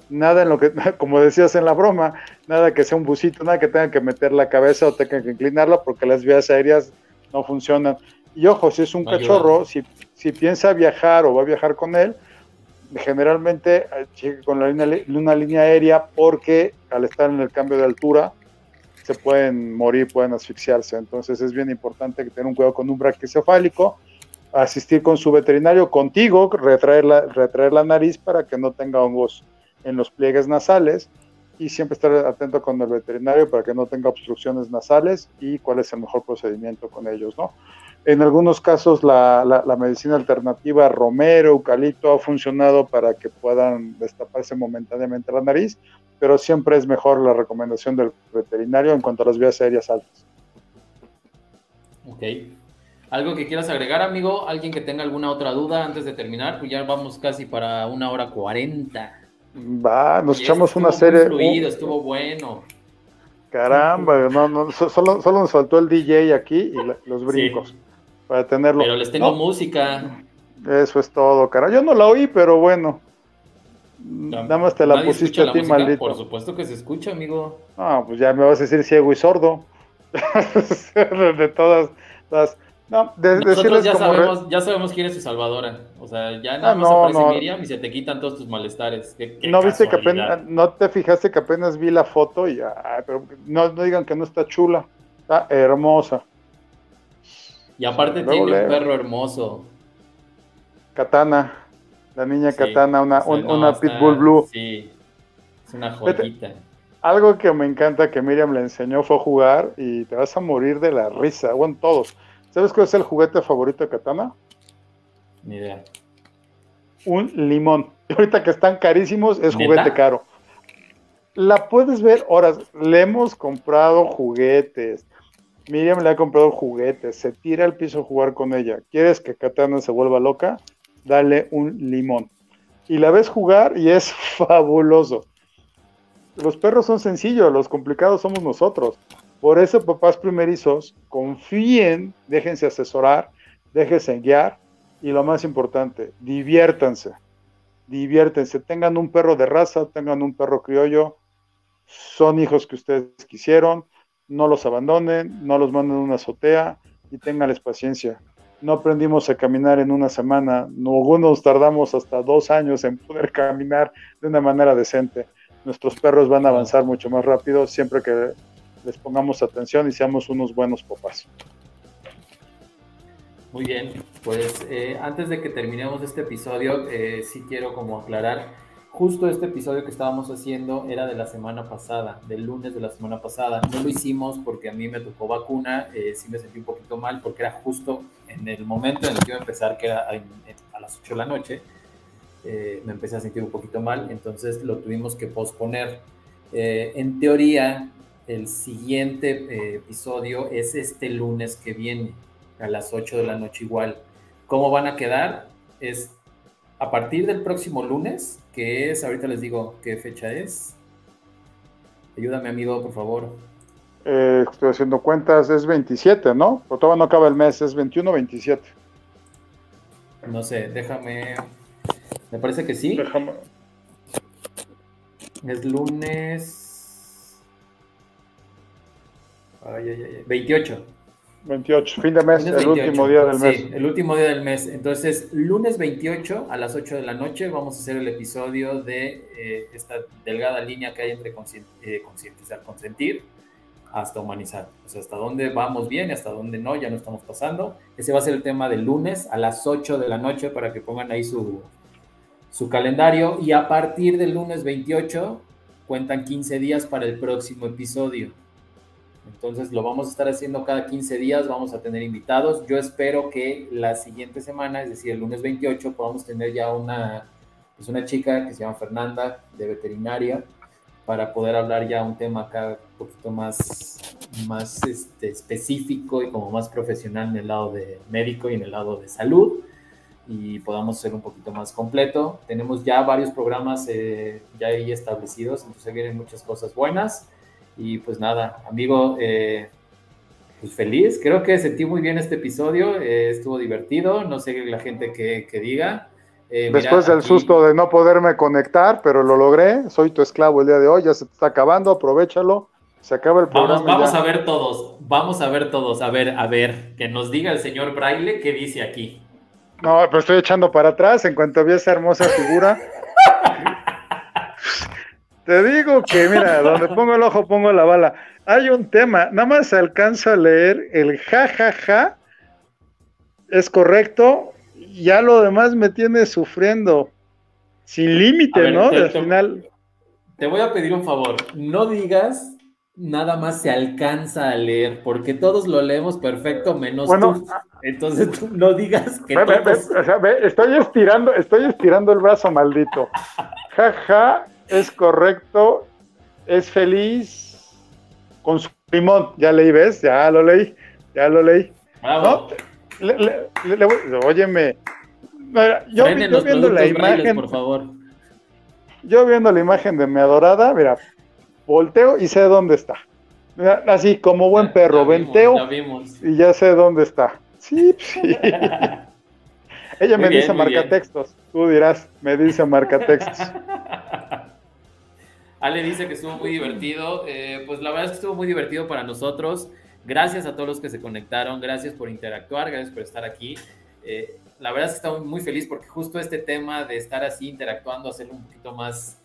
nada en lo que, como decías en la broma, nada que sea un busito, nada que tenga que meter la cabeza o tenga que inclinarla porque las vías aéreas no funcionan. Y ojo, si es un cachorro, si, si, piensa viajar o va a viajar con él, generalmente eh, con la línea, una línea aérea porque al estar en el cambio de altura se pueden morir, pueden asfixiarse. Entonces es bien importante que tenga un cuidado con un braquicefálico, asistir con su veterinario contigo, retraer la, retraer la nariz para que no tenga hongos en los pliegues nasales y siempre estar atento con el veterinario para que no tenga obstrucciones nasales y cuál es el mejor procedimiento con ellos, ¿no? En algunos casos la, la, medicina alternativa romero, eucalipto ha funcionado para que puedan destaparse momentáneamente la nariz, pero siempre es mejor la recomendación del veterinario en cuanto a las vías aéreas altas. Ok. ¿Algo que quieras agregar, amigo? ¿Alguien que tenga alguna otra duda antes de terminar? Pues ya vamos casi para una hora cuarenta. Va, nos echamos una serie. Fluido, estuvo bueno. Caramba, no, no, solo, solo nos faltó el DJ aquí y los brincos para tenerlo. Pero les tengo música. Eso es todo, cara. Yo no la oí, pero bueno. Nada más te la pusiste a ti, maldito. Por supuesto que se escucha, amigo. Ah, pues ya me vas a decir ciego y sordo. de todas las no, Nosotros ya sabemos, ya sabemos quién es su salvadora. O sea, ya nada ah, más aparece Miriam y se te quitan todos tus malestares. no viste que apenas, no te fijaste que apenas vi la foto y pero no, no, digan que no está chula. Está hermosa. Y aparte tiene un perro hermoso. Katana, la niña Katana, una, una Pitbull Blue. Sí, es una joyita. Algo que me encanta que Miriam le enseñó fue jugar y te vas a morir de la risa. Bueno, todos ¿Sabes cuál es el juguete favorito de Katana? Ni idea. Un limón. ahorita que están carísimos, es juguete caro. La puedes ver horas. Le hemos comprado juguetes. Miriam le ha comprado juguetes. Se tira al piso a jugar con ella. ¿Quieres que Katana se vuelva loca? Dale un limón. Y la ves jugar y es fabuloso. Los perros son sencillos, los complicados somos nosotros. Por eso, papás primerizos, confíen, déjense asesorar, déjense guiar y lo más importante, diviértanse, diviértense, tengan un perro de raza, tengan un perro criollo, son hijos que ustedes quisieron, no los abandonen, no los manden a una azotea y tenganles paciencia. No aprendimos a caminar en una semana, algunos tardamos hasta dos años en poder caminar de una manera decente. Nuestros perros van a avanzar mucho más rápido siempre que les pongamos atención y seamos unos buenos papás. Muy bien, pues eh, antes de que terminemos este episodio, eh, sí quiero como aclarar, justo este episodio que estábamos haciendo era de la semana pasada, del lunes de la semana pasada. No lo hicimos porque a mí me tocó vacuna, eh, sí me sentí un poquito mal porque era justo en el momento en el que iba a empezar, que era a, las 8 de la noche, me empecé a sentir un poquito mal, entonces lo tuvimos que posponer. en teoría, el siguiente eh, episodio es este lunes que viene, a las 8 de la noche igual. ¿Cómo van a quedar? Es a partir del próximo lunes, que es, ahorita les digo qué fecha es. Ayúdame, amigo, por favor. Eh, estoy haciendo cuentas, es 27, ¿no? Pero todavía no acaba el mes, es 21 27. No sé, déjame. Me parece que sí. Déjame. Es lunes. 28. 28, fin de mes, el último día del mes. Sí, el último día del mes. Entonces, lunes 28 a las 8 de la noche vamos a hacer el episodio de eh, esta delgada línea que hay entre eh, concientizar, consentir hasta humanizar. O sea, hasta dónde vamos bien y hasta dónde no, ya no estamos pasando. Ese va a ser el tema del lunes a las 8 de la noche para que pongan ahí su, su calendario. Y a partir del lunes 28 cuentan 15 días para el próximo episodio. Entonces lo vamos a estar haciendo cada 15 días, vamos a tener invitados. Yo espero que la siguiente semana, es decir, el lunes 28, podamos tener ya una, pues una chica que se llama Fernanda, de veterinaria, para poder hablar ya un tema acá un poquito más, más este, específico y como más profesional en el lado de médico y en el lado de salud y podamos ser un poquito más completo. Tenemos ya varios programas eh, ya ahí establecidos, entonces vienen muchas cosas buenas. Y pues nada, amigo, eh, pues feliz. Creo que sentí muy bien este episodio, eh, estuvo divertido, no sé la gente que, que diga. Después del susto de no poderme conectar, pero lo logré, soy tu esclavo el día de hoy, ya se está acabando, aprovechalo. Se acaba el programa. Vamos, vamos a ver todos, vamos a ver todos, a ver, a ver, que nos diga el señor Braille qué dice aquí. No, pero estoy echando para atrás en cuanto vi esa hermosa figura. Te digo que, mira, donde pongo el ojo pongo la bala. Hay un tema, nada más alcanzo a leer el ja, ja, ja. Es correcto. Ya lo demás me tiene sufriendo. Sin límite, ¿no? Al final. Te voy a pedir un favor. No digas nada más se alcanza a leer, porque todos lo leemos perfecto, menos tú. Entonces tú no digas que estoy estirando, estoy estirando el brazo, maldito. Jaja, ja, es correcto, es feliz con su limón. Ya leí, ¿ves? Ya lo leí, ya lo leí. ¿No? óyeme, yo, viendo la imagen, por favor. Yo viendo la imagen de mi adorada, mira, volteo y sé dónde está. Así como buen perro, venteo y ya sé dónde está. Sí, sí. Ella me dice marca textos. Tú dirás, me dice marca textos. Ale dice que estuvo muy divertido. Eh, pues la verdad es que estuvo muy divertido para nosotros. Gracias a todos los que se conectaron. Gracias por interactuar. Gracias por estar aquí. Eh, la verdad es que estamos muy feliz porque justo este tema de estar así interactuando, hacerlo un poquito más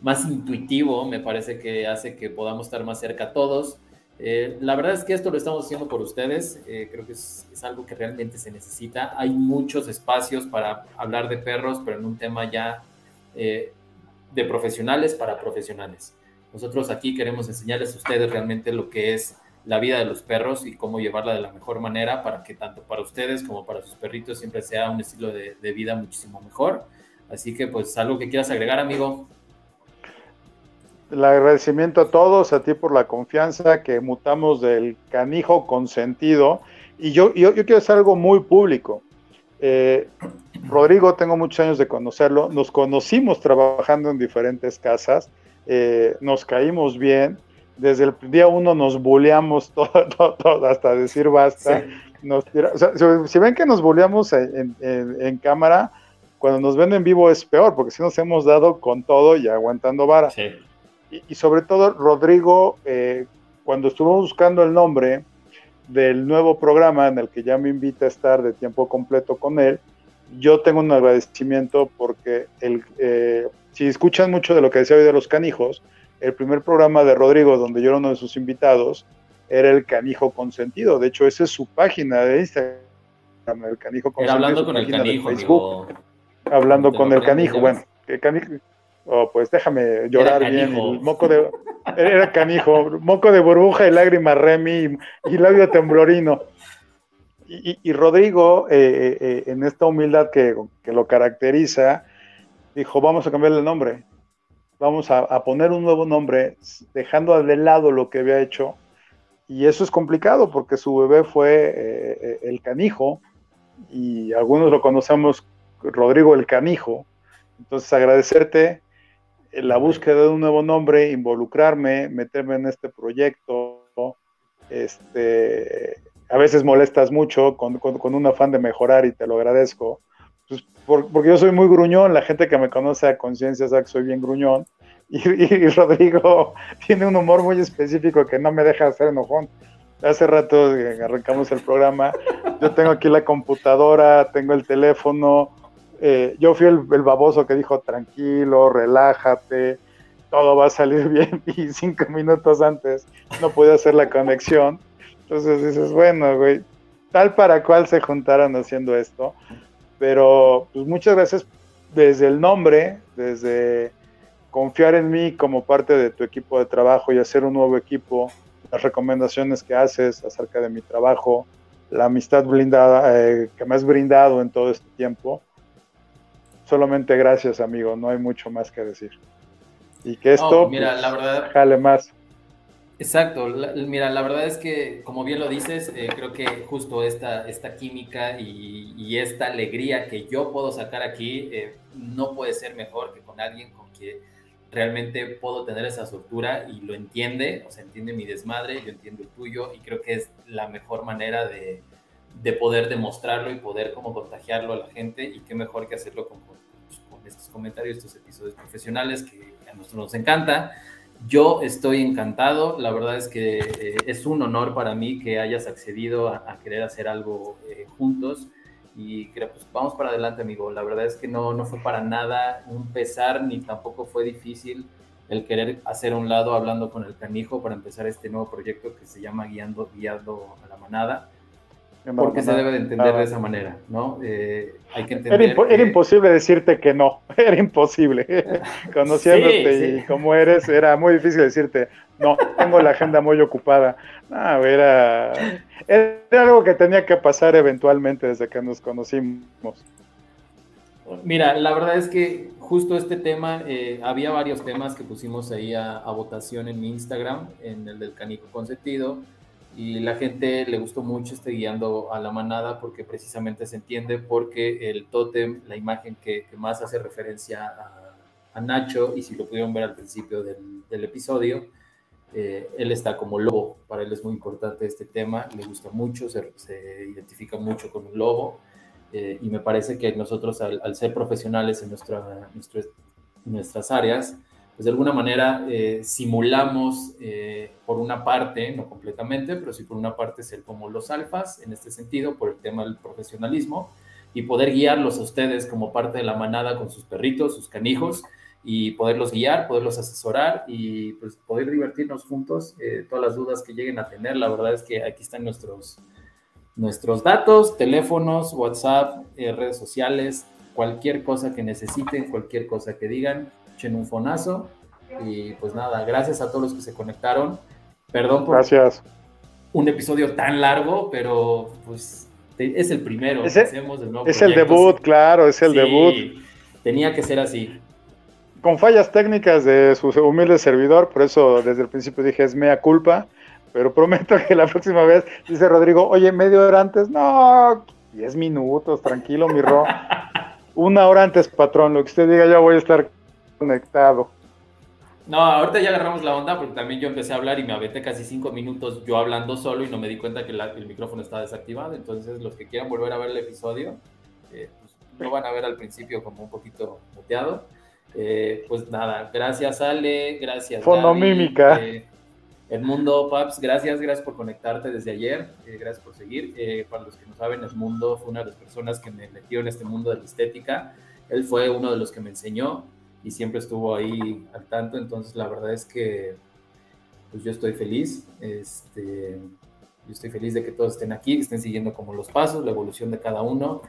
más intuitivo, me parece que hace que podamos estar más cerca todos. Eh, la verdad es que esto lo estamos haciendo por ustedes, creo que es, algo que realmente se necesita. Hay muchos espacios para hablar de perros, pero en un tema ya de profesionales para profesionales. Nosotros aquí queremos enseñarles a ustedes realmente lo que es la vida de los perros y cómo llevarla de la mejor manera para que tanto para ustedes como para sus perritos siempre sea un estilo de, vida muchísimo mejor. Así que pues algo que quieras agregar, amigo el agradecimiento a todos, a ti por la confianza que mutamos del canijo consentido. Y yo, yo, quiero hacer algo muy público. Eh, Rodrigo, tengo muchos años de conocerlo. Nos conocimos trabajando en diferentes casas. Eh, nos caímos bien. Desde el día uno nos bulleamos todo, todo, hasta decir basta. Nos si, ven que nos bulleamos en, en, cámara, cuando nos ven en vivo es peor, porque si nos hemos dado con todo y aguantando vara. Sí y, sobre todo Rodrigo, eh, cuando estuvo buscando el nombre del nuevo programa en el que ya me invita a estar de tiempo completo con él, yo tengo un agradecimiento porque el, eh, si escuchan mucho de lo que decía hoy de los canijos, el primer programa de Rodrigo, donde yo era uno de sus invitados, era el canijo consentido. De hecho, esa es su página de Instagram, el canijo consentido. Era hablando con el canijo. hablando con el canijo. Bueno, el canijo, Oh, pues déjame llorar bien. moco de, era canijo, moco de burbuja y lágrima Remy y, labio temblorino. Y, Rodrigo, eh, eh, eh, en esta humildad que, lo caracteriza, dijo, vamos a cambiarle el nombre. Vamos a, poner un nuevo nombre, dejando de lado lo que había hecho. Y eso es complicado porque su bebé fue el canijo y algunos lo conocemos Rodrigo el canijo. Entonces agradecerte la búsqueda de un nuevo nombre, involucrarme, meterme en este proyecto. Este, a veces molestas mucho con, un afán de mejorar y te lo agradezco. Pues, porque yo soy muy gruñón, la gente que me conoce a conciencia sabe que soy bien gruñón. Y, Rodrigo tiene un humor muy específico que no me deja hacer enojón. Hace rato arrancamos el programa, yo tengo aquí la computadora, tengo el teléfono, eh, yo fui el, baboso que dijo, tranquilo, relájate, todo va a salir bien, y cinco minutos antes no pude hacer la conexión. Entonces dices, bueno, güey, tal para cual se juntaron haciendo esto. Pero pues muchas gracias desde el nombre, desde confiar en mí como parte de tu equipo de trabajo y hacer un nuevo equipo, las recomendaciones que haces acerca de mi trabajo, la amistad blindada eh, que me has brindado en todo este tiempo solamente gracias, amigo, no hay mucho más que decir. y que esto mira, la verdad, jale más. Exacto, mira, la verdad. Es que, como bien lo dices, eh, creo que justo esta, esta química y, esta alegría que yo puedo sacar aquí eh, no puede ser mejor que con alguien con quien realmente puedo tener esa soltura y lo entiende, o sea, entiende mi desmadre, yo entiendo el tuyo y creo que es la mejor manera de, de poder demostrarlo y poder como contagiarlo a la gente y qué mejor que hacerlo con, con, con estos comentarios, estos episodios profesionales que a nosotros nos encanta. Yo estoy encantado, la verdad es que eh, es un honor para mí que hayas accedido a, querer hacer algo eh, juntos. Y creo pues vamos para adelante amigo, la verdad es que no, no fue para nada un pesar ni tampoco fue difícil el querer hacer un lado hablando con el canijo para empezar este nuevo proyecto que se llama Guiando, Guiando a la Manada porque se debe de entender de esa manera, ¿no? Eh, hay que entender. Era, imposible decirte que no, era imposible. Conociéndote y como eres, era muy difícil decirte, no, tengo la agenda muy ocupada. No, era, era algo que tenía que pasar eventualmente desde que nos conocimos. Mira, la verdad es que justo este tema, eh, había varios temas que pusimos ahí a, a votación en mi Instagram, en el del canico consentido y la gente le gustó mucho este guiando a la manada porque precisamente se entiende porque el tótem, la imagen que, más hace referencia a, Nacho, y si lo pudieron ver al principio del, del episodio, eh, él está como lobo, para él es muy importante este tema, le gusta mucho, se, se identifica mucho con un lobo, eh, y me parece que nosotros al, al ser profesionales en nuestra, nuestras áreas, pues de alguna manera eh, simulamos eh, por una parte, no completamente, pero sí por una parte ser como los alfas en este sentido, por el tema del profesionalismo, y poder guiarlos a ustedes como parte de la manada con sus perritos, sus canijos, y poderlos guiar, poderlos asesorar y pues poder divertirnos juntos. Eh, todas las dudas que lleguen a tener, la verdad es que aquí están nuestros, nuestros datos, teléfonos, WhatsApp, redes sociales, cualquier cosa que necesiten, cualquier cosa que digan, en un fonazo. Y pues nada, gracias a todos los que se conectaron. Perdón por gracias. un episodio tan largo, pero pues es el primero. Es el, es el debut, claro, es el debut. Tenía que ser así. Con fallas técnicas de su humilde servidor, por eso desde el principio dije es mea culpa, pero prometo que la próxima vez, dice Rodrigo, oye, media hora antes, no, 10 minutos, tranquilo, mi ro. Una hora antes, patrón, lo que usted diga, ya voy a estar conectado. No, ahorita ya agarramos la onda porque también yo empecé a hablar y me aventé casi cinco minutos yo hablando solo y no me di cuenta que el micrófono estaba desactivado. Entonces, los que quieran volver a ver el episodio, eh, pues, lo van a ver al principio como un poquito muteado. Eh, pues nada, gracias Ale, gracias. Fonomímica. Eh, Edmundo Paps, gracias, gracias por conectarte desde ayer, eh, gracias por seguir. para los que no saben, Edmundo fue una de las personas que me metió en este mundo de la estética. Él fue uno de los que me enseñó y siempre estuvo ahí al tanto, entonces la verdad es que pues yo estoy feliz, este, yo estoy feliz de que todos estén aquí, que estén siguiendo como los pasos, la evolución de cada uno,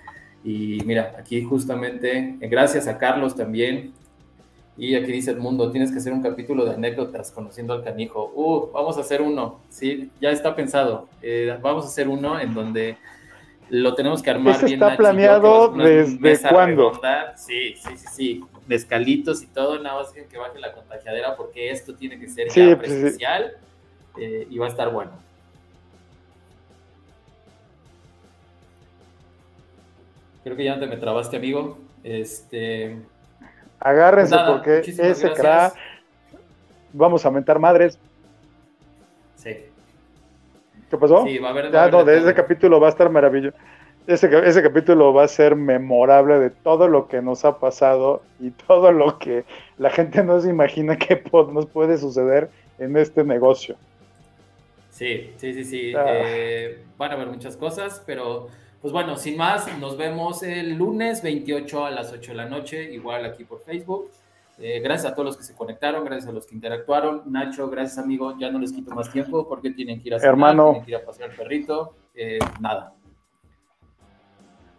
y mira, aquí justamente, eh, gracias a Carlos también, y aquí dice el mundo, tienes que hacer un capítulo de anécdotas conociendo al canijo. Uh, vamos a hacer uno, sí, ya está pensado. Eh, vamos a hacer uno en donde lo tenemos que armar ¿Eso está planeado desde cuándo? Sí, sí, sí, sí. Mezcalitos y todo, nada más que baje la contagiadera porque esto tiene que ser ya pues, eh, y va a estar bueno. Creo que ya no te me trabaste, amigo. Este. Agárrense pues porque ese crack. Vamos a mentar madres. Sí. ¿Qué pasó? Sí, va a haber. Ya, no, de ese capítulo va a estar maravilloso. Ese, ese capítulo va a ser memorable de todo lo que nos ha pasado y todo lo que la gente no se imagina que nos puede suceder en este negocio. Sí, sí, sí, sí. Ah. Eh, van a haber muchas cosas, pero pues bueno, sin más, nos vemos el lunes 28 a las 8 de la noche, igual aquí por Facebook. Eh, gracias a todos los que se conectaron, gracias a los que interactuaron. Nacho, gracias amigo, ya no les quito más tiempo porque tienen que ir a cenar, Hermano. tienen que ir a pasear al perrito. Eh, nada.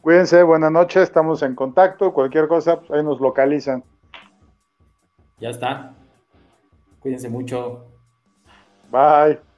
Cuídense, buenas noches, estamos en contacto, cualquier cosa, pues, ahí nos localizan. Ya está. Cuídense mucho. Bye.